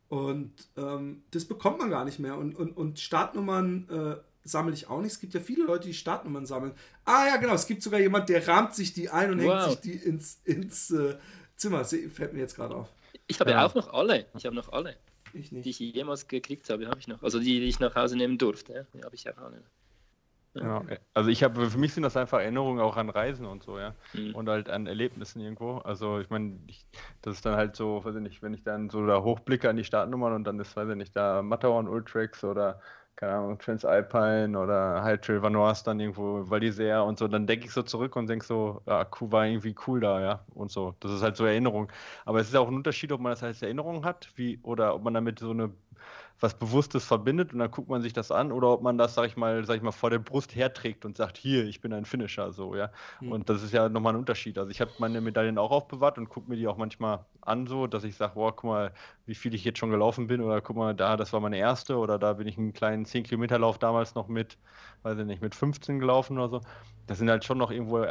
Und ähm, das bekommt man gar nicht mehr. Und, und, und Startnummern äh, sammle ich auch nicht. Es gibt ja viele Leute, die Startnummern sammeln. Ah ja, genau. Es gibt sogar jemand, der rahmt sich die ein und wow. hängt sich die ins, ins äh, Zimmer. Das fällt mir jetzt gerade auf. Ich habe ja. ja auch noch alle. Ich habe noch alle. Ich nicht. Die ich jemals gekriegt habe, habe ich noch. Also die, die ich nach Hause nehmen durfte, ja, die habe ich auch. Ja. ja. also ich habe, für mich sind das einfach Erinnerungen auch an Reisen und so, ja. Mhm. Und halt an Erlebnissen irgendwo. Also ich meine, das ist dann halt so, weiß ich nicht, wenn ich dann so da hochblicke an die Startnummern und dann ist, weiß ich nicht, da Matterhorn Ultrax oder keine Ahnung, Transalpine oder High Trail Vanoise dann irgendwo Val und so, dann denke ich so zurück und denke so, ja, war irgendwie cool da, ja, und so. Das ist halt so Erinnerung. Aber es ist auch ein Unterschied, ob man das als Erinnerung hat, wie, oder ob man damit so eine was Bewusstes verbindet und dann guckt man sich das an oder ob man das, sag ich mal, sag ich mal, vor der Brust herträgt und sagt, hier, ich bin ein Finisher, so, ja. Mhm. Und das ist ja nochmal ein Unterschied. Also ich habe meine Medaillen auch aufbewahrt und gucke mir die auch manchmal an, so, dass ich sage, boah, guck mal, wie viel ich jetzt schon gelaufen bin oder guck mal, da, das war meine erste oder da bin ich einen kleinen 10-Kilometer-Lauf damals noch mit, weiß ich nicht, mit 15 gelaufen oder so. Das sind halt schon noch irgendwo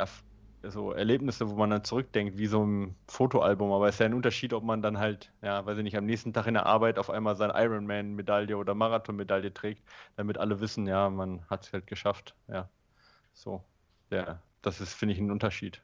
so Erlebnisse, wo man dann zurückdenkt, wie so ein Fotoalbum. Aber es ist ja ein Unterschied, ob man dann halt, ja, weiß ich nicht, am nächsten Tag in der Arbeit auf einmal seine Ironman-Medaille oder Marathon-Medaille trägt, damit alle wissen, ja, man hat es halt geschafft. Ja, so. Ja, das ist, finde ich, ein Unterschied.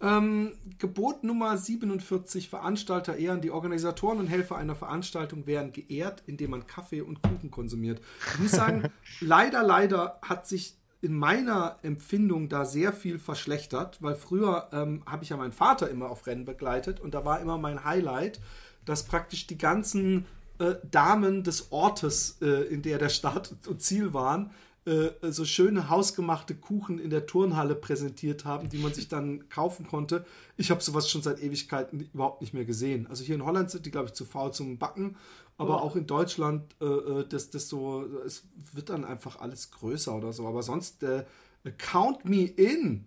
Ähm, Gebot Nummer 47, Veranstalter ehren. Die Organisatoren und Helfer einer Veranstaltung werden geehrt, indem man Kaffee und Kuchen konsumiert. Ich muss sagen, [LAUGHS] leider, leider hat sich in meiner Empfindung da sehr viel verschlechtert, weil früher ähm, habe ich ja meinen Vater immer auf Rennen begleitet und da war immer mein Highlight, dass praktisch die ganzen äh, Damen des Ortes, äh, in der der Start [LAUGHS] und Ziel waren, äh, so schöne hausgemachte Kuchen in der Turnhalle präsentiert haben, die man sich dann kaufen konnte. Ich habe sowas schon seit Ewigkeiten überhaupt nicht mehr gesehen. Also hier in Holland sind die, glaube ich, zu faul zum Backen aber oh. auch in Deutschland, äh, äh, das, das so, es wird dann einfach alles größer oder so. Aber sonst, äh, count me in.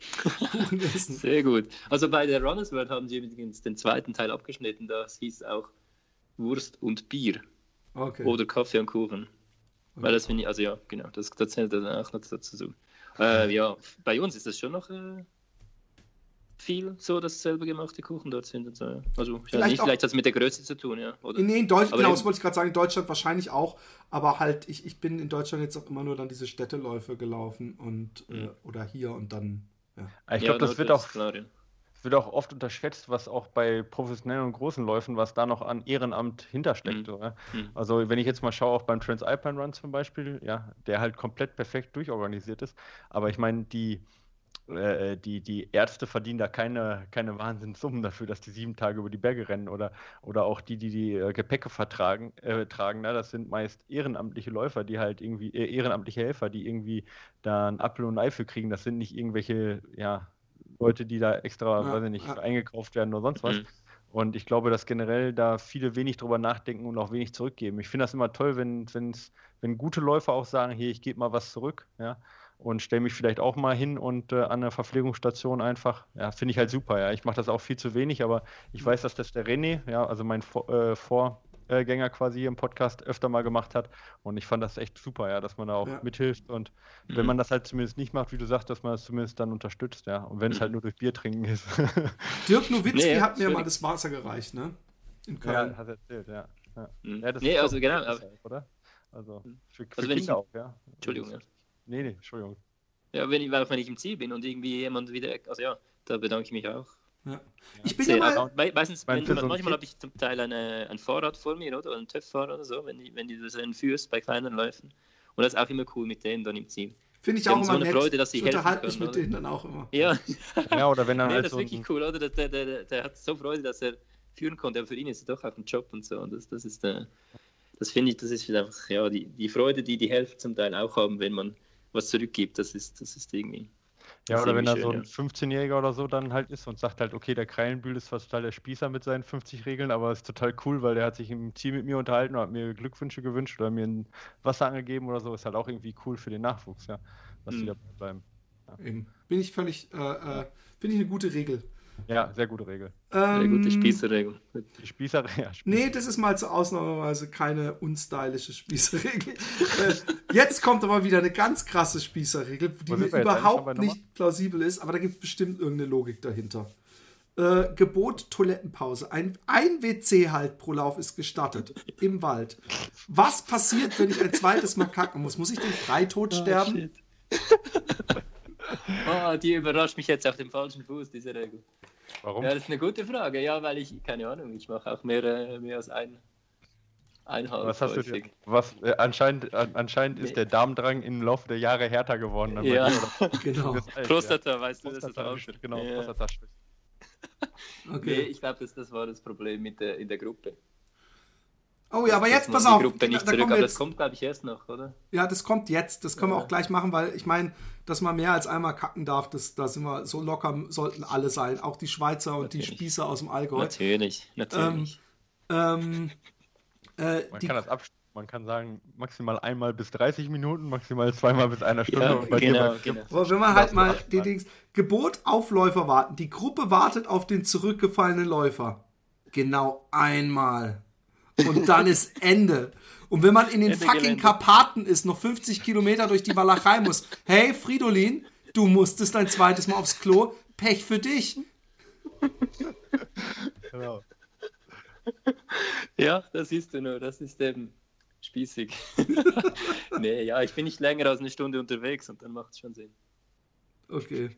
[LAUGHS] Sehr gut. Also bei der Runners World haben sie übrigens den zweiten Teil abgeschnitten. Das hieß auch Wurst und Bier. Okay. Oder Kaffee und Kuchen. Okay. Weil das finde ich, also ja, genau, das, das zählt dann auch noch dazu. Äh, ja, bei uns ist das schon noch äh, viel so, dass selber gemachte Kuchen dort sind. Und so. Also vielleicht, nicht, vielleicht hat es mit der Größe zu tun, ja. Oder? Nee, in Deutschland, genau, das wollte ich gerade sagen, in Deutschland wahrscheinlich auch, aber halt, ich, ich bin in Deutschland jetzt auch immer nur dann diese Städteläufe gelaufen und mhm. äh, oder hier und dann. Ja. Ich glaube, ja, das wird auch. Klar, ja. wird auch oft unterschätzt, was auch bei professionellen und großen Läufen, was da noch an Ehrenamt hintersteckt. Mhm. Mhm. Also wenn ich jetzt mal schaue, auch beim Transalpine Run zum Beispiel, ja, der halt komplett perfekt durchorganisiert ist. Aber ich meine, die, äh, die, die Ärzte verdienen da keine, keine Wahnsinnssummen dafür, dass die sieben Tage über die Berge rennen oder, oder auch die, die die äh, Gepäcke vertragen, äh, tragen. Ne? Das sind meist ehrenamtliche Läufer, die halt irgendwie, äh, ehrenamtliche Helfer, die irgendwie da ein Apfel und ein Ei für kriegen. Das sind nicht irgendwelche, ja, Leute, die da extra, ja, weiß ich nicht, ja. eingekauft werden oder sonst was. Mhm. Und ich glaube, dass generell da viele wenig drüber nachdenken und auch wenig zurückgeben. Ich finde das immer toll, wenn, wenn's, wenn gute Läufer auch sagen, hier, ich gebe mal was zurück, ja. Und stelle mich vielleicht auch mal hin und äh, an der Verpflegungsstation einfach. Ja, finde ich halt super. Ja, ich mache das auch viel zu wenig, aber ich weiß, dass das der René, ja, also mein Vor äh, Vorgänger quasi hier im Podcast öfter mal gemacht hat und ich fand das echt super, ja, dass man da auch ja. mithilft und mhm. wenn man das halt zumindest nicht macht, wie du sagst, dass man das zumindest dann unterstützt, ja, und wenn mhm. es halt nur durch Bier trinken ist. [LAUGHS] Dirk Nowitzki nee, hat mir mal das Wasser gereicht, ne? In Köln. Ja, hat erzählt, ja. ja. Mhm. ja nee, also genau. Oder? Also mhm. für, für also Kinder ich, auch, ja. Entschuldigung, ja. Nee, nee, Entschuldigung. Ja, wenn ich, weil wenn ich im Ziel bin und irgendwie jemand wieder, also ja, da bedanke ich mich auch. Ja. Ich bin Sehr, ja mal... Meistens, wenn, manchmal habe ich zum Teil eine, ein Fahrrad vor mir, oder? Oder ein TÜV-Fahrer oder so, wenn, die, wenn du das führst bei kleinen Läufen. Und das ist auch immer cool mit denen dann im Ziel. Finde ich auch immer so eine nett. Freude, dass sie ich unterhalte mich mit denen dann auch immer. Ja, [LAUGHS] [LAUGHS] ja oder wenn er nee, halt das ist wirklich cool, oder? Der, der, der, der, hat so Freude, dass er führen konnte, aber für ihn ist es doch auch ein Job und so. Und das, das ist, äh, das finde ich, das ist einfach, ja, die, die Freude, die die Helfer zum Teil auch haben, wenn man was zurückgibt, das ist, das ist irgendwie. Ja, oder wenn da so ein ja. 15-Jähriger oder so dann halt ist und sagt halt, okay, der Krallenbühl ist fast total der Spießer mit seinen 50 Regeln, aber ist total cool, weil der hat sich im Team mit mir unterhalten und hat mir Glückwünsche gewünscht oder mir ein Wasser angegeben oder so, ist halt auch irgendwie cool für den Nachwuchs, ja, dass mhm. die dabei bleiben. Ja. Eben. Bin ich völlig, äh, äh, finde ich eine gute Regel. Ja, sehr gute Regel. Ähm, sehr gute Spießerregel. Die Spießerregel. Ja, Spießer. Nee, das ist mal zur Ausnahmeweise keine unstylische Spießerregel. äh, jetzt kommt aber wieder eine ganz krasse Spießerregel, die mir überhaupt nicht plausibel ist, aber da gibt es bestimmt irgendeine Logik dahinter. Äh, Gebot Toilettenpause. Ein, ein WC halt pro Lauf ist gestattet [LAUGHS] im Wald. Was passiert, wenn ich ein zweites Mal kacken muss? Muss ich den Freitod oh, sterben? [LAUGHS] oh, [LAUGHS] die überrascht mich jetzt auf dem falschen Fuß, diese Regel. Warum? Ja, das ist eine gute Frage. Ja, weil ich, keine Ahnung, ich mache auch mehr, äh, mehr als ein. Einhalb was hast häufig. du dir, was äh, anscheinend, an, anscheinend nee. ist der Darmdrang im Laufe der Jahre härter geworden. ja, [LAUGHS] genau. Prostata, ja. weißt du, das ist auch. Genau, ja. Prostata [LAUGHS] okay. Nee, ich glaube, das, das war das Problem mit der, in der Gruppe. Oh ja, aber jetzt pass auf. Gruppe nicht da, zurück, aber jetzt, das kommt, glaube ich, erst noch, oder? Ja, das kommt jetzt. Das können ja. wir auch gleich machen, weil ich meine, dass man mehr als einmal kacken darf, das, da sind wir so locker, sollten alle sein. Auch die Schweizer und natürlich. die Spießer aus dem Allgäu. Natürlich, natürlich. Ähm, ähm, äh, man die, kann das abstimmen. Man kann sagen, maximal einmal bis 30 Minuten, maximal zweimal bis einer Stunde. Ja, genau, genau. Aber wenn man halt mal die Dings. Gebot auf Läufer warten. Die Gruppe wartet auf den zurückgefallenen Läufer. Genau einmal und dann ist Ende. Und wenn man in den Ende fucking Gelände. Karpaten ist, noch 50 Kilometer durch die Walachei muss, hey Fridolin, du musstest ein zweites Mal aufs Klo, Pech für dich. Genau. Ja, das siehst du nur, das ist eben spießig. [LAUGHS] nee, ja, ich bin nicht länger als eine Stunde unterwegs und dann macht es schon Sinn. Okay.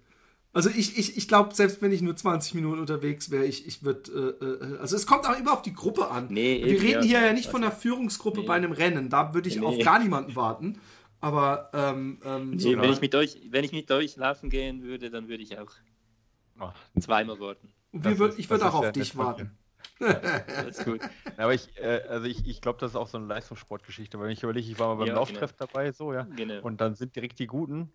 Also ich, ich, ich glaube, selbst wenn ich nur 20 Minuten unterwegs wäre, ich, ich würde, äh, äh, also es kommt auch immer auf die Gruppe an. Nee, Wir reden hier ja nicht von der Führungsgruppe nee. bei einem Rennen, da würde ich nee. auf gar niemanden warten. Aber ähm, ähm, so wenn ich mit euch, wenn ich mit euch laufen gehen würde, dann würde ich auch oh. zweimal warten. Und wir würd, ich würde auch auf dich warten. Alles [LAUGHS] gut. aber ich, äh, also ich, ich glaube, das ist auch so eine Leistungssportgeschichte, weil ich überlege, ich war mal beim ja, Lauftreff genau. dabei, so, ja. Genau. Und dann sind direkt die Guten,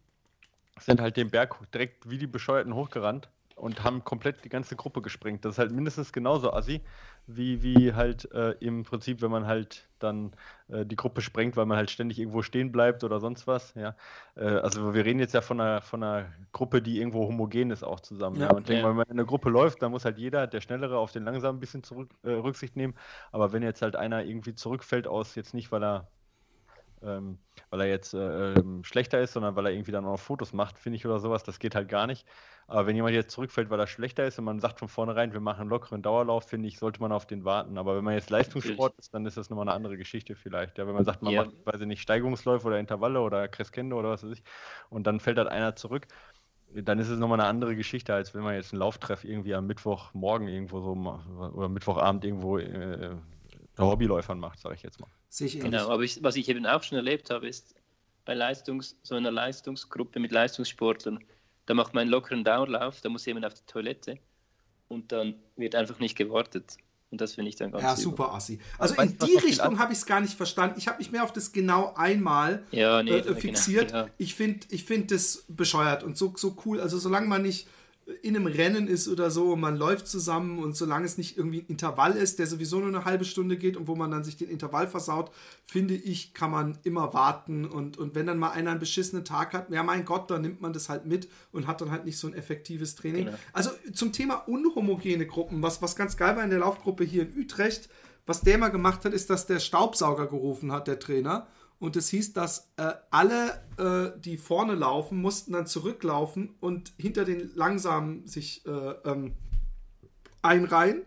sind halt den Berg direkt wie die Bescheuerten hochgerannt und haben komplett die ganze Gruppe gesprengt. Das ist halt mindestens genauso assi, wie, wie halt äh, im Prinzip, wenn man halt dann äh, die Gruppe sprengt, weil man halt ständig irgendwo stehen bleibt oder sonst was. Ja. Äh, also wir reden jetzt ja von einer, von einer Gruppe, die irgendwo homogen ist auch zusammen. Ja, ja. Und ja. wenn man in einer Gruppe läuft, dann muss halt jeder, der Schnellere, auf den Langsamen ein bisschen zurück, äh, Rücksicht nehmen. Aber wenn jetzt halt einer irgendwie zurückfällt aus, jetzt nicht, weil er ähm, weil er jetzt äh, ähm, schlechter ist, sondern weil er irgendwie dann auch Fotos macht, finde ich, oder sowas. Das geht halt gar nicht. Aber wenn jemand jetzt zurückfällt, weil er schlechter ist und man sagt von vornherein, wir machen einen lockeren Dauerlauf, finde ich, sollte man auf den warten. Aber wenn man jetzt Leistungssport ist, dann ist das nochmal eine andere Geschichte vielleicht. Ja, wenn man sagt, man ja. macht, weiß ich nicht, Steigungsläufe oder Intervalle oder Crescendo oder was weiß ich, und dann fällt halt einer zurück, dann ist es nochmal eine andere Geschichte, als wenn man jetzt einen Lauftreff irgendwie am Mittwochmorgen irgendwo so oder Mittwochabend irgendwo äh, Hobbyläufern macht, sage ich jetzt mal. Sicher genau, aber ich, was ich eben auch schon erlebt habe, ist bei Leistungs, so einer Leistungsgruppe mit Leistungssportlern, da macht man einen lockeren Dauerlauf, da muss jemand auf die Toilette und dann wird einfach nicht gewartet. Und das finde ich dann ganz Ja, super assi. Also in die Richtung habe ich es gar nicht verstanden. Ich habe mich mehr auf das genau einmal ja, nee, äh, fixiert. Genau, ja. Ich finde ich find das bescheuert und so, so cool. Also solange man nicht in einem Rennen ist oder so und man läuft zusammen und solange es nicht irgendwie ein Intervall ist, der sowieso nur eine halbe Stunde geht und wo man dann sich den Intervall versaut, finde ich, kann man immer warten und, und wenn dann mal einer einen beschissenen Tag hat, ja mein Gott, dann nimmt man das halt mit und hat dann halt nicht so ein effektives Training. Genau. Also zum Thema unhomogene Gruppen, was, was ganz geil war in der Laufgruppe hier in Utrecht, was der mal gemacht hat, ist, dass der Staubsauger gerufen hat, der Trainer und es hieß, dass äh, alle, äh, die vorne laufen, mussten dann zurücklaufen und hinter den langsamen sich äh, ähm, einreihen,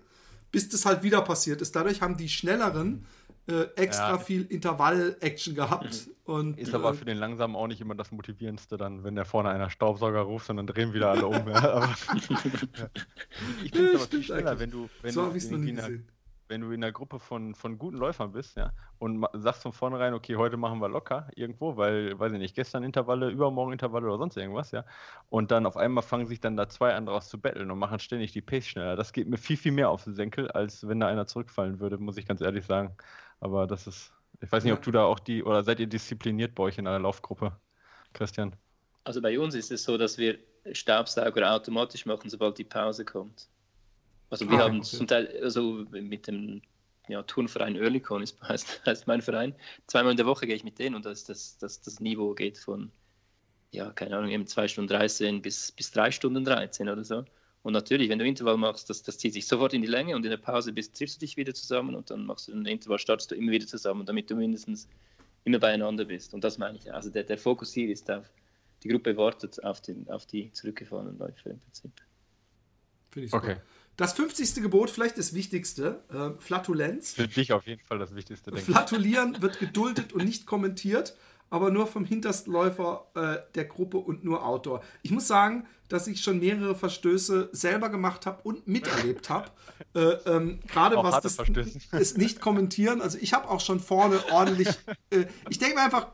bis das halt wieder passiert ist. Dadurch haben die schnelleren äh, extra ja. viel Intervall-Action gehabt. Mhm. Und, ist aber äh, für den Langsamen auch nicht immer das Motivierendste, dann, wenn der vorne einer Staubsauger ruft, sondern drehen wieder alle um. [LAUGHS] [LAUGHS] ich finde es aber viel schneller, wenn du, wenn so du irgendwie wenn du in einer Gruppe von, von guten Läufern bist, ja, und sagst von vornherein, okay, heute machen wir locker irgendwo, weil, weiß ich nicht, gestern Intervalle, übermorgen Intervalle oder sonst irgendwas, ja, und dann auf einmal fangen sich dann da zwei andere aus zu betteln und machen ständig die Pace schneller. Das geht mir viel, viel mehr auf den Senkel, als wenn da einer zurückfallen würde, muss ich ganz ehrlich sagen. Aber das ist, ich weiß nicht, ob du da auch die, oder seid ihr diszipliniert bei euch in einer Laufgruppe, Christian? Also bei uns ist es so, dass wir Staubsauger automatisch machen, sobald die Pause kommt. Also wir ah, haben okay. zum Teil, also mit dem ja, Turnverein Oerlikon ist, [LAUGHS] heißt, heißt mein Verein, zweimal in der Woche gehe ich mit denen und das, das, das, das Niveau geht von, ja, keine Ahnung, eben 2 Stunden 13 bis, bis 3 Stunden 13 oder so. Und natürlich, wenn du Intervall machst, das, das zieht sich sofort in die Länge und in der Pause bist, triffst du dich wieder zusammen und dann machst du den Intervall, startest du immer wieder zusammen, damit du mindestens immer beieinander bist. Und das meine ich. Also der, der Fokus hier ist auf, die Gruppe wartet auf, den, auf die zurückgefahrenen Läufer im Prinzip. Finde ich super. Okay. Das 50. Gebot, vielleicht das Wichtigste, äh, Flatulenz. Für dich auf jeden Fall das Wichtigste, denke Flatulieren ich. wird geduldet und nicht kommentiert, aber nur vom Hinterstläufer äh, der Gruppe und nur Outdoor. Ich muss sagen, dass ich schon mehrere Verstöße selber gemacht habe und miterlebt habe. Äh, ähm, Gerade was das, das nicht kommentieren. Also ich habe auch schon vorne ordentlich. Äh, ich denke mir einfach,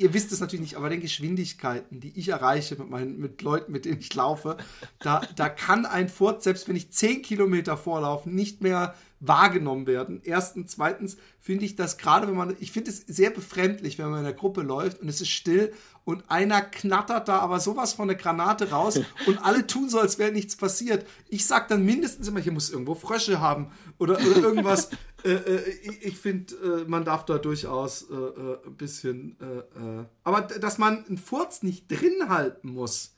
ihr wisst es natürlich nicht, aber den Geschwindigkeiten, die ich erreiche mit meinen mit Leuten, mit denen ich laufe, da, da kann ein Furz, selbst wenn ich 10 Kilometer vorlaufe, nicht mehr wahrgenommen werden. Erstens, zweitens finde ich das gerade, wenn man, ich finde es sehr befremdlich, wenn man in der Gruppe läuft und es ist still und einer knattert da aber sowas von der Granate raus und alle tun so, als wäre nichts passiert. Ich sag dann mindestens immer, hier muss irgendwo Frösche haben oder, oder irgendwas. [LAUGHS] äh, äh, ich finde, äh, man darf da durchaus äh, äh, ein bisschen, äh, aber dass man einen Furz nicht drin halten muss,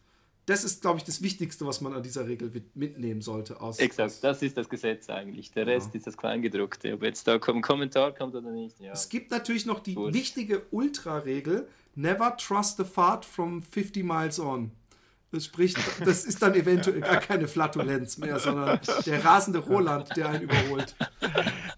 das ist, glaube ich, das Wichtigste, was man an dieser Regel mitnehmen sollte. Aus, Exakt, das ist das Gesetz eigentlich. Der Rest ja. ist das Kleingedruckte. Ob jetzt da ein Kommentar kommt oder nicht. Ja. Es gibt natürlich noch die Gut. wichtige Ultra-Regel: Never trust a fart from 50 miles on. Das spricht, das ist dann eventuell gar keine Flatulenz mehr, sondern der rasende Roland, der einen überholt.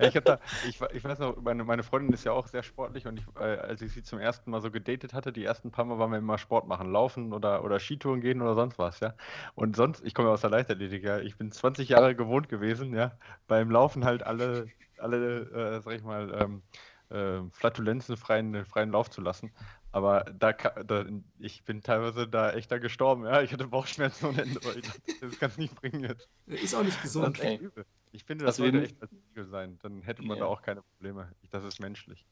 Ich, da, ich, ich, weiß noch, meine, meine, Freundin ist ja auch sehr sportlich und ich, äh, als ich sie zum ersten Mal so gedatet hatte, die ersten paar Mal waren wir immer Sport machen, laufen oder, oder Skitouren gehen oder sonst was, ja. Und sonst, ich komme ja aus der Leichtathletik, ja. Ich bin 20 Jahre gewohnt gewesen, ja, beim Laufen halt alle, alle, äh, sag ich mal, ähm, äh, Flatulenzen freien, freien Lauf zu lassen. Aber da, da, ich bin teilweise da echt da gestorben. Ja, ich hatte Bauchschmerzen ohne Ende. Ich dachte, das kann es nicht bringen jetzt. Ist auch nicht gesund. Das ist übel. Ich finde, das also sollte echt das Ziel sein. Dann hätte man ja. da auch keine Probleme. Das ist menschlich.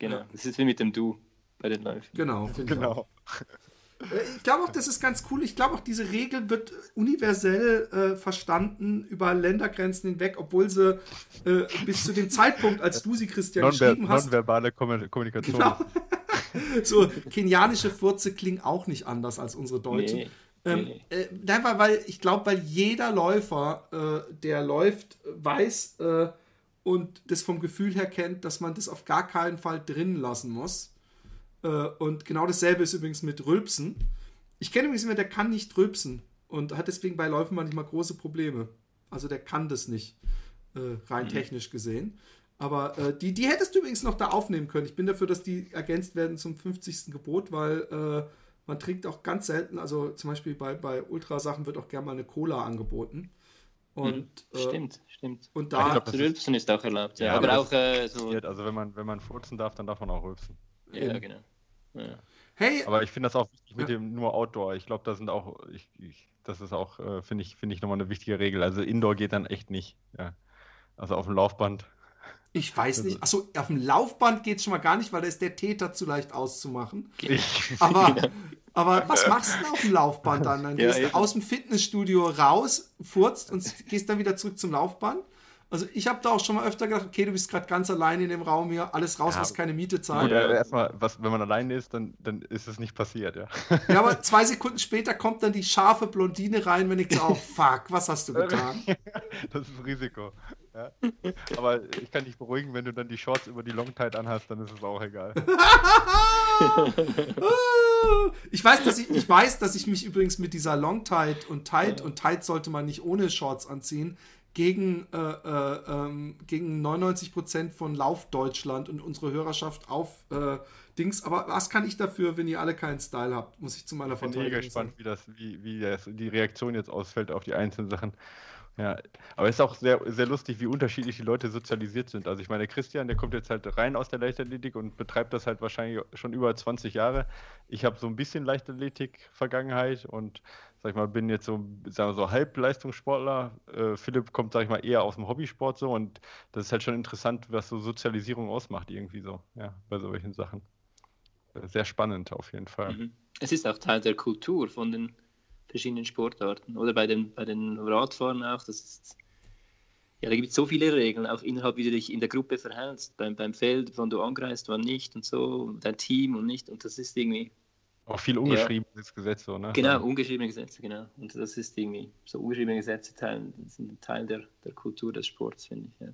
Genau. Das ist wie mit dem Du bei den Läufen. Genau. [LAUGHS] Genau. Äh, ich glaube auch, das ist ganz cool. Ich glaube auch, diese Regel wird universell äh, verstanden über Ländergrenzen hinweg, obwohl sie äh, bis zu dem Zeitpunkt, als du sie, Christian, geschrieben hast. Nonverbale Kommunikation. Genau. [LAUGHS] [LAUGHS] so, kenianische Furze klingen auch nicht anders als unsere deutschen. Nee. Ähm, äh, einfach, weil ich glaube, weil jeder Läufer, äh, der läuft, weiß äh, und das vom Gefühl her kennt, dass man das auf gar keinen Fall drin lassen muss. Äh, und genau dasselbe ist übrigens mit Rülpsen. Ich kenne übrigens jemanden, der kann nicht rülpsen und hat deswegen bei Läufen manchmal große Probleme. Also der kann das nicht, äh, rein mhm. technisch gesehen. Aber äh, die, die hättest du übrigens noch da aufnehmen können. Ich bin dafür, dass die ergänzt werden zum 50. Gebot, weil äh, man trinkt auch ganz selten, also zum Beispiel bei, bei Ultrasachen wird auch gerne mal eine Cola angeboten. Und, hm, stimmt, äh, stimmt. Und da glaub, Rülpsen ist, ist auch erlaubt. Ja, ja aber auch äh, so. Also wenn man, wenn man furzen darf, dann darf man auch rülpsen. Ja, ja. genau. Ja. Hey, aber ich finde das auch wichtig mit dem nur Outdoor. Ich glaube, da sind auch, ich, ich, das ist auch, äh, finde ich, finde ich nochmal eine wichtige Regel. Also Indoor geht dann echt nicht. Ja. Also auf dem Laufband ich weiß nicht. Achso, auf dem Laufband geht es schon mal gar nicht, weil da ist der Täter zu leicht auszumachen. [LAUGHS] aber, Aber was machst du denn auf dem Laufband dann? Dann Ja, gehst du aus dem Fitnessstudio raus, furzt und gehst dann wieder zurück zum Laufband. Also ich habe da auch schon mal öfter gedacht, okay, du bist gerade ganz allein in dem Raum hier, alles raus, Ja. was keine Miete Gut, zahlt. äh, erstmal, was, wenn man alleine ist, dann, dann ist es nicht passiert, ja. Ja, aber zwei Sekunden später kommt dann die scharfe Blondine rein, wenn ich so, oh fuck, was hast du [LAUGHS] getan? Das ist Risiko. Ja. Aber ich kann dich beruhigen, wenn du dann die Shorts über die Longtide anhast, dann ist es auch egal. [LAUGHS] Ich weiß, dass ich, ich weiß, dass ich mich übrigens mit dieser Long Tide und Tide und Tide sollte man nicht ohne Shorts anziehen, gegen, äh, äh, ähm, gegen 99% von Lauf Deutschland und unsere Hörerschaft auf äh, Dings. Aber was kann ich dafür, wenn ihr alle keinen Style habt? Muss ich zu meiner Ich bin Verteidigung gespannt, sagen. wie, das, wie, wie das, die Reaktion jetzt ausfällt auf die einzelnen Sachen. Ja, aber es ist auch sehr, sehr lustig, wie unterschiedlich die Leute sozialisiert sind. Also ich meine, Christian, der kommt jetzt halt rein aus der Leichtathletik und betreibt das halt wahrscheinlich schon über 20 Jahre. Ich habe so ein bisschen Leichtathletik-Vergangenheit und sag ich mal, bin jetzt so, sagen wir so Halbleistungssportler. Äh, Philipp kommt, sag ich mal, eher aus dem Hobbysport so und das ist halt schon interessant, was so Sozialisierung ausmacht irgendwie so, ja, bei solchen Sachen. Äh, Sehr spannend auf jeden Fall. Mhm. Es ist auch Teil der Kultur von den verschiedenen Sportarten. Oder bei den, bei den Radfahren auch. Das ist, ja, da gibt es so viele Regeln, auch innerhalb, wie du dich in der Gruppe verhältst. Beim, beim Feld, wann du angreifst, wann nicht und so, dein Team und nicht. Und das ist irgendwie, Auch viel ungeschriebenes Gesetz so, ne? genau, ungeschriebene Gesetze, genau. Und das ist irgendwie, so ungeschriebene Gesetze teilen, sind ein Teil der, der Kultur des Sports, finde ich. Ja.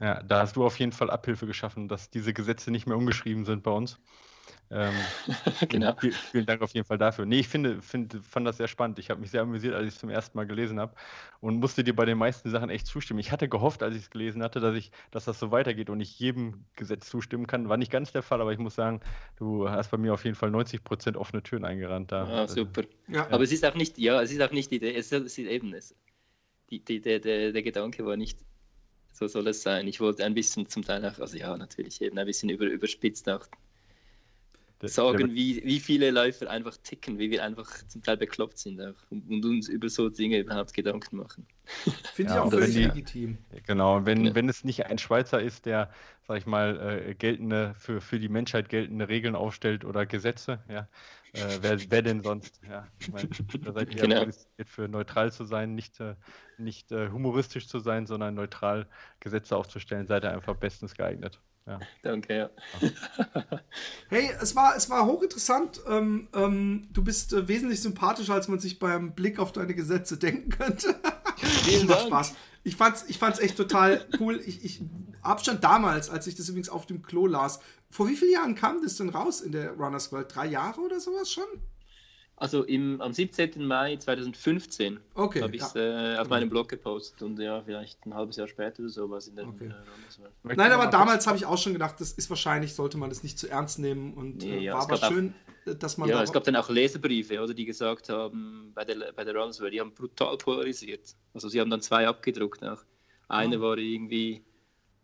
Ja, da hast du auf jeden Fall Abhilfe geschaffen, dass diese Gesetze nicht mehr ungeschrieben sind bei uns. Ähm, [LAUGHS] genau. viel, vielen Dank auf jeden Fall dafür. Nee, ich finde, finde fand das sehr spannend. Ich habe mich sehr amüsiert, als ich es zum ersten Mal gelesen habe und musste dir bei den meisten Sachen echt zustimmen. Ich hatte gehofft, als ich es gelesen hatte, dass ich, dass das so weitergeht und ich jedem Gesetz zustimmen kann. War nicht ganz der Fall, aber ich muss sagen, du hast bei mir auf jeden Fall 90 Prozent offene Türen eingerannt da. Ah, super. Ja. Aber es ist auch nicht, ja, es ist auch nicht die Idee, es ist, eben es. Die, die, der, der, der Gedanke war nicht, so soll es sein. Ich wollte ein bisschen zum Teil auch, also ja, natürlich eben ein bisschen über, überspitzt auch sagen, der- wie, wie viele Läufer einfach ticken, wie wir einfach zum Teil bekloppt sind auch und, und uns über so Dinge überhaupt Gedanken machen. [LAUGHS] Finde ich Ja, auch und wenn völlig die- legitim. Genau, wenn, Ja. wenn es nicht ein Schweizer ist, der, sag ich mal, äh, geltende, für, für die Menschheit geltende Regeln aufstellt oder Gesetze, ja, äh, wer, wer denn sonst? Ja, ich meine, da seid ihr Genau. für neutral zu sein, nicht, äh, nicht äh, humoristisch zu sein, sondern neutral Gesetze aufzustellen, seid ihr einfach bestens geeignet. Ja. Danke, ja. Hey, es war, es war hochinteressant. Ähm, ähm, du bist äh, wesentlich sympathischer, als man sich beim Blick auf deine Gesetze denken könnte. [LAUGHS] Vielen Dank. Spaß. Ich fand's, ich fand's echt total cool. Ich, ich schon damals, als ich das übrigens auf dem Klo las, vor wie vielen Jahren kam das denn raus in der Runners World? Drei Jahre oder sowas schon? Also im, am 17. Mai 2015 Okay. habe ich es ja. äh, auf meinem Blog gepostet und ja, vielleicht ein halbes Jahr später oder so was in den Okay. äh. Nein, aber damals habe ich auch schon gedacht, das ist wahrscheinlich, sollte man das nicht zu ernst nehmen. Und Nee, äh, ja, war es aber gab auch- schön, äh, dass man Ja, da. es gab dann auch Leserbriefe, oder, die gesagt haben, bei der, bei der Runners World, die haben brutal polarisiert. Also sie haben dann zwei abgedruckt auch. Eine Ah. war irgendwie,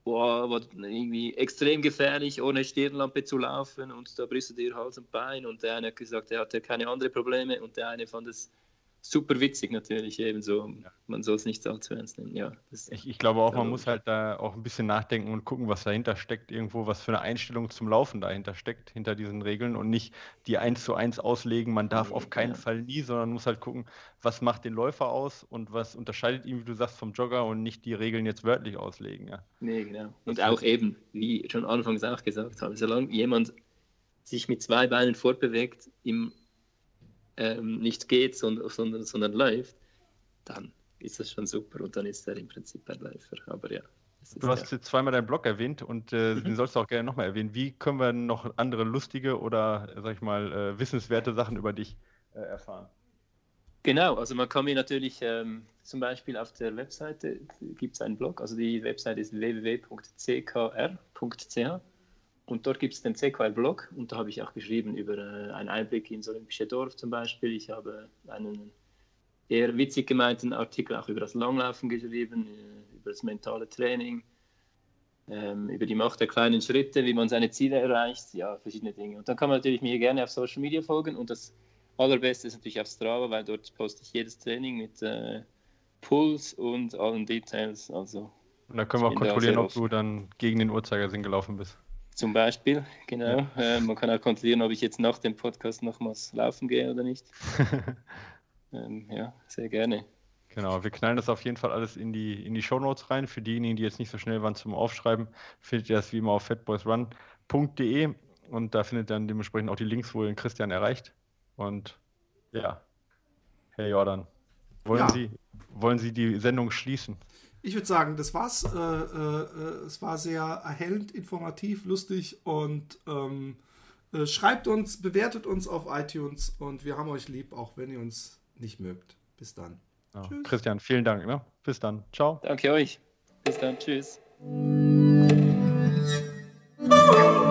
boah, war irgendwie extrem gefährlich, ohne Stirnlampe zu laufen und da brichst du dir Hals und Bein. Und der eine hat gesagt, er hatte keine anderen Probleme und der eine fand es super witzig natürlich ebenso. Man soll es nicht allzu ernst nehmen. Ja, Ich, ich glaube auch, man Ja, muss halt da auch ein bisschen nachdenken und gucken, was dahinter steckt, irgendwo, was für eine Einstellung zum Laufen dahinter steckt, hinter diesen Regeln und nicht die eins zu eins auslegen, man darf Nee, auf keinen ja. Fall nie, sondern muss halt gucken, was macht den Läufer aus und was unterscheidet ihn, wie du sagst, vom Jogger und nicht die Regeln jetzt wörtlich auslegen. Ja. Nee, genau. Und Das auch eben, wie schon anfangs auch gesagt habe, solange jemand sich mit zwei Beinen fortbewegt, ihm ähm, nicht geht, sondern, sondern, sondern läuft, dann ist das schon super und dann ist er im Prinzip ein Läufer. Aber ja. Du hast ja. jetzt zweimal deinen Blog erwähnt und äh, Mhm. den sollst du auch gerne nochmal erwähnen. Wie können wir noch andere lustige oder, sag ich mal, äh, wissenswerte Sachen über dich äh, erfahren? Genau, also man kann mir natürlich ähm, zum Beispiel auf der Webseite gibt es einen Blog, also die Webseite ist www.ckr.ch und dort gibt es den CKR-Blog und da habe ich auch geschrieben über äh, einen Einblick ins Olympische Dorf zum Beispiel. Ich habe einen eher witzig gemeinten Artikel auch über das Langlaufen geschrieben, äh, über das mentale Training, ähm, über die Macht der kleinen Schritte, wie man seine Ziele erreicht, ja, verschiedene Dinge. Und dann kann man natürlich mir gerne auf Social Media folgen und das Allerbeste ist natürlich auf Strava, weil dort poste ich jedes Training mit äh, Puls und allen Details. Also Und da können wir auch kontrollieren, ob du dann gegen den Uhrzeigersinn gelaufen bist. Zum Beispiel, genau. Ja. Äh, man kann auch kontrollieren, ob ich jetzt nach dem Podcast nochmals laufen gehe oder nicht. [LAUGHS] ähm, ja, sehr gerne. Genau, wir knallen das auf jeden Fall alles in die, in die Shownotes rein. Für diejenigen, die jetzt nicht so schnell waren zum Aufschreiben, findet ihr das wie immer auf fatboysrun.de und da findet ihr dann dementsprechend auch die Links, wo ihr den Christian erreicht. Und ja, Herr Jordan, wollen, ja. Sie, wollen Sie die Sendung schließen? ich würde sagen, das war's. Äh, äh, es war sehr erhellend, informativ, lustig und ähm, äh, schreibt uns, bewertet uns auf iTunes und wir haben euch lieb, auch wenn ihr uns nicht mögt. Bis dann. Ja. Christian, vielen Dank. Ne? Bis dann. Ciao. Danke euch. Bis dann. Tschüss. [LAUGHS]